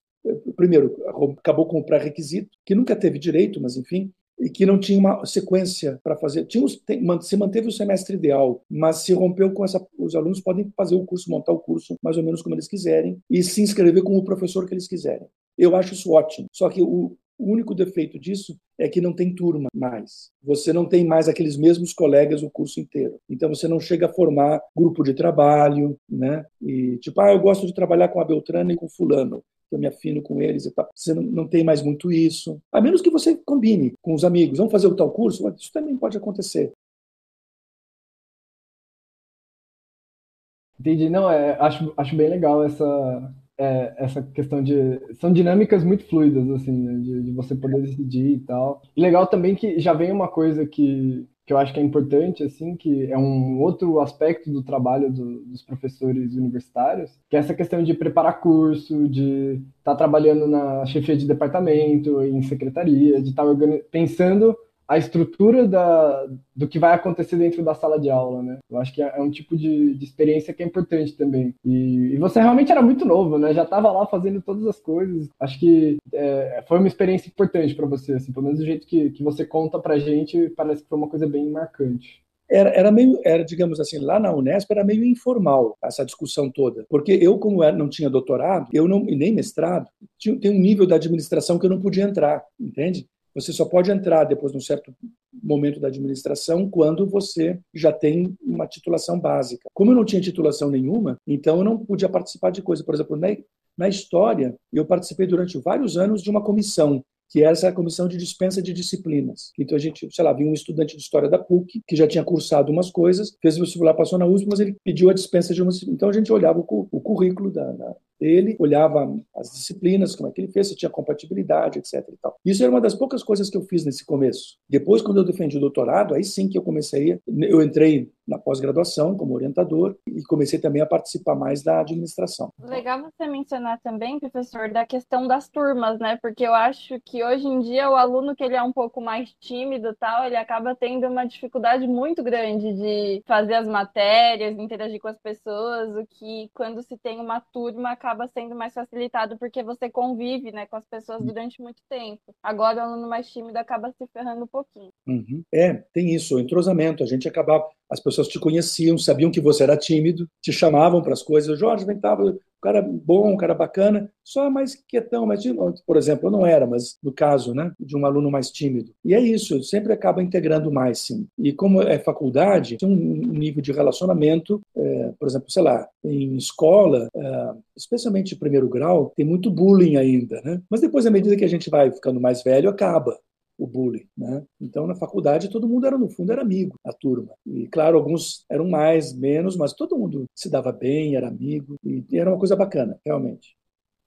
primeiro, acabou com o pré-requisito, que nunca teve direito, mas enfim, e que não tinha uma sequência para fazer. Tinha se manteve o semestre ideal, mas se rompeu com essa. Os alunos podem fazer o curso, montar o curso mais ou menos como eles quiserem e se inscrever com o professor que eles quiserem. Eu acho isso ótimo. Só que o, o único defeito disso é que não tem turma mais. Você não tem mais aqueles mesmos colegas o curso inteiro. Então você não chega a formar grupo de trabalho, né? E tipo, ah, eu gosto de trabalhar com a Beltrana e com fulano eu me afino com eles e tal. Você não, não tem mais muito isso. A menos que você combine com os amigos, vamos fazer o tal curso, isso também pode acontecer. Entendi. Não, é, acho, acho bem legal essa, é, essa questão de. São dinâmicas muito fluidas, assim, né? de, de, você poder decidir e tal. E legal também que já vem uma coisa que, que eu acho que é importante, assim, que é um outro aspecto do trabalho do, dos professores universitários, que é essa questão de preparar curso, de estar tá trabalhando na chefia de departamento, em secretaria, de estar tá pensando a estrutura da, do que vai acontecer dentro da sala de aula, né? Eu acho que é, é um tipo de, de experiência que é importante também. E, e, você realmente era muito novo, né? Já estava lá fazendo todas as coisas. Acho que é, foi uma experiência importante para você, assim, pelo menos do jeito que, que você conta para gente, parece que foi uma coisa bem marcante. Era, era, meio, era, digamos assim, lá na Unesp era meio informal essa discussão toda, porque eu, como não tinha doutorado, eu não e nem mestrado, tinha, tem um nível da administração que eu não podia entrar, entende? Você só pode entrar depois de um certo momento da administração quando você já tem uma titulação básica. Como eu não tinha titulação nenhuma, então eu não podia participar de coisa. Por exemplo, na, na história, eu participei durante vários anos de uma comissão que é essa comissão de dispensa de disciplinas. Então a gente, sei lá, vinha um estudante de história da PUC que já tinha cursado umas coisas, fez o vestibular, passou na USP, mas ele pediu a dispensa de uma Então a gente olhava o, o currículo da, da, ele olhava as disciplinas, como é que ele fez, se tinha compatibilidade, etc. E tal. Isso era uma das poucas coisas que eu fiz nesse começo. Depois, quando eu defendi o doutorado, aí sim que eu comecei, eu entrei na pós-graduação como orientador e comecei também a participar mais da administração. Legal você mencionar também, professor, da questão das turmas, né? Porque eu acho que hoje em dia o aluno que ele é um pouco mais tímido, tal, ele acaba tendo uma dificuldade muito grande de fazer as matérias, interagir com as pessoas, o que quando se tem uma turma acaba sendo mais facilitado porque você convive, né, com as pessoas durante muito tempo. Agora o aluno mais tímido acaba se ferrando um pouquinho. Uhum. É, tem isso, o entrosamento, a gente acabava as pessoas te conheciam, sabiam que você era tímido, te chamavam para as coisas. Jorge, vem cá, um cara bom, um cara bacana, só mais quietão, tímido. Por exemplo, eu não era, mas no caso né, de um aluno mais tímido. E é isso, sempre acaba integrando mais, sim. E como é faculdade, tem um nível de relacionamento, é, por exemplo, sei lá, em escola, é, especialmente de primeiro grau, tem muito bullying ainda, né? Mas depois, à medida que a gente vai ficando mais velho, acaba o bullying, né? Então na faculdade todo mundo era no fundo era amigo, a turma. E claro, alguns eram mais, menos, mas todo mundo se dava bem, era amigo e era uma coisa bacana, realmente.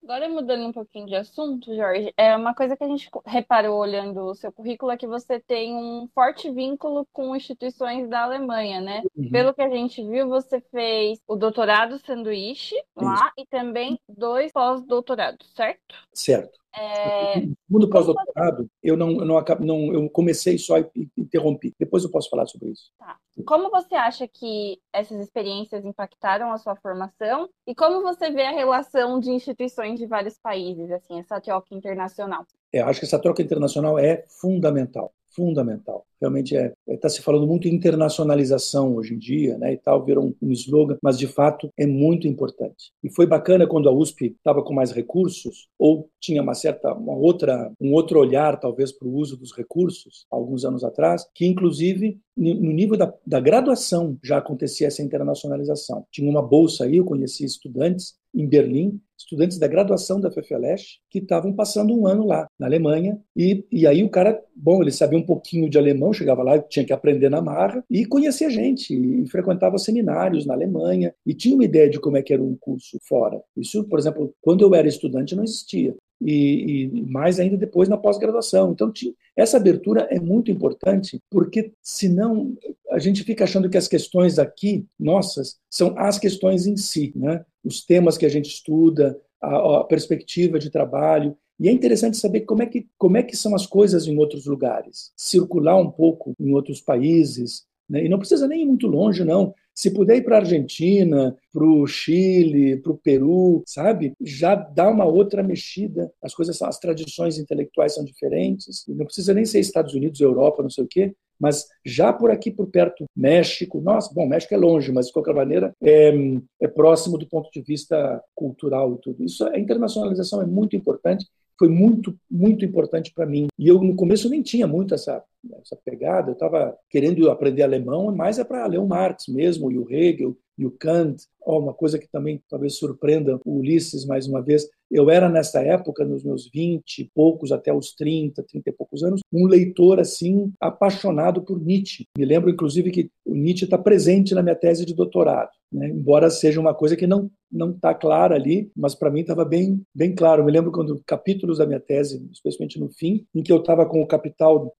Agora mudando um pouquinho de assunto, Jorge, é uma coisa que a gente reparou olhando o seu currículo é que você tem um forte vínculo com instituições da Alemanha, né? Uhum. Pelo que a gente viu, você fez o doutorado sanduíche lá e também dois pós-doutorados, certo? Certo. É... No pós-doutorado, eu não, eu não, não, eu comecei só e interrompi. Depois eu posso falar sobre isso. Tá. Como você acha que essas experiências impactaram a sua formação e como você vê a relação de instituições de vários países, assim, essa troca internacional? É, acho que essa troca internacional é fundamental fundamental. Realmente é está é, se falando muito em internacionalização hoje em dia, né, e tal, virou um, um slogan, mas de fato é muito importante. E foi bacana quando a USP estava com mais recursos ou tinha uma certa uma outra um outro olhar talvez para o uso dos recursos alguns anos atrás, que inclusive no nível da, da graduação já acontecia essa internacionalização. Tinha uma bolsa aí, eu conheci estudantes em Berlim, estudantes da graduação da FFLESH, que estavam passando um ano lá, na Alemanha, e, e aí o cara, bom, ele sabia um pouquinho de alemão, chegava lá, tinha que aprender na marra, e conhecia gente, e frequentava seminários na Alemanha, e tinha uma ideia de como é que era um curso fora. Isso, por exemplo, quando eu era estudante não existia e, e mais ainda depois na pós-graduação. Então, essa abertura é muito importante, porque senão a gente fica achando que as questões aqui, nossas, são as questões em si, né? Os temas que a gente estuda, a, a perspectiva de trabalho. E é interessante saber como é, que, como é que são as coisas em outros lugares, circular um pouco em outros países, né? e não precisa nem ir muito longe, não. Se puder ir para a Argentina, para o Chile, para o Peru, sabe? Já dá uma outra mexida. As coisas as tradições intelectuais são diferentes. Não precisa nem ser Estados Unidos, Europa, não sei o quê. Mas já por aqui, por perto, México, nossa, bom, México é longe, mas de qualquer maneira é, é próximo do ponto de vista cultural e tudo. Isso, a internacionalização é muito importante foi muito, muito importante para mim. E eu, no começo, nem tinha muito essa, essa pegada. Eu estava querendo aprender alemão, mas é para ler o Marx mesmo, e o Hegel, e o Kant. Oh, uma coisa que também talvez surpreenda o Ulisses mais uma vez. Eu era, nessa época, nos meus 20 e poucos, até os 30, 30 e poucos anos, um leitor, assim, apaixonado por Nietzsche. Me lembro, inclusive, que o Nietzsche está presente na minha tese de doutorado. Né? embora seja uma coisa que não não está clara ali, mas para mim estava bem bem claro. Me lembro quando capítulos da minha tese, especialmente no fim, em que eu estava com o capital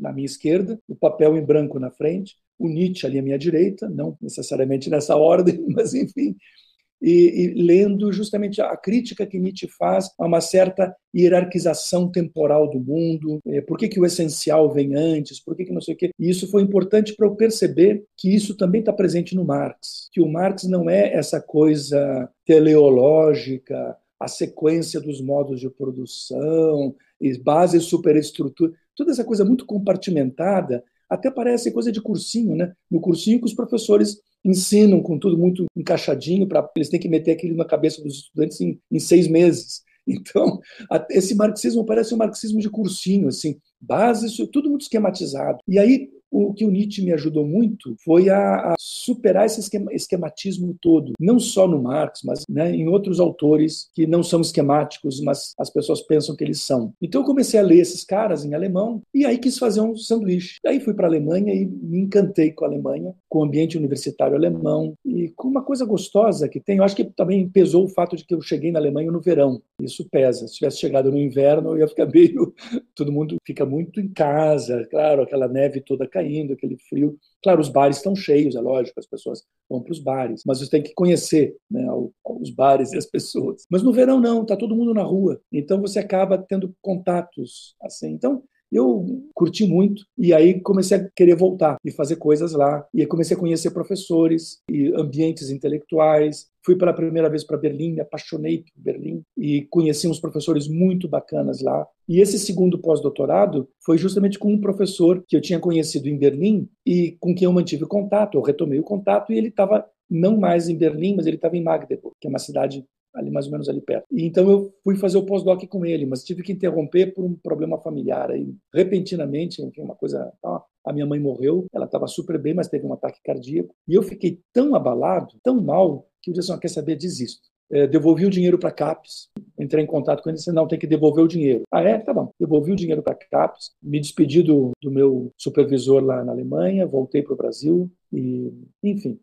na minha esquerda, o papel em branco na frente, o Nietzsche ali à minha direita, não necessariamente nessa ordem, mas enfim, e, e, lendo justamente a crítica que Nietzsche faz a uma certa hierarquização temporal do mundo, é, por que, que o essencial vem antes, por que, que não sei o quê. E isso foi importante para eu perceber que isso também está presente no Marx, que o Marx não é essa coisa teleológica, a sequência dos modos de produção, base superestrutura, toda essa coisa muito compartimentada, até parece coisa de cursinho, né? No cursinho que os professores ensinam com tudo muito encaixadinho, para eles têm que meter aquilo na cabeça dos estudantes em, em seis meses. Então, esse marxismo parece um marxismo de cursinho, assim, base, tudo muito esquematizado. E aí, o que o Nietzsche me ajudou muito foi a, a superar esse esquema, esquematismo todo, não só no Marx, mas né, em outros autores que não são esquemáticos, mas as pessoas pensam que eles são. Então eu comecei a ler esses caras em alemão e aí quis fazer um sanduíche. Aí fui para a Alemanha e me encantei com a Alemanha, com o ambiente universitário alemão e com uma coisa gostosa que tem. Eu acho que também pesou o fato de que eu cheguei na Alemanha no verão. Isso pesa. Se tivesse chegado no inverno, eu ia ficar meio. Todo mundo fica muito em casa, claro, aquela neve toda caindo aquele frio. Claro, os bares estão cheios, é lógico, as pessoas vão para os bares, mas você tem que conhecer né, os bares e as pessoas. Mas no verão não, está todo mundo na rua, então você acaba tendo contatos assim. Então Eu curti muito e aí comecei a querer voltar e fazer coisas lá. E comecei a conhecer professores e ambientes intelectuais. Fui pela primeira vez para Berlim, me apaixonei por Berlim e conheci uns professores muito bacanas lá. E esse segundo pós-doutorado foi justamente com um professor que eu tinha conhecido em Berlim e com quem eu mantive contato. Eu retomei o contato e ele estava não mais em Berlim, mas ele estava em Magdeburg, que é uma cidade ali mais ou menos ali perto. E então eu fui fazer o pós-doc com ele, mas tive que interromper por um problema familiar. Aí, repentinamente, enfim, uma coisa. A minha mãe morreu, ela estava super bem, mas teve um ataque cardíaco. E eu fiquei tão abalado, tão mal, que eu disse: assim, quer saber, desisto. É, devolvi o dinheiro para CAPES, entrei em contato com ele e disse, não, tem que devolver o dinheiro. Ah, é? Tá bom. Devolvi o dinheiro para CAPES, me despedi do, do meu supervisor lá na Alemanha, voltei para o Brasil e, enfim,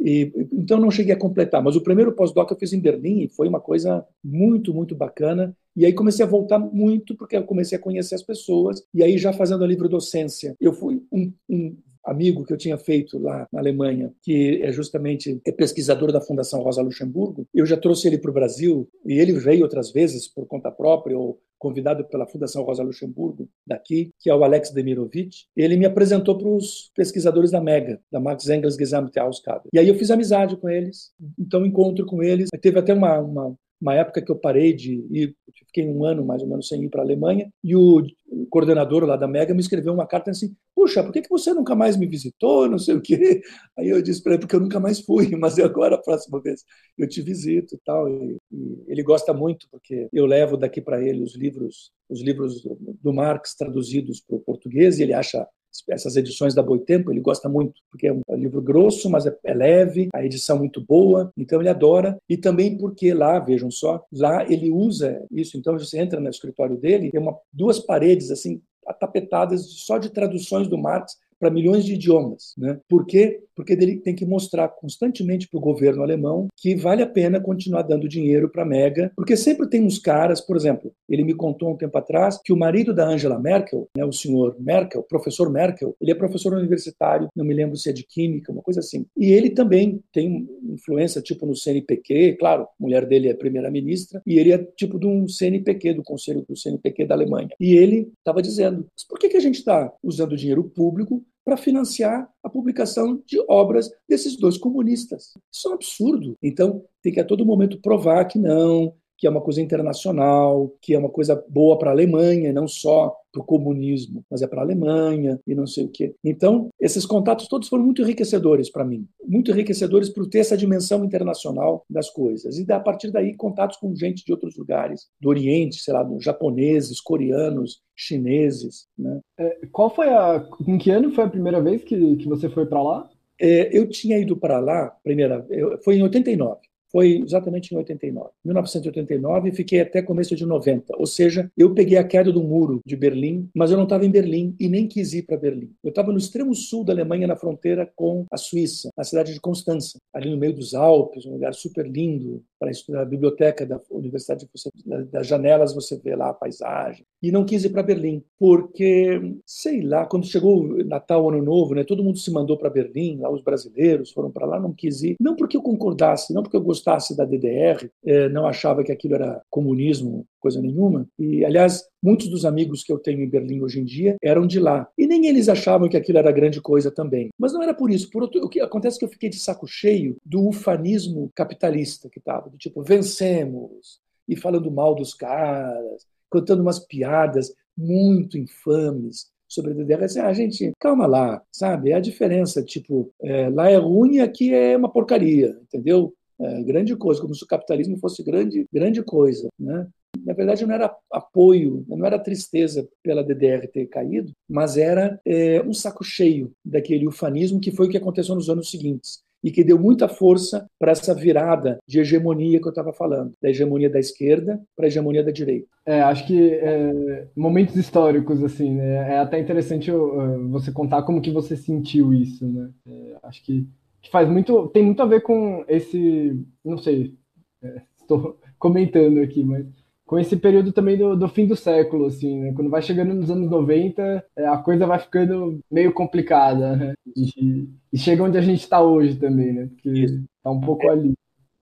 e, então não cheguei a completar, mas o primeiro pós-doc eu fiz em Berlim e foi uma coisa muito, muito bacana. E aí comecei a voltar muito porque eu comecei a conhecer as pessoas. E aí já fazendo a livro docência, eu fui um, um amigo que eu tinha feito lá na Alemanha, que é justamente é pesquisador da Fundação Rosa Luxemburgo. Eu já trouxe ele para o Brasil e ele veio outras vezes por conta própria ou convidado pela Fundação Rosa Luxemburgo daqui, que é o Alex Demirovich. Ele me apresentou para os pesquisadores da Mega, da Max Engels Gesamtausgabe. E aí eu fiz amizade com eles, então encontro com eles. Teve até uma, uma uma época que eu parei de ir, fiquei um ano mais ou menos sem ir para a Alemanha, e o coordenador lá da Mega me escreveu uma carta assim: Puxa, por que, que você nunca mais me visitou? Não sei o quê. Aí eu disse para ele: Porque eu nunca mais fui, mas agora, a próxima vez, eu te visito e tal. E, e ele gosta muito, porque eu levo daqui para ele os livros, os livros do, do Marx traduzidos para o português, e ele acha essas edições da Boitempo, ele gosta muito, porque é um livro grosso, mas é, é leve, a edição muito boa, então ele adora. E também porque lá, vejam só, lá ele usa isso. Então você entra no escritório dele, tem uma, duas paredes assim tapetadas só de traduções do Marx para milhões de idiomas. Né? Por quê? Porque ele tem que mostrar constantemente para o governo alemão que vale a pena continuar dando dinheiro para a Mega, porque sempre tem uns caras, por exemplo, ele me contou um tempo atrás que o marido da Angela Merkel, né, o senhor Merkel, professor Merkel, ele é professor universitário, não me lembro se é de química, uma coisa assim. E ele também tem influência tipo no CNPq, claro, a mulher dele é primeira-ministra, e ele é tipo de um CNPq, do Conselho do CNPq da Alemanha. E ele estava dizendo, por que, que a gente está usando dinheiro público para financiar a publicação de obras desses dois comunistas. Isso é um absurdo. Então, tem que a todo momento provar que não, que é uma coisa internacional, que é uma coisa boa para a Alemanha, não só para o comunismo, mas é para a Alemanha e não sei o quê. Então, esses contatos todos foram muito enriquecedores para mim, muito enriquecedores por ter essa dimensão internacional das coisas. E a partir daí, contatos com gente de outros lugares, do Oriente, sei lá, japoneses, coreanos, chineses. Né? É, qual foi a. Em que ano foi a primeira vez que, que você foi para lá? É, eu tinha ido para lá, primeira, eu, foi em 89 foi exatamente em 89. 1989 e fiquei até começo de 90. Ou seja, eu peguei a queda do muro de Berlim, mas eu não estava em Berlim e nem quis ir para Berlim. Eu estava no extremo sul da Alemanha, na fronteira com a Suíça, na cidade de Constança, ali no meio dos Alpes, um lugar super lindo para estudar a biblioteca da Universidade. Você, das janelas você vê lá a paisagem. E não quis ir para Berlim, porque, sei lá, quando chegou Natal, Ano Novo, né, todo mundo se mandou para Berlim, lá os brasileiros foram para lá, não quis ir. Não porque eu concordasse, não porque eu gostasse gostasse da DDR, é, não achava que aquilo era comunismo, coisa nenhuma. E, aliás, muitos dos amigos que eu tenho em Berlim hoje em dia eram de lá. E nem eles achavam que aquilo era grande coisa também. Mas não era por isso. Por outro, o que acontece é que eu fiquei de saco cheio do ufanismo capitalista que estava, do tipo, vencemos, e falando mal dos caras, contando umas piadas muito infames sobre a DDR, assim, ah, gente, calma lá, sabe? É a diferença, tipo, é, lá é ruim e aqui é uma porcaria, entendeu? É, grande coisa, como se o capitalismo fosse grande, grande coisa. Né? Na verdade, não era apoio, não era tristeza pela DDR ter caído, mas era é, um saco cheio daquele ufanismo que foi o que aconteceu nos anos seguintes e que deu muita força para essa virada de hegemonia que eu estava falando, da hegemonia da esquerda para a hegemonia da direita. É, acho que é, momentos históricos assim, né? É até interessante uh, você contar como que você sentiu isso, né? É, acho que que faz muito, tem muito a ver com esse, não sei, é, estou comentando aqui, mas com esse período também do, do fim do século, assim, né? Quando vai chegando nos anos 90, é, a coisa vai ficando meio complicada, né? E, e chega onde a gente está hoje também, né? Porque está um pouco é, ali.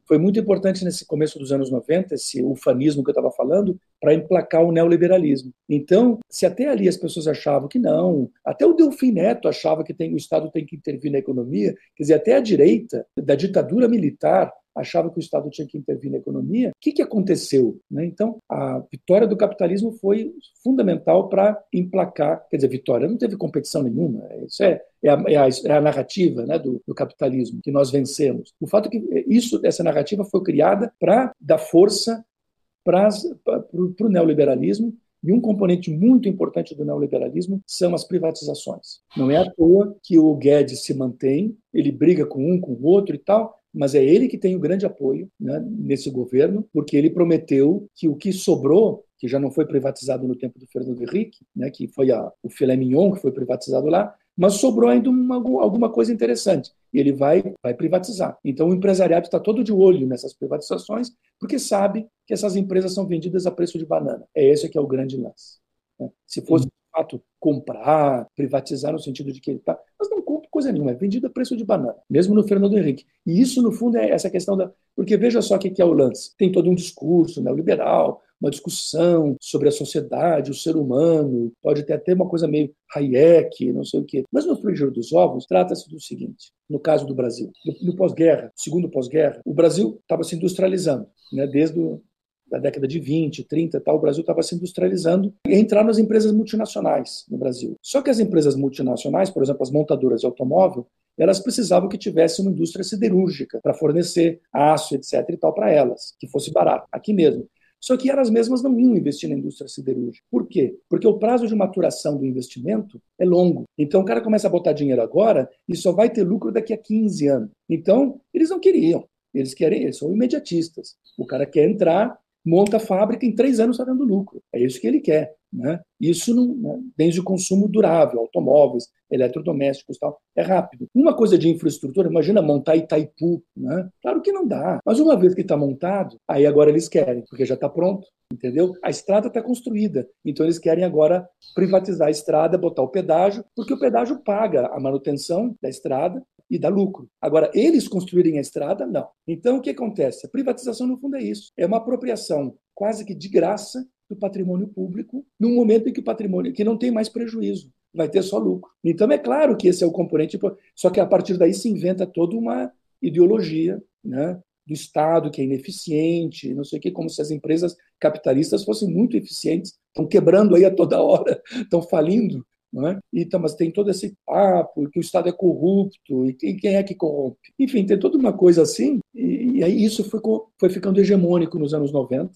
Foi muito importante nesse começo dos anos 90, esse ufanismo que eu estava falando, para emplacar o neoliberalismo. Então, se até ali as pessoas achavam que não, até o Delfim Neto achava que tem, o Estado tem que intervir na economia, quer dizer, até a direita da ditadura militar achava que o Estado tinha que intervir na economia. O que, que aconteceu? Né? Então, a vitória do capitalismo foi fundamental para emplacar, quer dizer, vitória, não teve competição nenhuma, isso é, é, a, é a, é a narrativa né, do, do, capitalismo, que nós vencemos. O fato é que isso, essa narrativa foi criada para dar força para o neoliberalismo e um componente muito importante do neoliberalismo são as privatizações. Não é à toa que o Guedes se mantém, ele briga com um, com o outro e tal, mas é ele que tem o grande apoio né, nesse governo, porque ele prometeu que o que sobrou, que já não foi privatizado no tempo do Fernando Henrique, né, que foi a, o filé mignon que foi privatizado lá, mas sobrou ainda uma, alguma coisa interessante. E ele vai, vai privatizar. Então o empresariado está todo de olho nessas privatizações, porque sabe que essas empresas são vendidas a preço de banana. É esse que é o grande lance. Né? Se fosse, fato, comprar, privatizar no sentido de que ele está... Mas não coisa nenhuma, é vendido a preço de banana, mesmo no Fernando Henrique. E isso, no fundo, é essa questão da. Porque veja só o que é o lance: tem todo um discurso neoliberal, uma discussão sobre a sociedade, o ser humano, pode ter até uma coisa meio Hayek, não sei o quê. Mas no frigir dos ovos, trata-se do seguinte: no caso do Brasil, no, no pós-guerra, segundo pós-guerra, o Brasil estava se industrializando, né, desde o da década de 20, 30 tal, o Brasil estava se industrializando e entrar nas empresas multinacionais no Brasil. Só que as empresas multinacionais, por exemplo, as montadoras de automóvel, elas precisavam que tivesse uma indústria siderúrgica para fornecer aço, etc. e tal para elas, que fosse barato, aqui mesmo. Só que elas mesmas não iam investir na indústria siderúrgica. Por quê? Porque o prazo de maturação do investimento é longo. Então o cara começa a botar dinheiro agora e só vai ter lucro daqui a 15 anos. Então, eles não queriam. Eles querem, eles são imediatistas. O cara quer entrar, monta a fábrica, em três anos está dando lucro. É isso que ele quer. Né? Isso não, né? desde o consumo durável, automóveis, eletrodomésticos tal, é rápido. Uma coisa de infraestrutura, imagina montar Itaipu, né? Claro que não dá. Mas uma vez que está montado, aí agora eles querem, porque já está pronto, entendeu? A estrada está construída, então eles querem agora privatizar a estrada, botar o pedágio, porque o pedágio paga a manutenção da estrada e dá lucro. Agora, eles construírem a estrada, não. Então, o que acontece? A privatização, no fundo, é isso. É uma apropriação quase que de graça do patrimônio público, num momento em que o patrimônio que não tem mais prejuízo, vai ter só lucro. Então, é claro que esse é o componente, só que a partir daí se inventa toda uma ideologia né, do Estado que é ineficiente, não sei o que, como se as empresas capitalistas fossem muito eficientes, estão quebrando aí a toda hora, estão falindo, não é? Então, mas tem todo esse papo que o Estado é corrupto e quem é que corrompe. Enfim, tem toda uma coisa assim, e, e aí isso foi, foi ficando hegemônico nos anos 90,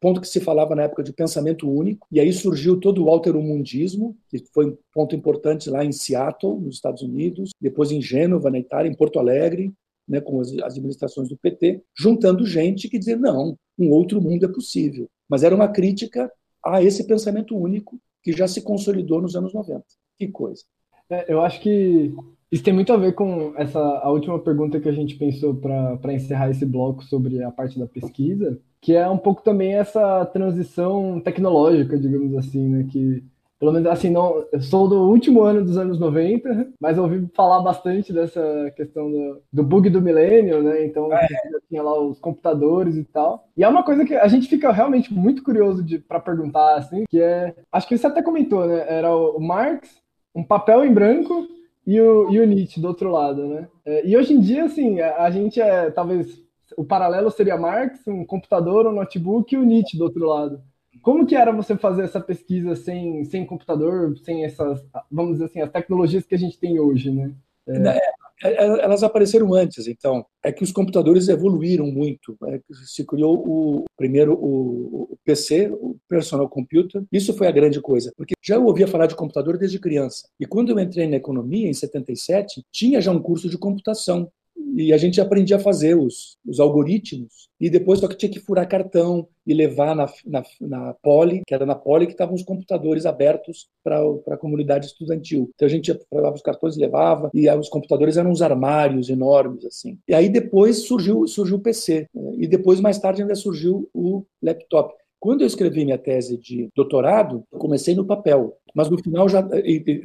ponto que se falava na época de pensamento único, e aí surgiu todo o alteromundismo, que foi um ponto importante lá em Seattle, nos Estados Unidos, depois em Gênova, na Itália, em Porto Alegre, né, com as administrações do PT, juntando gente que dizia, não, um outro mundo é possível. Mas era uma crítica a esse pensamento único que já se consolidou nos anos 90. Que coisa. É, eu acho que isso tem muito a ver com essa a última pergunta que a gente pensou para encerrar esse bloco sobre a parte da pesquisa, que é um pouco também essa transição tecnológica, digamos assim, né, que pelo menos assim, não, eu sou do último ano dos anos 90, mas ouvi falar bastante dessa questão do, do bug do milênio, né? Então é. tinha lá os computadores e tal. E é uma coisa que a gente fica realmente muito curioso para perguntar, assim, que é. Acho que você até comentou, né? Era o Marx, um papel em branco e o, e o Nietzsche do outro lado, né? É, e hoje em dia, assim, a, a gente é talvez. O paralelo seria Marx, um computador, um notebook e o Nietzsche do outro lado. Como que era você fazer essa pesquisa sem, sem computador, sem essas, vamos dizer assim, as tecnologias que a gente tem hoje, né? É... É, é elas apareceram antes, então. É que os computadores evoluíram muito. Né? Se criou o primeiro o, PC, o personal computer. Isso foi a grande coisa, porque já eu ouvia falar de computador desde criança. E quando eu entrei na economia em 77, tinha já um curso de computação e a gente aprendia a fazer os, os algoritmos, e depois só que tinha que furar cartão e levar na, na, na Poli, que era na Poli, que estavam os computadores abertos para a comunidade estudantil. Então a gente levava os cartões, levava, e os computadores eram uns armários enormes, assim. E aí depois surgiu, surgiu o PC, né? e depois, mais tarde, ainda surgiu o laptop. Quando eu escrevi minha tese de doutorado, comecei no papel, mas no final já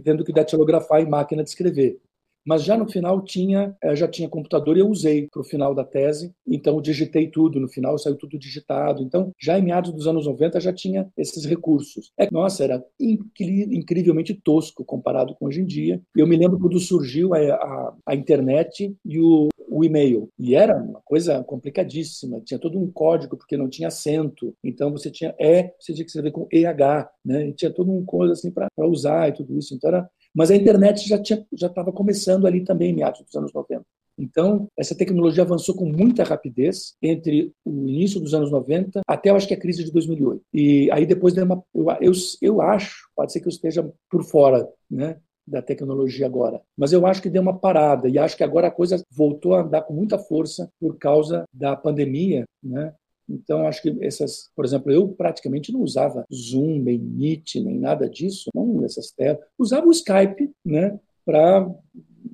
tendo que datilografar em máquina de escrever. Mas já no final tinha, eh, já tinha computador e eu usei para o final da tese, então digitei tudo, no final saiu tudo digitado. Então, já em meados dos anos 90 já tinha esses recursos. É, nossa, era incrivelmente tosco comparado com hoje em dia. Eu me lembro quando surgiu a, a, a internet e o, o e-mail. E era uma coisa complicadíssima, tinha todo um código, porque não tinha acento. Então você tinha E, você tinha que escrever com EH, né? E tinha todo um coisa assim para usar e tudo isso. Então era... Mas a internet já já estava começando ali também, meados dos anos 90. Então, essa tecnologia avançou com muita rapidez entre o início dos anos 90 até, eu acho que a crise de 2008. E aí depois deu uma, eu, eu, eu acho, pode ser que eu esteja por fora, né? da tecnologia agora. Mas eu acho que deu uma parada e acho que agora a coisa voltou a andar com muita força por causa da pandemia, né? Então, acho que essas, por exemplo, eu praticamente não usava Zoom, nem Meet, nem nada disso, não essas telas. Usava o Skype, né, para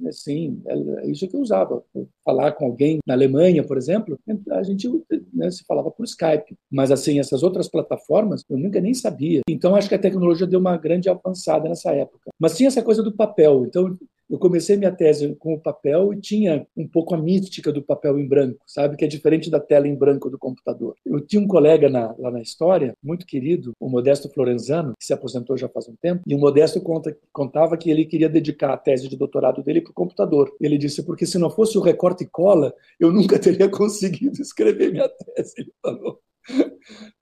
assim, é isso que eu usava. Falar com alguém na Alemanha, por exemplo, a gente né, se falava por Skype. Mas, assim, essas outras plataformas, eu nunca nem sabia. Então, acho que a tecnologia deu uma grande avançada nessa época. Mas tinha essa coisa do papel. Então, eu comecei minha tese com o papel e tinha um pouco a mística do papel em branco, sabe? Que é diferente da tela em branco do computador. Eu tinha um colega na, lá na história, muito querido, o Modesto Florenzano, que se aposentou já faz um tempo, e o Modesto conta, contava que ele queria dedicar a tese de doutorado dele para o computador. Ele disse, porque se não fosse o recorte e cola, eu nunca teria conseguido escrever minha tese, ele falou.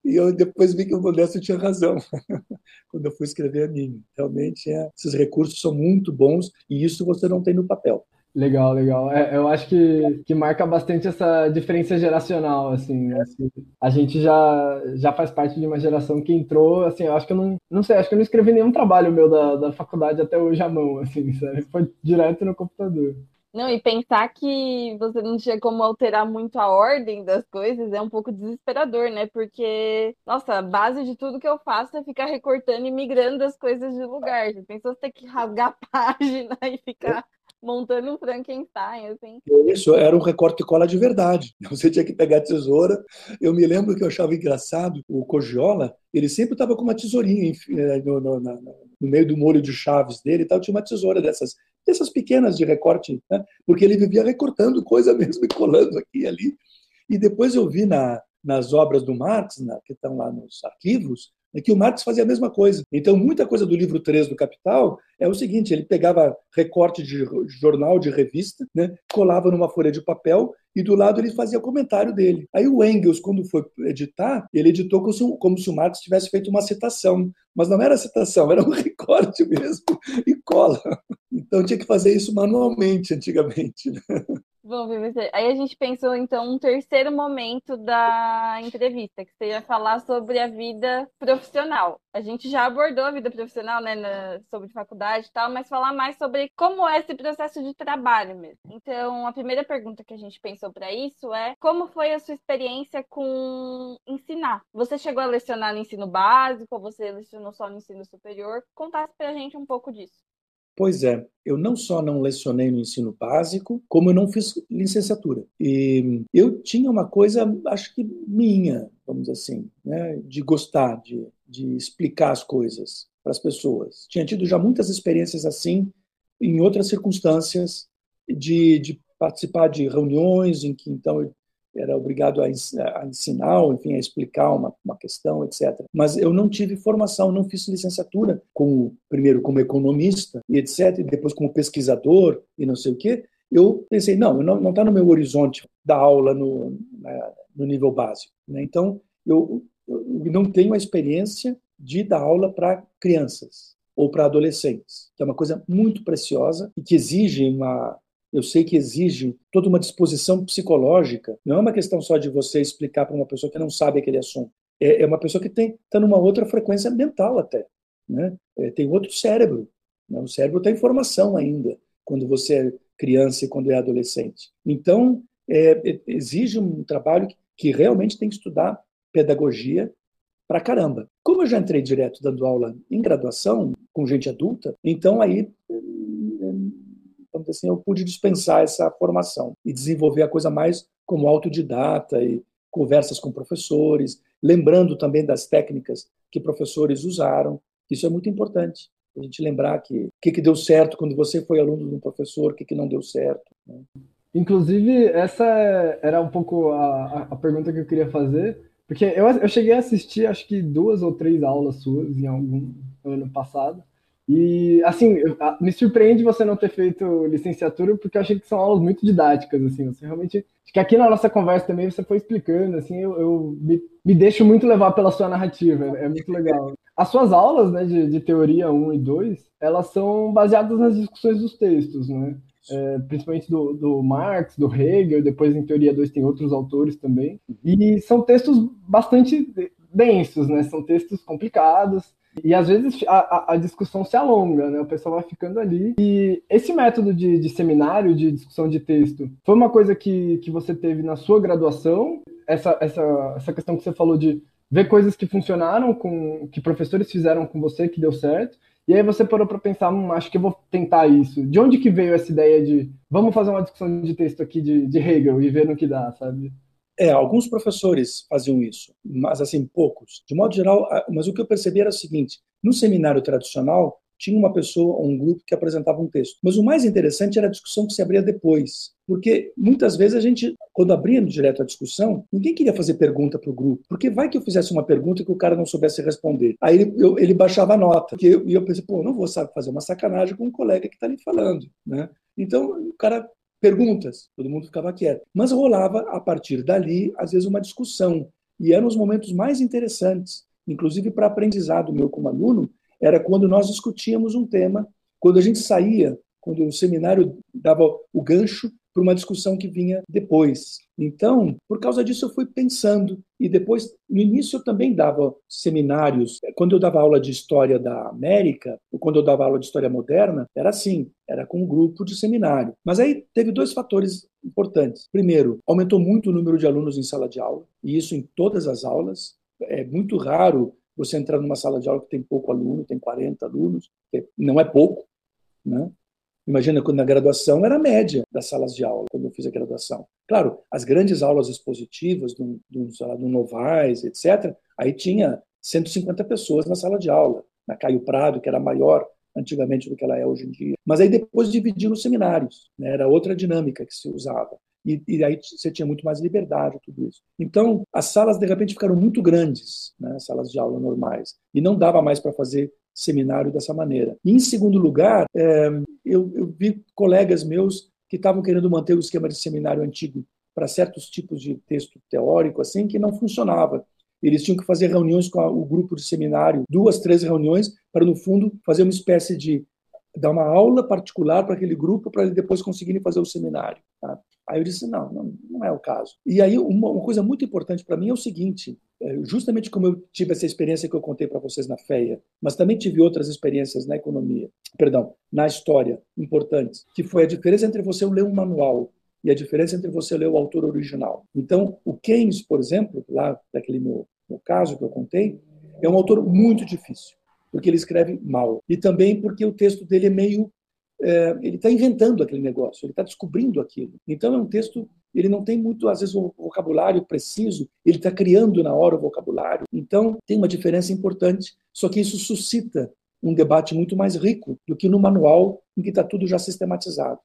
E eu depois vi que o Modesto tinha razão quando eu fui escrever a minha. Realmente, é, esses recursos são muito bons e isso você não tem no papel. Legal, legal. É, eu acho que, que marca bastante essa diferença geracional, assim, assim, A gente já, já faz parte de uma geração que entrou, assim, eu acho que eu não, não sei, acho que eu não escrevi nenhum trabalho meu da, da faculdade até hoje à mão, assim, sabe? Foi direto no computador. Não, e pensar que você não tinha como alterar muito a ordem das coisas é um pouco desesperador, né? Porque, nossa, a base de tudo que eu faço é ficar recortando e migrando as coisas de lugar. Você pensou você ter que rasgar a página e ficar montando um Frankenstein, assim. Isso, era um recorte e cola de verdade. Você tinha que pegar a tesoura. Eu me lembro que eu achava engraçado, o Cogiola, ele sempre estava com uma tesourinha eh, no, no, no, no, meio do molho de chaves dele e tal, tinha uma tesoura dessas essas pequenas de recorte, né? porque ele vivia recortando coisa mesmo e colando aqui e ali. E depois eu vi na, nas obras do Marx, na, que estão lá nos arquivos, é que o Marx fazia a mesma coisa. Então, muita coisa do livro 3 do Capital é o seguinte: ele pegava recorte de jornal, de revista, né, colava numa folha de papel e do lado ele fazia comentário dele. Aí o Engels, quando foi editar, ele editou como se, como se o Marx tivesse feito uma citação. Mas não era citação, era um recorte mesmo e cola. Então tinha que fazer isso manualmente antigamente. Né? Bom, VVC. Aí a gente pensou, então, um terceiro momento da entrevista, que seria falar sobre a vida profissional. A gente já abordou a vida profissional, né, na, sobre faculdade e tal, mas falar mais sobre como é esse processo de trabalho mesmo. Então, a primeira pergunta que a gente pensou para isso é: como foi a sua experiência com ensinar? Você chegou a lecionar no ensino básico ou você lecionou só no ensino superior? Contasse para a gente um pouco disso. Pois é, eu não só não lecionei no ensino básico, como eu não fiz licenciatura. E eu tinha uma coisa, acho que minha, vamos dizer assim, né, de gostar, de, de explicar as coisas para as pessoas. Tinha tido já muitas experiências assim, em outras circunstâncias, de, de participar de reuniões em que então eu era obrigado a, ensinar, enfim, a explicar uma, uma questão, etc. Mas eu não tive formação, não fiz licenciatura, como, primeiro como economista e etc., e depois como pesquisador e não sei o quê. Eu pensei, não, não está no meu horizonte da aula no, no nível básico. Né? Então, eu, eu não tenho a experiência de dar aula para crianças ou para adolescentes, que é uma coisa muito preciosa e que exige uma eu sei que exige toda uma disposição psicológica. Não é uma questão só de você explicar para uma pessoa que não sabe aquele assunto. É, é uma pessoa que está numa outra frequência mental até. Né? É, tem outro cérebro. Né? O cérebro tem formação ainda, quando você é criança e quando é adolescente. Então, é, é exige um trabalho que realmente tem que estudar pedagogia para caramba. Como eu já entrei direto dando aula em graduação, com gente adulta, então aí assim, eu pude dispensar essa formação e desenvolver a coisa mais como autodidata e conversas com professores, lembrando também das técnicas que professores usaram. Isso é muito importante. A gente lembrar que o que, que deu certo quando você foi aluno de um professor, o que, que não deu certo. Né? Inclusive, essa era um pouco a, a pergunta que eu queria fazer, porque eu, eu cheguei a assistir, acho que duas ou três aulas suas em algum ano passado, e, assim, me surpreende você não ter feito licenciatura, porque eu achei que são aulas muito didáticas, assim, você realmente... Acho que aqui na nossa conversa também você foi explicando, assim, eu, eu me, me, deixo muito levar pela sua narrativa, é muito legal. As suas aulas, né, de, de teoria 1 e 2, elas são baseadas nas discussões dos textos, né? É, principalmente do, do Marx, do Hegel, depois em teoria 2 tem outros autores também, e são textos bastante densos, né? São textos complicados, e às vezes a, a, discussão se alonga, né? O pessoal vai ficando ali. E esse método de, de seminário, de discussão de texto, foi uma coisa que, que você teve na sua graduação? Essa, essa, essa questão que você falou de ver coisas que funcionaram, com que professores fizeram com você, que deu certo. E aí você parou para pensar, hum, acho que eu vou tentar isso. De onde que veio essa ideia de vamos fazer uma discussão de texto aqui de, de Hegel e ver no que dá, sabe? É, alguns professores faziam isso, mas assim, poucos. De modo geral, mas o que eu percebi era o seguinte: no seminário tradicional, tinha uma pessoa ou um grupo que apresentava um texto. Mas o mais interessante era a discussão que se abria depois. Porque muitas vezes a gente, quando abria direto a discussão, ninguém queria fazer pergunta para o grupo. Porque vai que eu fizesse uma pergunta que o cara não soubesse responder. Aí ele, eu, ele baixava a nota. E eu, eu pensei, pô, não vou fazer uma sacanagem com um colega que está ali falando. Né? Então, o cara perguntas, todo mundo ficava quieto. Mas rolava, a partir dali, às vezes, uma discussão. E eram os momentos mais interessantes, inclusive para aprendizado meu como aluno, era quando nós discutíamos um tema, quando a gente saía, quando o seminário dava o gancho para uma discussão que vinha depois. Então, por causa disso, eu fui pensando. E depois, no início, eu também dava seminários. Quando eu dava aula de História da América, ou quando eu dava aula de História Moderna, era assim, era com um grupo de seminário. Mas aí teve dois fatores importantes. Primeiro, aumentou muito o número de alunos em sala de aula, e isso em todas as aulas. É muito raro você entrar numa sala de aula que tem pouco aluno, tem 40 alunos, não é pouco, né? Imagina quando na graduação era a média das salas de aula, quando eu fiz a graduação. Claro, as grandes aulas expositivas, do, do, do Novaes, etc., aí tinha 150 pessoas na sala de aula. Na Caio Prado, que era maior antigamente do que ela é hoje em dia. Mas aí depois dividiam os seminários, né? era outra dinâmica que se usava. E, e, aí você tinha muito mais liberdade, tudo isso. Então, as salas de repente ficaram muito grandes, né, salas de aula normais, e não dava mais para fazer seminário dessa maneira. E, em segundo lugar, é, eu, eu vi colegas meus que estavam querendo manter o esquema de seminário antigo para certos tipos de texto teórico, assim, que não funcionava. Eles tinham que fazer reuniões com o grupo de seminário, duas, três reuniões, para, no fundo, fazer uma espécie de dar uma aula particular para aquele grupo, para eles depois conseguirem fazer o seminário. Tá? Aí eu disse, não, não, não é o caso. E aí uma, uma coisa muito importante para mim é o seguinte, justamente como eu tive essa experiência que eu contei para vocês na FEA, mas também tive outras experiências na economia, perdão, na história, importantes, que foi a diferença entre você ler um manual e a diferença entre você ler o autor original. Então, o Keynes, por exemplo, lá daquele meu, meu caso que eu contei, é um autor muito difícil, porque ele escreve mal. E também porque o texto dele é meio é, ele está inventando aquele negócio, ele está descobrindo aquilo. Então é um texto, ele não tem muito, às vezes, um vocabulário preciso, ele está criando na hora o vocabulário. Então tem uma diferença importante, só que isso suscita um debate muito mais rico do que no manual em que está tudo já sistematizado.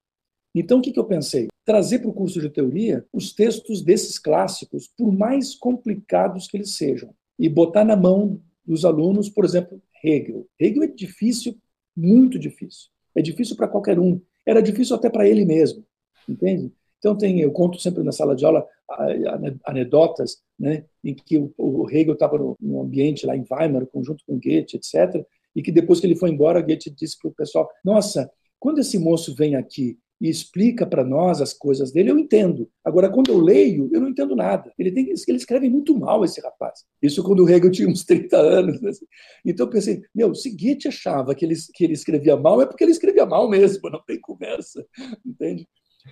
Então, o que, que eu pensei? Trazer para o curso de teoria os textos desses clássicos, por mais complicados que eles sejam, e botar na mão dos alunos, por exemplo, Hegel. Hegel é difícil, muito difícil. É difícil para qualquer um. Era difícil até para ele mesmo, entende? Então tem, eu conto sempre na sala de aula anedotas, né, em que o, o Hegel estava no, ambiente lá em Weimar, junto com Goethe, etc., e que depois que ele foi embora, Goethe disse para o pessoal: Nossa, quando esse moço vem aqui e explica para nós as coisas dele, eu entendo. Agora, quando eu leio, eu não entendo nada. Ele, tem, ele escreve muito mal, esse rapaz. Isso quando o Hegel tinha uns 30 anos. Né? Então eu pensei, meu, se Goethe achava que ele, que ele escrevia mal, é porque ele escrevia mal mesmo, não tem conversa, entende?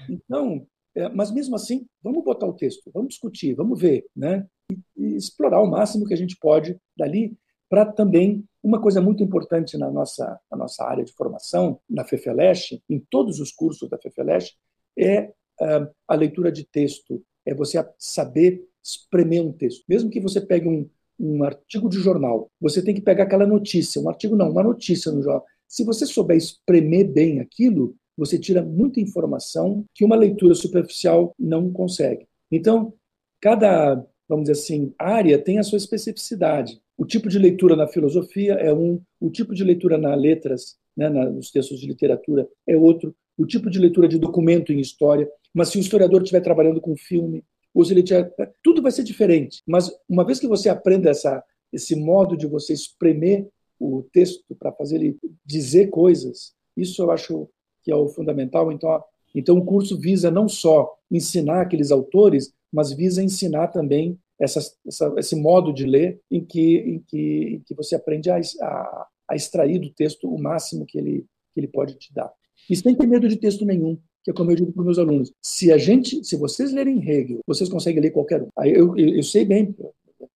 Então, é, mas mesmo assim, vamos botar o texto, vamos discutir, vamos ver, né? E, e explorar o máximo que a gente pode dali para também uma coisa muito importante na nossa, na nossa área de formação, na FEFELESH, em todos os cursos da FEFELESH, é uh, a leitura de texto, é você saber espremer um texto. Mesmo que você pegue um, um artigo de jornal, você tem que pegar aquela notícia, um artigo não, uma notícia no jornal. Se você souber espremer bem aquilo, você tira muita informação que uma leitura superficial não consegue. Então, cada, vamos dizer assim, área tem a sua especificidade. O tipo de leitura na filosofia é um, o tipo de leitura nas letras, né, nos textos de literatura, é outro, o tipo de leitura de documento em história. Mas se o historiador estiver trabalhando com filme, ou se ele tiver, tudo vai ser diferente. Mas uma vez que você aprenda essa, esse modo de você espremer o texto para fazer ele dizer coisas, isso eu acho que é o fundamental. Então, então o curso visa não só ensinar aqueles autores, mas visa ensinar também essa, essa, esse modo de ler em que, em que, em que você aprende a, a, a, extrair do texto o máximo que ele, que ele pode te dar. E sem ter medo de texto nenhum, que é como eu digo para os meus alunos. Se a gente, se vocês lerem Hegel, vocês conseguem ler qualquer um. Eu, eu, eu sei bem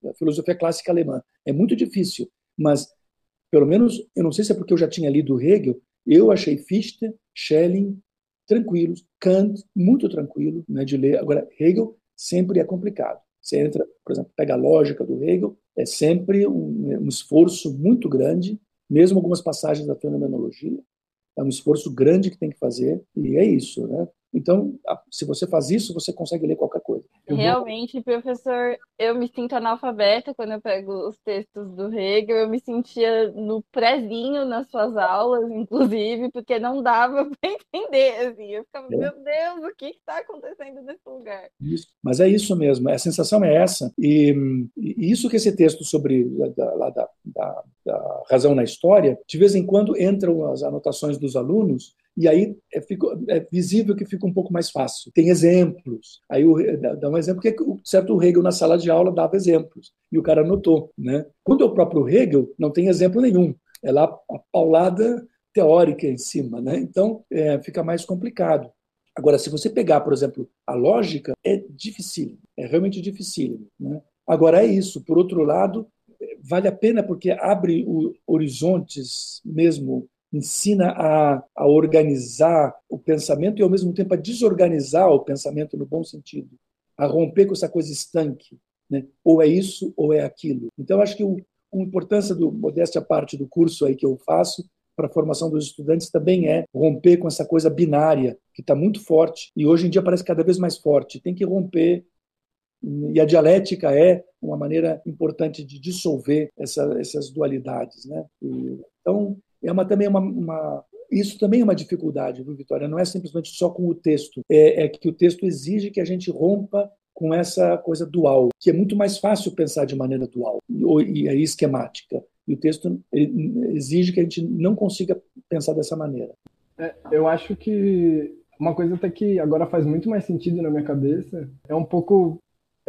a filosofia clássica alemã. É muito difícil, mas pelo menos, eu não sei se é porque eu já tinha lido Hegel, eu achei Fichte, Schelling tranquilos, Kant muito tranquilo né, de ler. Agora, Hegel sempre é complicado. Você entra, por exemplo, pega a lógica do Hegel, é sempre um, um esforço muito grande, mesmo algumas passagens da fenomenologia, é um esforço grande que tem que fazer, e é isso, né? Então, se você faz isso, você consegue ler qualquer coisa. Eu Realmente, vou... professor, eu me sinto analfabeta quando eu pego os textos do Hegel. Eu me sentia no prézinho nas suas aulas, inclusive, porque não dava para entender. Assim. Eu ficava, é. meu Deus, o que está acontecendo nesse lugar? Isso. Mas é isso mesmo, a sensação é essa. E, e isso que esse texto sobre da, da, da, da razão na história, de vez em quando entram as anotações dos alunos e aí é, fica, é, visível que fica um pouco mais fácil. Tem exemplos. Aí o, dá um exemplo que o certo Hegel na sala de aula dava exemplos e o cara anotou, né? Quando é o próprio Hegel, não tem exemplo nenhum. É lá a paulada teórica em cima, né? Então é, fica mais complicado. Agora, se você pegar, por exemplo, a lógica, é difícil, é realmente difícil. Né? Agora é isso. Por outro lado, vale a pena porque abre o, horizontes mesmo ensina a, a organizar o pensamento e, ao mesmo tempo, a desorganizar o pensamento no bom sentido, a romper com essa coisa estanque. Né? Ou é isso ou é aquilo. Então, acho que o, a importância, do, modéstia parte do curso aí que eu faço, para a formação dos estudantes também é romper com essa coisa binária, que está muito forte e hoje em dia parece cada vez mais forte. Tem que romper. E a dialética é uma maneira importante de dissolver essa, essas dualidades. Né? E, então, é uma, também uma, uma, isso também é uma dificuldade, viu, Vitória? Não é simplesmente só com o texto. É, é, que o texto exige que a gente rompa com essa coisa dual, que é muito mais fácil pensar de maneira dual e, e esquemática. E o texto exige que a gente não consiga pensar dessa maneira. É, eu acho que uma coisa até que agora faz muito mais sentido na minha cabeça é um pouco.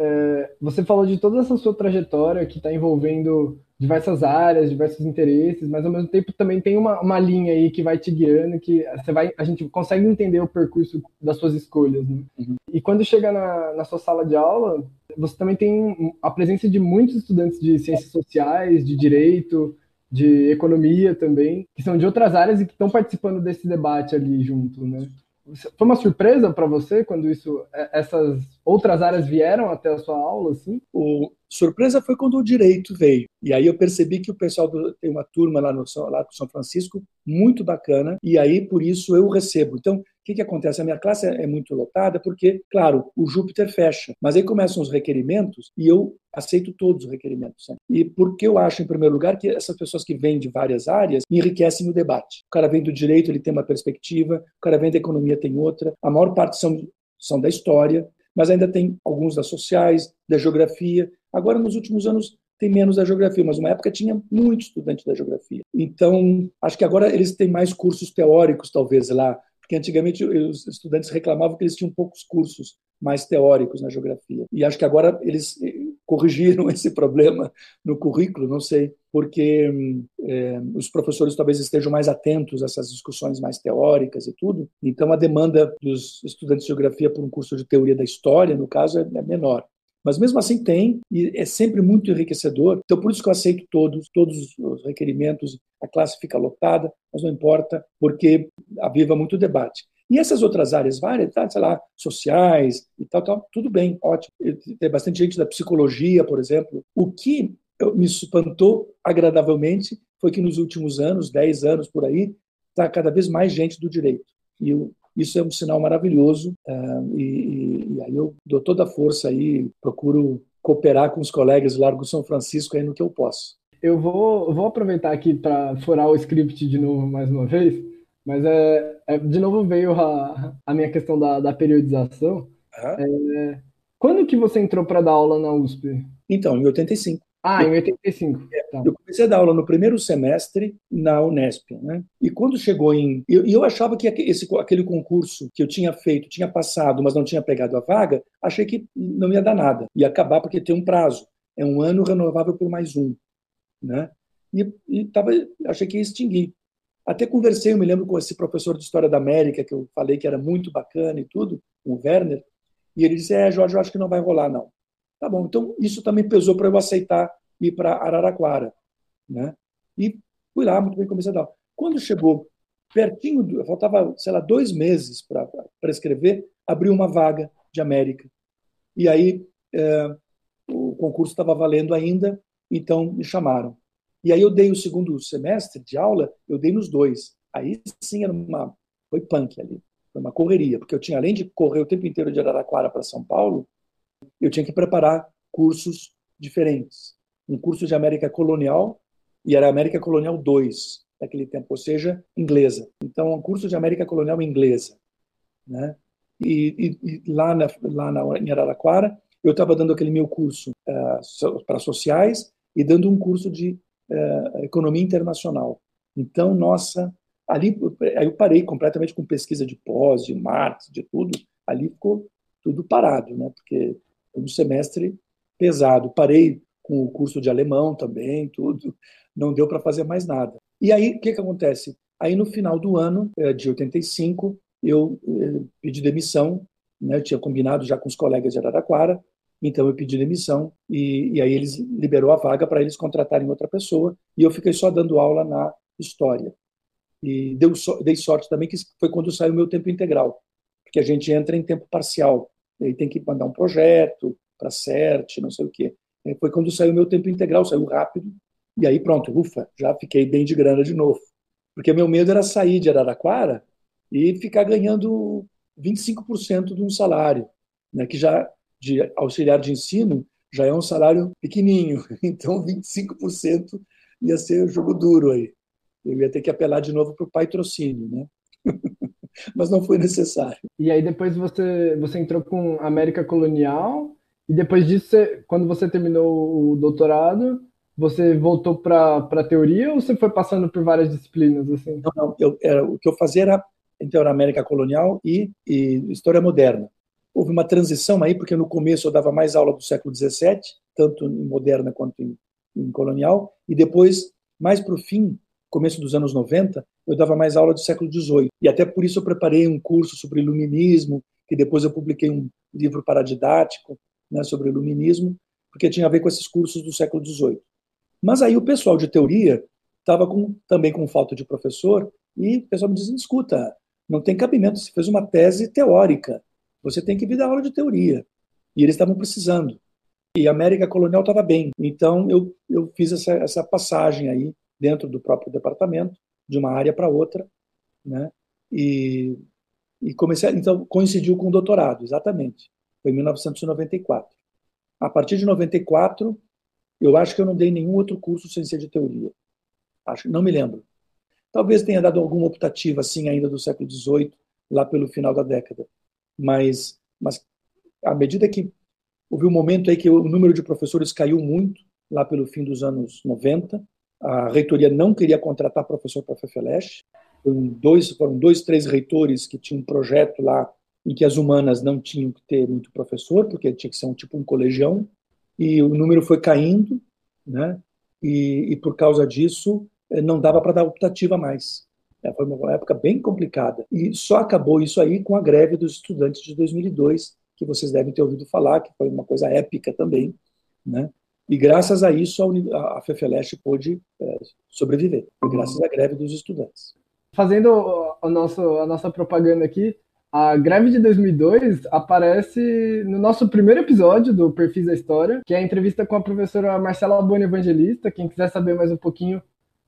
É, você falou de toda essa sua trajetória que está envolvendo diversas áreas, diversos interesses, mas ao mesmo tempo também tem uma, uma linha aí que vai te guiando, que você vai, a gente consegue entender o percurso das suas escolhas. Né? Uhum. E quando chega na, na sua sala de aula, você também tem a presença de muitos estudantes de ciências sociais, de direito, de economia também, que são de outras áreas e que estão participando desse debate ali junto, né? Foi uma surpresa para você quando isso, é, essas outras áreas vieram até a sua aula, assim? O surpresa foi quando o direito veio. E aí eu percebi que o pessoal do, tem uma turma lá no lá São Francisco muito bacana e aí por isso eu recebo. Então que, que acontece? A minha classe é muito lotada porque, claro, o Júpiter fecha, mas aí começam os requerimentos e eu aceito todos os requerimentos. Né? E porque eu acho, em primeiro lugar, que essas pessoas que vêm de várias áreas enriquecem o debate. O cara vem do direito, ele tem uma perspectiva, o cara vem da economia, tem outra. A maior parte são, são da história, mas ainda tem alguns das sociais, da geografia. Agora, nos últimos anos, tem menos da geografia, mas uma época tinha muito estudante da geografia. Então, acho que agora eles têm mais cursos teóricos, talvez, lá, porque antigamente os estudantes reclamavam que eles tinham poucos cursos mais teóricos na geografia. E acho que agora eles eh, corrigiram esse problema no currículo, não sei, porque é, os professores talvez estejam mais atentos a essas discussões mais teóricas e tudo. Então a demanda dos estudantes de geografia por um curso de teoria da história, no caso, é, é menor. Mas mesmo assim tem, e é sempre muito enriquecedor. Então, por isso que eu aceito todos, todos os requerimentos, a classe fica lotada, mas não importa, porque aviva muito o debate. E essas outras áreas várias, tá, sei lá, sociais e tal, tal, tudo bem, ótimo. Tem bastante gente da psicologia, por exemplo. O que me espantou agradavelmente foi que nos últimos anos, 10 anos por aí, está cada vez mais gente do direito. E eu, isso é um sinal maravilhoso. Uh, e, e, aí eu dou toda a força aí, procuro cooperar com os colegas do Largo São Francisco aí no que eu posso. Eu vou, vou aproveitar aqui para furar o script de novo mais uma vez, mas é, é de novo veio a, a minha questão da, da periodização. Uhum. É, quando que você entrou para dar aula na USP? Então, em 85. Ah, em 85. É, tá. Eu comecei a dar aula no primeiro semestre na Unesp, né? E quando chegou em. Eu, eu achava que esse, aquele concurso que eu tinha feito, tinha passado, mas não tinha pegado a vaga, achei que não ia dar nada. Ia acabar porque tem um prazo. É um ano renovável por mais um. Né? E, e tava, achei que ia extinguir. Até conversei, eu me lembro com esse professor de História da América, que eu falei que era muito bacana e tudo, o Werner, e ele disse: É, Jorge, eu acho que não vai rolar, não. Tá bom, então isso também pesou para eu aceitar ir para Araraquara. Né? E fui lá, muito bem, comecei a dar. Quando chegou pertinho, do, faltava, sei lá, dois meses para escrever, abriu uma vaga de América. E aí é, o concurso estava valendo ainda, então me chamaram. E aí eu dei o segundo semestre de aula, eu dei nos dois. Aí sim era uma, foi punk ali, foi uma correria, porque eu tinha, além de correr o tempo inteiro de Araraquara para São Paulo, eu tinha que preparar cursos diferentes. Um curso de América Colonial, e era América Colonial 2 naquele tempo, ou seja, inglesa. Então, um curso de América Colonial inglesa. Né? E, e, e lá, na, lá na, em Araraquara, eu estava dando aquele meu curso uh, para sociais e dando um curso de uh, economia internacional. Então, nossa, ali aí eu parei completamente com pesquisa de pós, de Marx, de tudo. Ali ficou tudo parado, né? Porque foi um semestre pesado. Parei com o curso de alemão também, tudo. Não deu para fazer mais nada. E aí, o que, que acontece? Aí, no final do ano eh, de 85, eu eh, pedi demissão, né? Eu tinha combinado já com os colegas de Araraquara, então eu pedi demissão e, e aí eles liberou a vaga para eles contratarem outra pessoa e eu fiquei só dando aula na história. E deu, dei sorte também que foi quando saiu o meu tempo integral, porque a gente entra em tempo parcial aí tem que mandar um projeto para CERT, não sei o quê. E foi quando saiu meu tempo integral, saiu rápido, e aí pronto, ufa, já fiquei bem de grana de novo. Porque meu medo era sair de Araraquara e ficar ganhando 25% de um salário, né, que já de auxiliar de ensino já é um salário pequenininho, então 25% ia ser um jogo duro aí. Eu ia ter que apelar de novo para o patrocínio, né? mas não foi necessário. E aí depois você, você entrou com América Colonial, e depois disso, você, quando você terminou o doutorado, você voltou para a teoria ou você foi passando por várias disciplinas? Assim? Não, não. Eu, era, o que eu fazia era, então, era América Colonial e, e História Moderna. Houve uma transição aí, porque no começo eu dava mais aula do século XVII, tanto em moderna quanto em, em colonial, e depois, mais para o fim, começo dos anos 90, eu dava mais aula do século XVIII. E até por isso eu preparei um curso sobre iluminismo, que depois eu publiquei um livro paradidático né, sobre iluminismo, porque tinha a ver com esses cursos do século XVIII. Mas aí o pessoal de teoria estava também com falta de professor e o pessoal me dizia, escuta, não tem cabimento, você fez uma tese teórica, você tem que vir dar aula de teoria. E eles estavam precisando. E a América Colonial estava bem. Então eu, eu fiz essa, essa passagem aí dentro do próprio departamento, de uma área para outra, né? E, e comecei, então coincidiu com o doutorado, exatamente. Foi em 1994. A partir de 94, eu acho que eu não dei nenhum outro curso sem ser de teoria. Acho, não me lembro. Talvez tenha dado alguma optativa assim ainda do século XVIII, lá pelo final da década. Mas, mas à medida que houve um momento aí que o número de professores caiu muito, lá pelo fim dos anos 90, a reitoria não queria contratar professor para a FEFELESH. Foram dois, foram dois, três reitores que tinham um projeto lá em que as humanas não tinham que ter muito professor, porque tinha que ser um tipo um colegião, e o número foi caindo, né? E, e por causa disso eh, não dava para dar optativa mais. É, foi uma época bem complicada. E só acabou isso aí com a greve dos estudantes de 2002, que vocês devem ter ouvido falar, que foi uma coisa épica também, né? E graças a isso a, a FEFELESH pôde é, sobreviver, graças à greve dos estudantes. Fazendo a nossa, a nossa propaganda aqui, a greve de 2002 aparece no nosso primeiro episódio do Perfis da História, que é a entrevista com a professora Marcela Boni Evangelista. Quem quiser saber mais um pouquinho,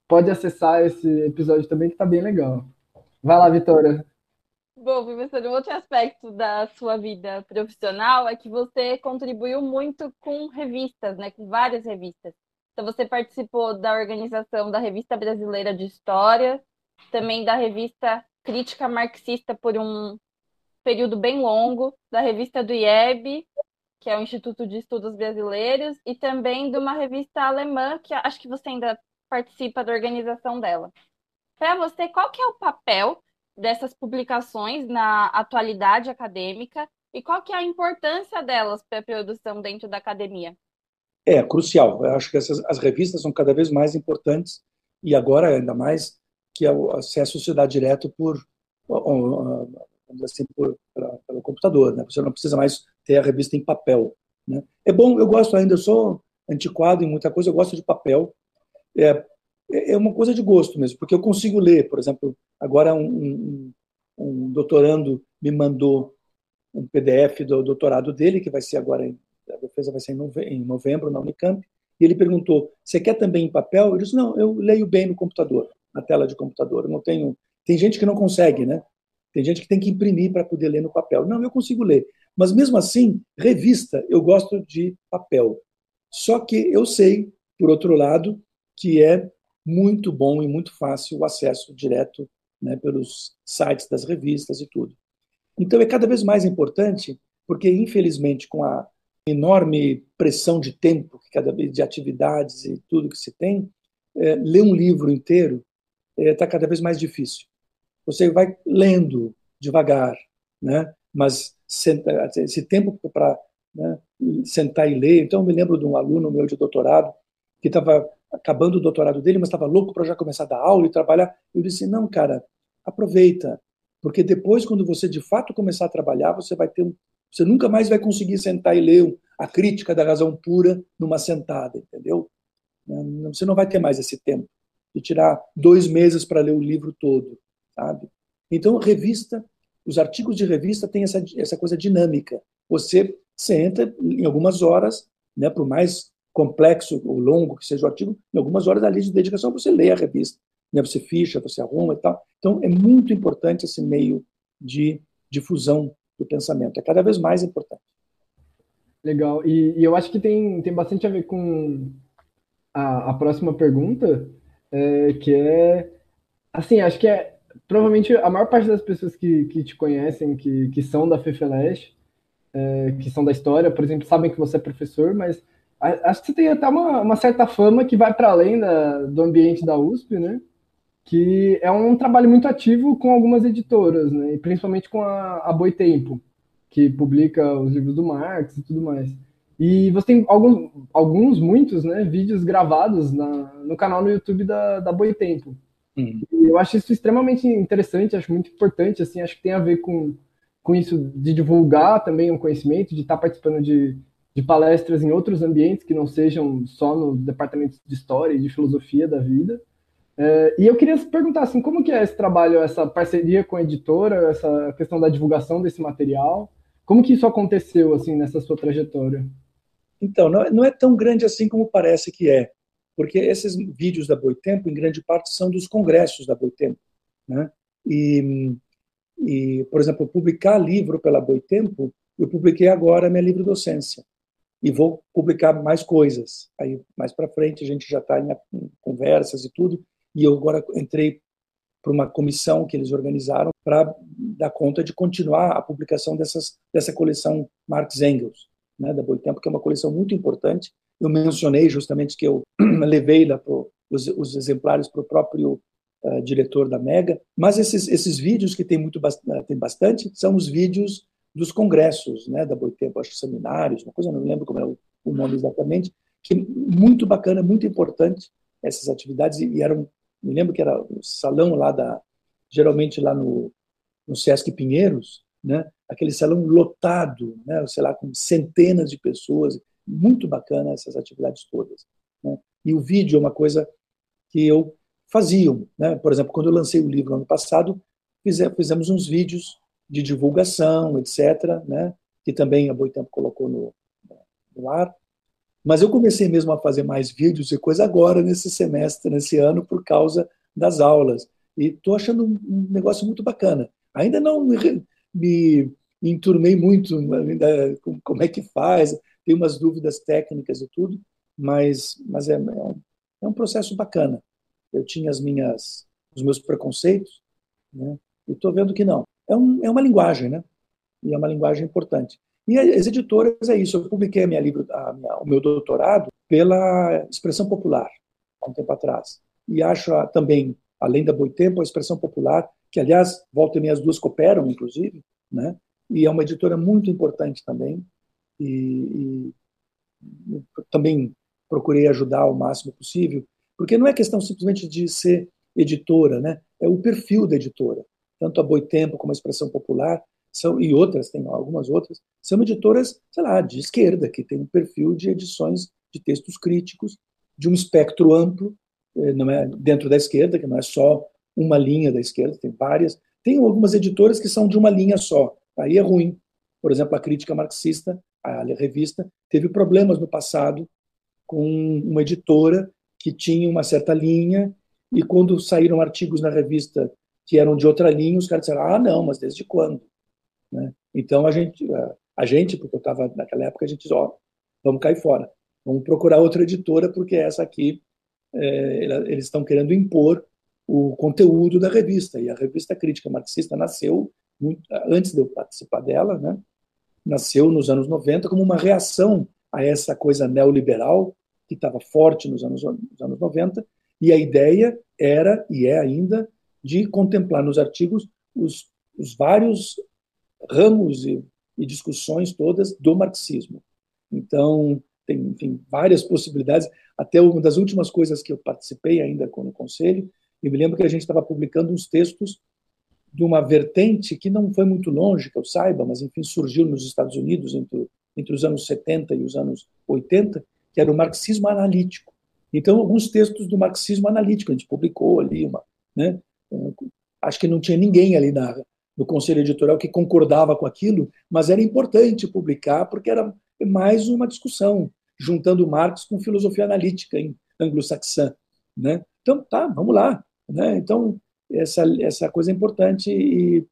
pode acessar esse episódio também, que está bem legal. Vai lá, Vitória. Bom, professor, um outro aspecto da sua vida profissional é que você contribuiu muito com revistas, né, com várias revistas. Então, você participou da organização da Revista Brasileira de História, também da revista Crítica Marxista por um período bem longo, da revista do IEB, que é o Instituto de Estudos Brasileiros, e também de uma revista alemã, que acho que você ainda participa da organização dela. Para você, qual que é o papel dessas publicações na atualidade acadêmica e qual que é a importância delas para a produção dentro da academia? É crucial. Eu acho que essas, as revistas são cada vez mais importantes e agora ainda mais que é o acesso se dá direto por, assim, por pelo computador. Né? Você não precisa mais ter a revista em papel. Né? É bom, eu gosto ainda, eu sou antiquado em muita coisa, eu gosto de papel. É, é uma coisa de gosto mesmo, porque eu consigo ler, por exemplo, agora um, um, um doutorando me mandou um PDF do doutorado dele, que vai ser agora, em, a defesa vai ser em novembro na Unicamp, e ele perguntou, você quer também em papel? Eu disse, não, eu leio bem no computador, na tela de computador, eu não tenho... Tem gente que não consegue, né? Tem gente que tem que imprimir para poder ler no papel. Não, eu consigo ler. Mas mesmo assim, revista, eu gosto de papel. Só que eu sei, por outro lado, que é muito bom e muito fácil o acesso direto né, pelos sites das revistas e tudo. Então é cada vez mais importante, porque infelizmente com a enorme pressão de tempo, cada vez de atividades e tudo que se tem, é, ler um livro inteiro está é, cada vez mais difícil. Você vai lendo devagar, né? Mas esse tempo para né, sentar e ler. Então eu me lembro de um aluno meu de doutorado que estava acabando o doutorado dele, mas estava louco para já começar a dar aula e trabalhar. Eu disse: não, cara, aproveita, porque depois, quando você de fato começar a trabalhar, você vai ter um, você nunca mais vai conseguir sentar e ler a crítica da razão pura numa sentada, entendeu? Você não vai ter mais esse tempo de tirar dois meses para ler o livro todo, sabe? Então, revista, os artigos de revista têm essa, essa coisa dinâmica. Você senta em algumas horas, né, por mais complexo ou longo que seja o artigo, em algumas horas ali de dedicação você lê a revista, né? você ficha, você arruma e tal. Então, é muito importante esse meio de difusão do pensamento, é cada vez mais importante. Legal, e, e eu acho que tem, tem bastante a ver com a, a próxima pergunta, é, que é, assim, acho que é, provavelmente a maior parte das pessoas que, que te conhecem, que, que são da FEFELESH, é, que são da história, por exemplo, sabem que você é professor, mas Acho que você tem até uma, uma certa fama que vai para além da, do ambiente da USP, né? Que é um trabalho muito ativo com algumas editoras, né? E principalmente com a, a Boitempo, que publica os livros do Marx e tudo mais. E você tem alguns, alguns muitos, né, vídeos gravados na, no canal no YouTube da, da Boitempo. Uhum. eu acho isso extremamente interessante, acho muito importante, assim, acho que tem a ver com, com isso de divulgar também um conhecimento, de estar participando de, de palestras em outros ambientes que não sejam só no departamento de história e de filosofia da vida. É, e eu queria perguntar assim, como que é esse trabalho, essa parceria com a editora, essa questão da divulgação desse material? Como que isso aconteceu assim nessa sua trajetória? Então, não é, não é tão grande assim como parece que é, porque esses vídeos da Boitempo, em grande parte, são dos congressos da Boitempo, né? E, e por exemplo, publicar livro pela Boitempo, eu publiquei agora minha livro docência e vou publicar mais coisas. Aí, mais para frente, a gente já está em, conversas e tudo, e eu agora entrei para uma comissão que eles organizaram para dar conta de continuar a publicação dessas, dessa coleção Marx Engels, né, da Boitempo, que é uma coleção muito importante. Eu mencionei justamente que eu levei lá pro, os, os exemplares para o próprio uh, diretor da Mega, mas esses, esses vídeos que tem, muito, tem bastante são os vídeos dos congressos, né, da Boitempo, acho seminários, uma coisa, não me lembro como é o, o nome exatamente, que muito bacana, muito importante essas atividades e eram, me lembro que era o salão lá da, geralmente lá no, no Sesc Pinheiros, né, aquele salão lotado, né, sei lá, com centenas de pessoas, muito bacana essas atividades todas. Né? E o vídeo é uma coisa que eu fazia, né? por exemplo, quando eu lancei o livro ano passado, fizemos uns vídeos de divulgação, etc., né, que também a Boitempo colocou no, no ar. Mas eu comecei mesmo a fazer mais vídeos e coisa agora, nesse semestre, nesse ano, por causa das aulas. E estou achando um negócio muito bacana. Ainda não me, me enturmei muito ainda como é que faz, tem umas dúvidas técnicas e tudo, mas, mas é, é, um, é um processo bacana. Eu tinha as minhas, os meus preconceitos, né? e estou vendo que não. É, um, é uma linguagem, né? E é uma linguagem importante. E as editoras é isso. Eu publiquei a minha livro, a minha, o meu doutorado pela expressão popular há um tempo atrás. E acho a, também, além da Boitempo, a expressão popular, que aliás volta e meia as duas cooperam, inclusive, né? E é uma editora muito importante também. E, e também procurei ajudar o máximo possível, porque não é questão simplesmente de ser editora, né? É o perfil da editora. Tanto a Boitempo como a Expressão Popular são e outras, tem algumas outras, são editoras, sei lá, de esquerda, que tem um perfil de edições de textos críticos, de um espectro amplo, eh, não é dentro da esquerda, que não é só uma linha da esquerda, tem várias. Tem algumas editoras que são de uma linha só, aí é ruim. Por exemplo, a crítica marxista, a revista, teve problemas no passado com uma editora que tinha uma certa linha, e quando saíram artigos na revista que eram de outra linha, os caras disseram: ah, não, mas desde quando? Né? Então a gente, a gente, porque eu estava naquela época, a gente disse, ó, vamos cair fora, vamos procurar outra editora porque essa aqui é, eles estão querendo impor o conteúdo da revista e a revista Crítica Marxista nasceu muito, antes de eu participar dela, né? Nasceu nos anos 90 como uma reação a essa coisa neoliberal que estava forte nos anos, nos anos 90 e a ideia era e é ainda de contemplar nos artigos os, os vários ramos e, e discussões todas do marxismo. Então, tem enfim, várias possibilidades. Até uma das últimas coisas que eu participei ainda com o conselho, eu me lembro que a gente estava publicando uns textos de uma vertente que não foi muito longe, que eu saiba, mas enfim surgiu nos Estados Unidos entre, entre os anos 70 e os anos 80, que era o marxismo analítico. Então, alguns textos do marxismo analítico, a gente publicou ali, uma, né? acho que não tinha ninguém ali na, do conselho editorial que concordava com aquilo, mas era importante publicar porque era mais uma discussão, juntando Marx com filosofia analítica anglo-saxã. Né? Então, tá, vamos lá. Né? Então, essa, essa coisa é importante. E,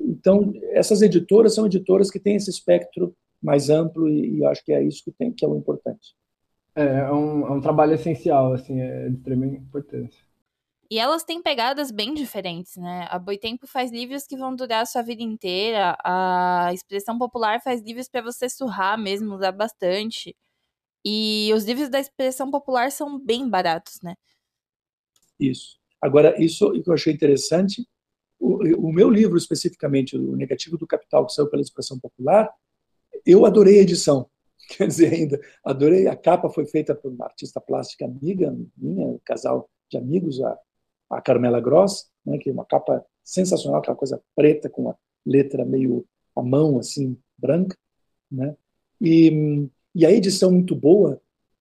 então, essas editoras são editoras que têm esse espectro mais amplo e, e acho que é isso que, tem, que é o importante. É, é um, é um trabalho essencial, assim, é de extrema importância. E elas têm pegadas bem diferentes, né? A Boitempo faz livros que vão durar a sua vida inteira, a Expressão Popular faz livros para você surrar mesmo, usar bastante. E os livros da Expressão Popular são bem baratos, né? Isso. Agora, isso que eu achei interessante, o, o meu livro especificamente, o Negativo do Capital, que saiu pela Expressão Popular, eu adorei a edição. Quer dizer, ainda adorei. A capa foi feita por uma artista plástica amiga minha, um casal de amigos, a a Carmela Gross, né, que é uma capa sensacional, aquela coisa preta com a letra meio a mão assim branca, né? E, e a edição muito boa,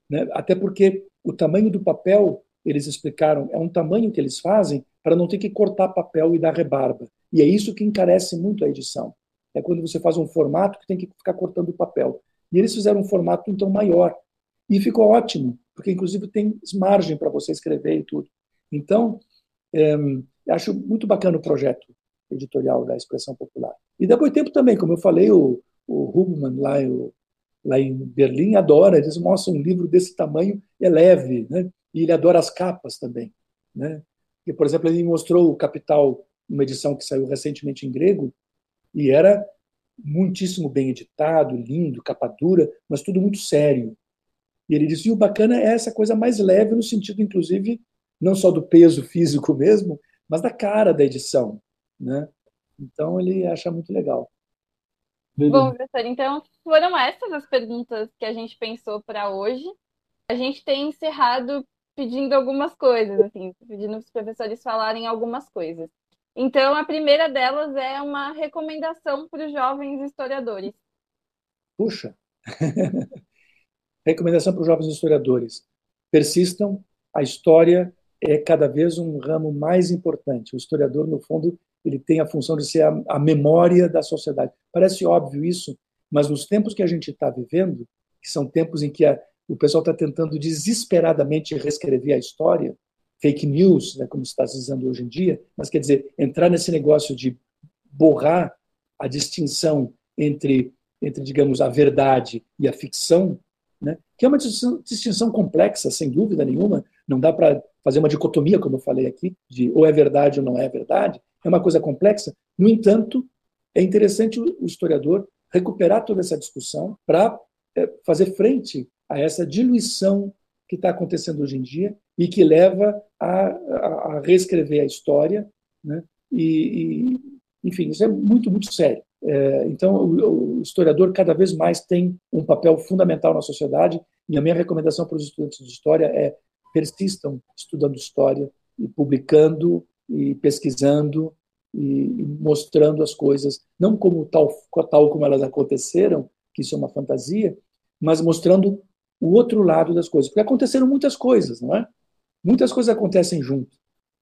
né? Até porque o tamanho do papel eles explicaram é um tamanho que eles fazem para não ter que cortar papel e dar rebarba. E é isso que encarece muito a edição. É quando você faz um formato que tem que ficar cortando papel. E eles fizeram um formato então maior. E ficou ótimo, porque inclusive tem margem para você escrever e tudo. Então, é, acho muito bacana o projeto editorial da Expressão Popular. E da Boitempo também, como eu falei, o, o Hubman lá, lá em Berlim adora, eles mostram um livro desse tamanho, é leve, né? E ele adora as capas também. Né? E, por exemplo, ele mostrou o Capital, uma edição que saiu recentemente em grego, e era muitíssimo bem editado, lindo, capa dura, mas tudo muito sério. E ele disse, e o bacana é essa coisa mais leve, no sentido, inclusive, não só do peso físico mesmo, mas da cara da edição, né? Então ele acha muito legal. Bom, professor, então foram essas as perguntas que a gente pensou para hoje. A gente tem encerrado pedindo algumas coisas, assim, pedindo os professores falarem algumas coisas. Então, a primeira delas é uma recomendação para os jovens historiadores. Puxa! recomendação para os jovens historiadores. Persistam, a história é cada vez um ramo mais importante. O historiador, no fundo, ele tem a função de ser a, a memória da sociedade. Parece óbvio isso, mas nos tempos que a gente está vivendo, que são tempos em que a, o pessoal está tentando desesperadamente reescrever a história, fake news, né, como está se dizendo hoje em dia, mas quer dizer, entrar nesse negócio de borrar a distinção entre, entre digamos, a verdade e a ficção, né, que é uma distinção complexa, sem dúvida nenhuma, não dá para fazer uma dicotomia, como eu falei aqui, de ou é verdade ou não é verdade, é uma coisa complexa. No entanto, é interessante o historiador recuperar toda essa discussão para é, fazer frente a essa diluição que está acontecendo hoje em dia e que leva a, a, reescrever a história, né? E, e, enfim, isso é muito, muito sério. É, então, o, o, historiador cada vez mais tem um papel fundamental na sociedade e a minha recomendação para os estudantes de história é persistam estudando história e publicando e pesquisando e, e mostrando as coisas, não como tal, tal como elas aconteceram, que isso é uma fantasia, mas mostrando o outro lado das coisas. Porque aconteceram muitas coisas, não é? Muitas coisas acontecem junto,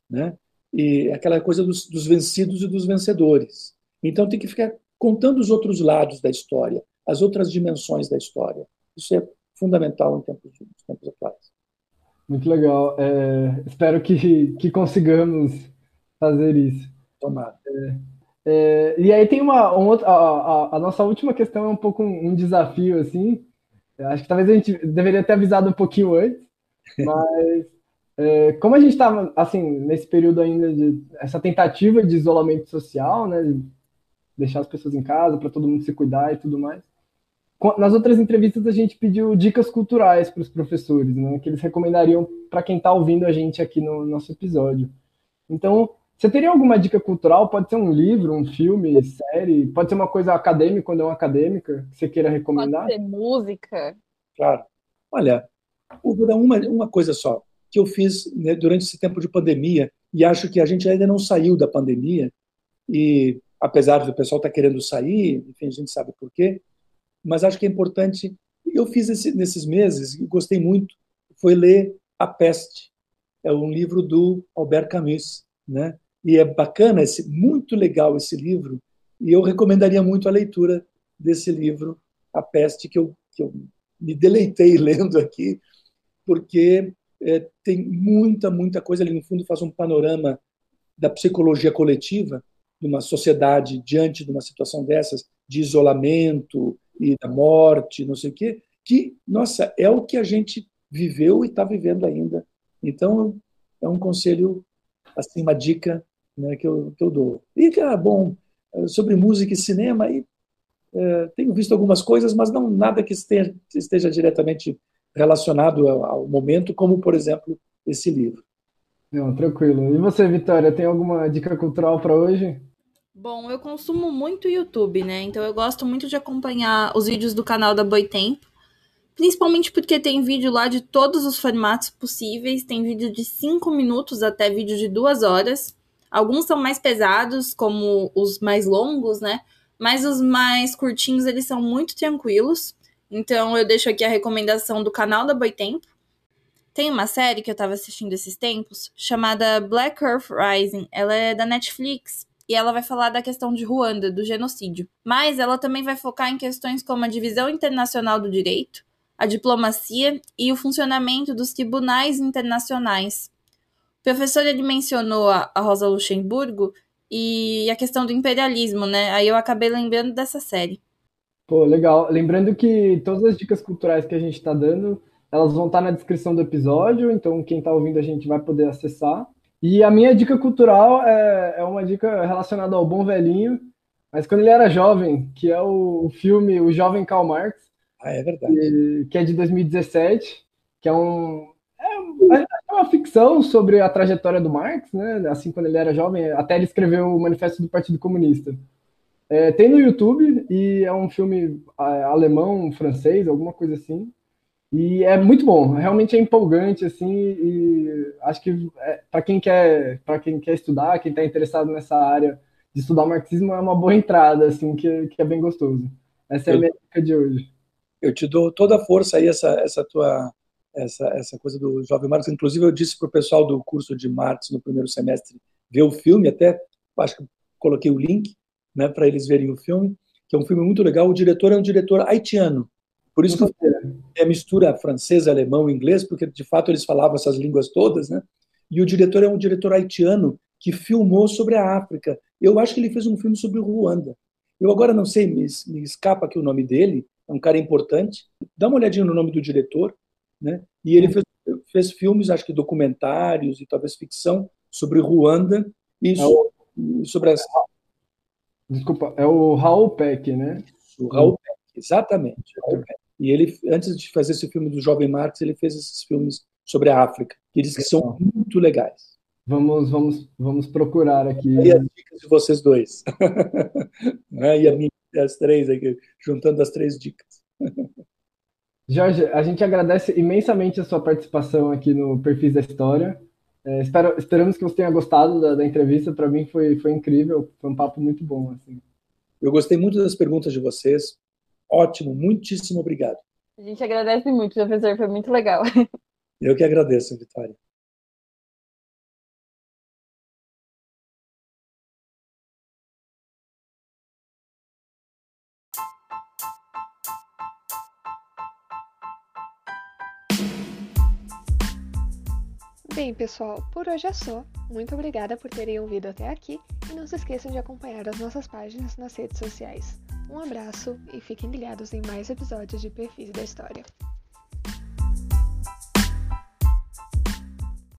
né? E aquela coisa dos, dos vencidos e dos vencedores. Então tem que ficar contando os outros lados da história, as outras dimensões da história. Isso é fundamental em tempos, em tempos atuais. Muito legal. É, espero que, que consigamos fazer isso. Tomara. É, é, e aí tem uma, um outro, a, a, a, nossa última questão é um pouco um, um desafio, assim. Acho que talvez a gente deveria ter avisado um pouquinho antes, mas é, como a gente estava, assim, nesse período ainda de essa tentativa de isolamento social, né, de deixar as pessoas em casa para todo mundo se cuidar e tudo mais, nas outras entrevistas a gente pediu dicas culturais para os professores, né, que eles recomendariam para quem está ouvindo a gente aqui no nosso episódio. Então, você teria alguma dica cultural? Pode ser um livro, um filme, série, pode ser uma coisa acadêmica quando é uma acadêmica que você queira recomendar? Pode ser música. Claro. Olha, vou dar uma, uma coisa só que eu fiz né, durante esse tempo de pandemia e acho que a gente ainda não saiu da pandemia e apesar do pessoal estar tá querendo sair, enfim, a gente sabe por quê, mas acho que é importante. Eu fiz esse, nesses meses, e gostei muito, foi ler A Peste. É um livro do Albert Camus, né? E é bacana, esse, muito legal esse livro, e eu recomendaria muito a leitura desse livro, A Peste, que eu, que eu me deleitei lendo aqui, porque é, tem muita, muita coisa. Ele, no fundo, faz um panorama da psicologia coletiva de uma sociedade diante de uma situação dessas, de isolamento, e da morte, não sei o quê, que, nossa, é o que a gente viveu e está vivendo ainda. Então, é um conselho, assim, uma dica né, que, eu, que eu dou. E, ah, bom, sobre música e cinema, aí, é, tenho visto algumas coisas, mas não nada que esteja, esteja diretamente relacionado ao, ao momento, como, por exemplo, esse livro. Não, tranquilo. E você, Vitória, tem alguma dica cultural para hoje? Bom, eu consumo muito YouTube, né? Então eu gosto muito de acompanhar os vídeos do canal da Boitempo. Principalmente porque tem vídeo lá de todos os formatos possíveis. Tem vídeo de 5 minutos até vídeo de 2 horas. Alguns são mais pesados, como os mais longos, né? Mas os mais curtinhos, eles são muito tranquilos. Então eu deixo aqui a recomendação do canal da Boitempo. Tem uma série que eu tava assistindo esses tempos, chamada Black Earth Rising. Ela é da Netflix e ela vai falar da questão de Ruanda, do genocídio. Mas ela também vai focar em questões como a divisão internacional do direito, a diplomacia e o funcionamento dos tribunais internacionais. O professor ele mencionou a, Rosa Luxemburgo e a questão do imperialismo, né? Aí eu acabei lembrando dessa série. Pô, legal. Lembrando que todas as dicas culturais que a gente está dando, elas vão estar tá na descrição do episódio, então quem está ouvindo a gente vai poder acessar. E a minha dica cultural é, é uma dica relacionada ao Bom Velhinho, mas quando ele era jovem, que é o, o filme O Jovem Karl Marx. Ah, é verdade. Que, que é de 2017, que é um. É, é uma ficção sobre a trajetória do Marx, né? Assim, quando ele era jovem, até ele escreveu o Manifesto do Partido Comunista. É, tem no YouTube e é um filme é, alemão, francês, alguma coisa assim. E é muito bom, realmente é empolgante, assim, e acho que é, para quem quer para quem quer estudar, quem está interessado nessa área de estudar o marxismo, é uma boa entrada, assim, que, que é bem gostoso. Essa é a minha dica de hoje. Eu te dou toda a força aí, essa, essa tua essa, essa coisa do jovem Marx. Inclusive, eu disse para o pessoal do curso de Marx no primeiro semestre ver o filme, até acho que coloquei o link né, para eles verem o filme, que é um filme muito legal. O diretor é um diretor haitiano. Por isso que é a mistura francesa, alemão, inglês, porque de fato eles falavam essas línguas todas, né? E o diretor é um diretor haitiano que filmou sobre a África. Eu acho que ele fez um filme sobre Ruanda. Eu agora não sei, me, me escapa aqui o nome dele, é um cara importante. Dá uma olhadinha no nome do diretor, né? E ele fez, fez filmes, acho que documentários e talvez ficção sobre Ruanda e é sobre as. Desculpa, é o Raul Peck, né? O Raul Peck, exatamente. E ele, antes de fazer esse filme do Jovem Marx, ele fez esses filmes sobre a África, que eles que são muito legais. Vamos, vamos, vamos procurar aqui. E as dicas de vocês dois. Né? e a minha, as três aqui, juntando as três dicas. Jorge, a gente agradece imensamente a sua participação aqui no Perfis da História. É, espero, esperamos que você tenha gostado da, da entrevista. Para mim foi, foi incrível, foi um papo muito bom. Assim. Eu gostei muito das perguntas de vocês. Ótimo, muitíssimo obrigado. A gente agradece muito, professor, foi muito legal. Eu que agradeço, Vitória. Bem, pessoal, por hoje é só. Muito obrigada por terem ouvido até aqui e não se esqueçam de acompanhar as nossas páginas nas redes sociais. Um abraço e fiquem ligados em mais episódios de Perfis da História.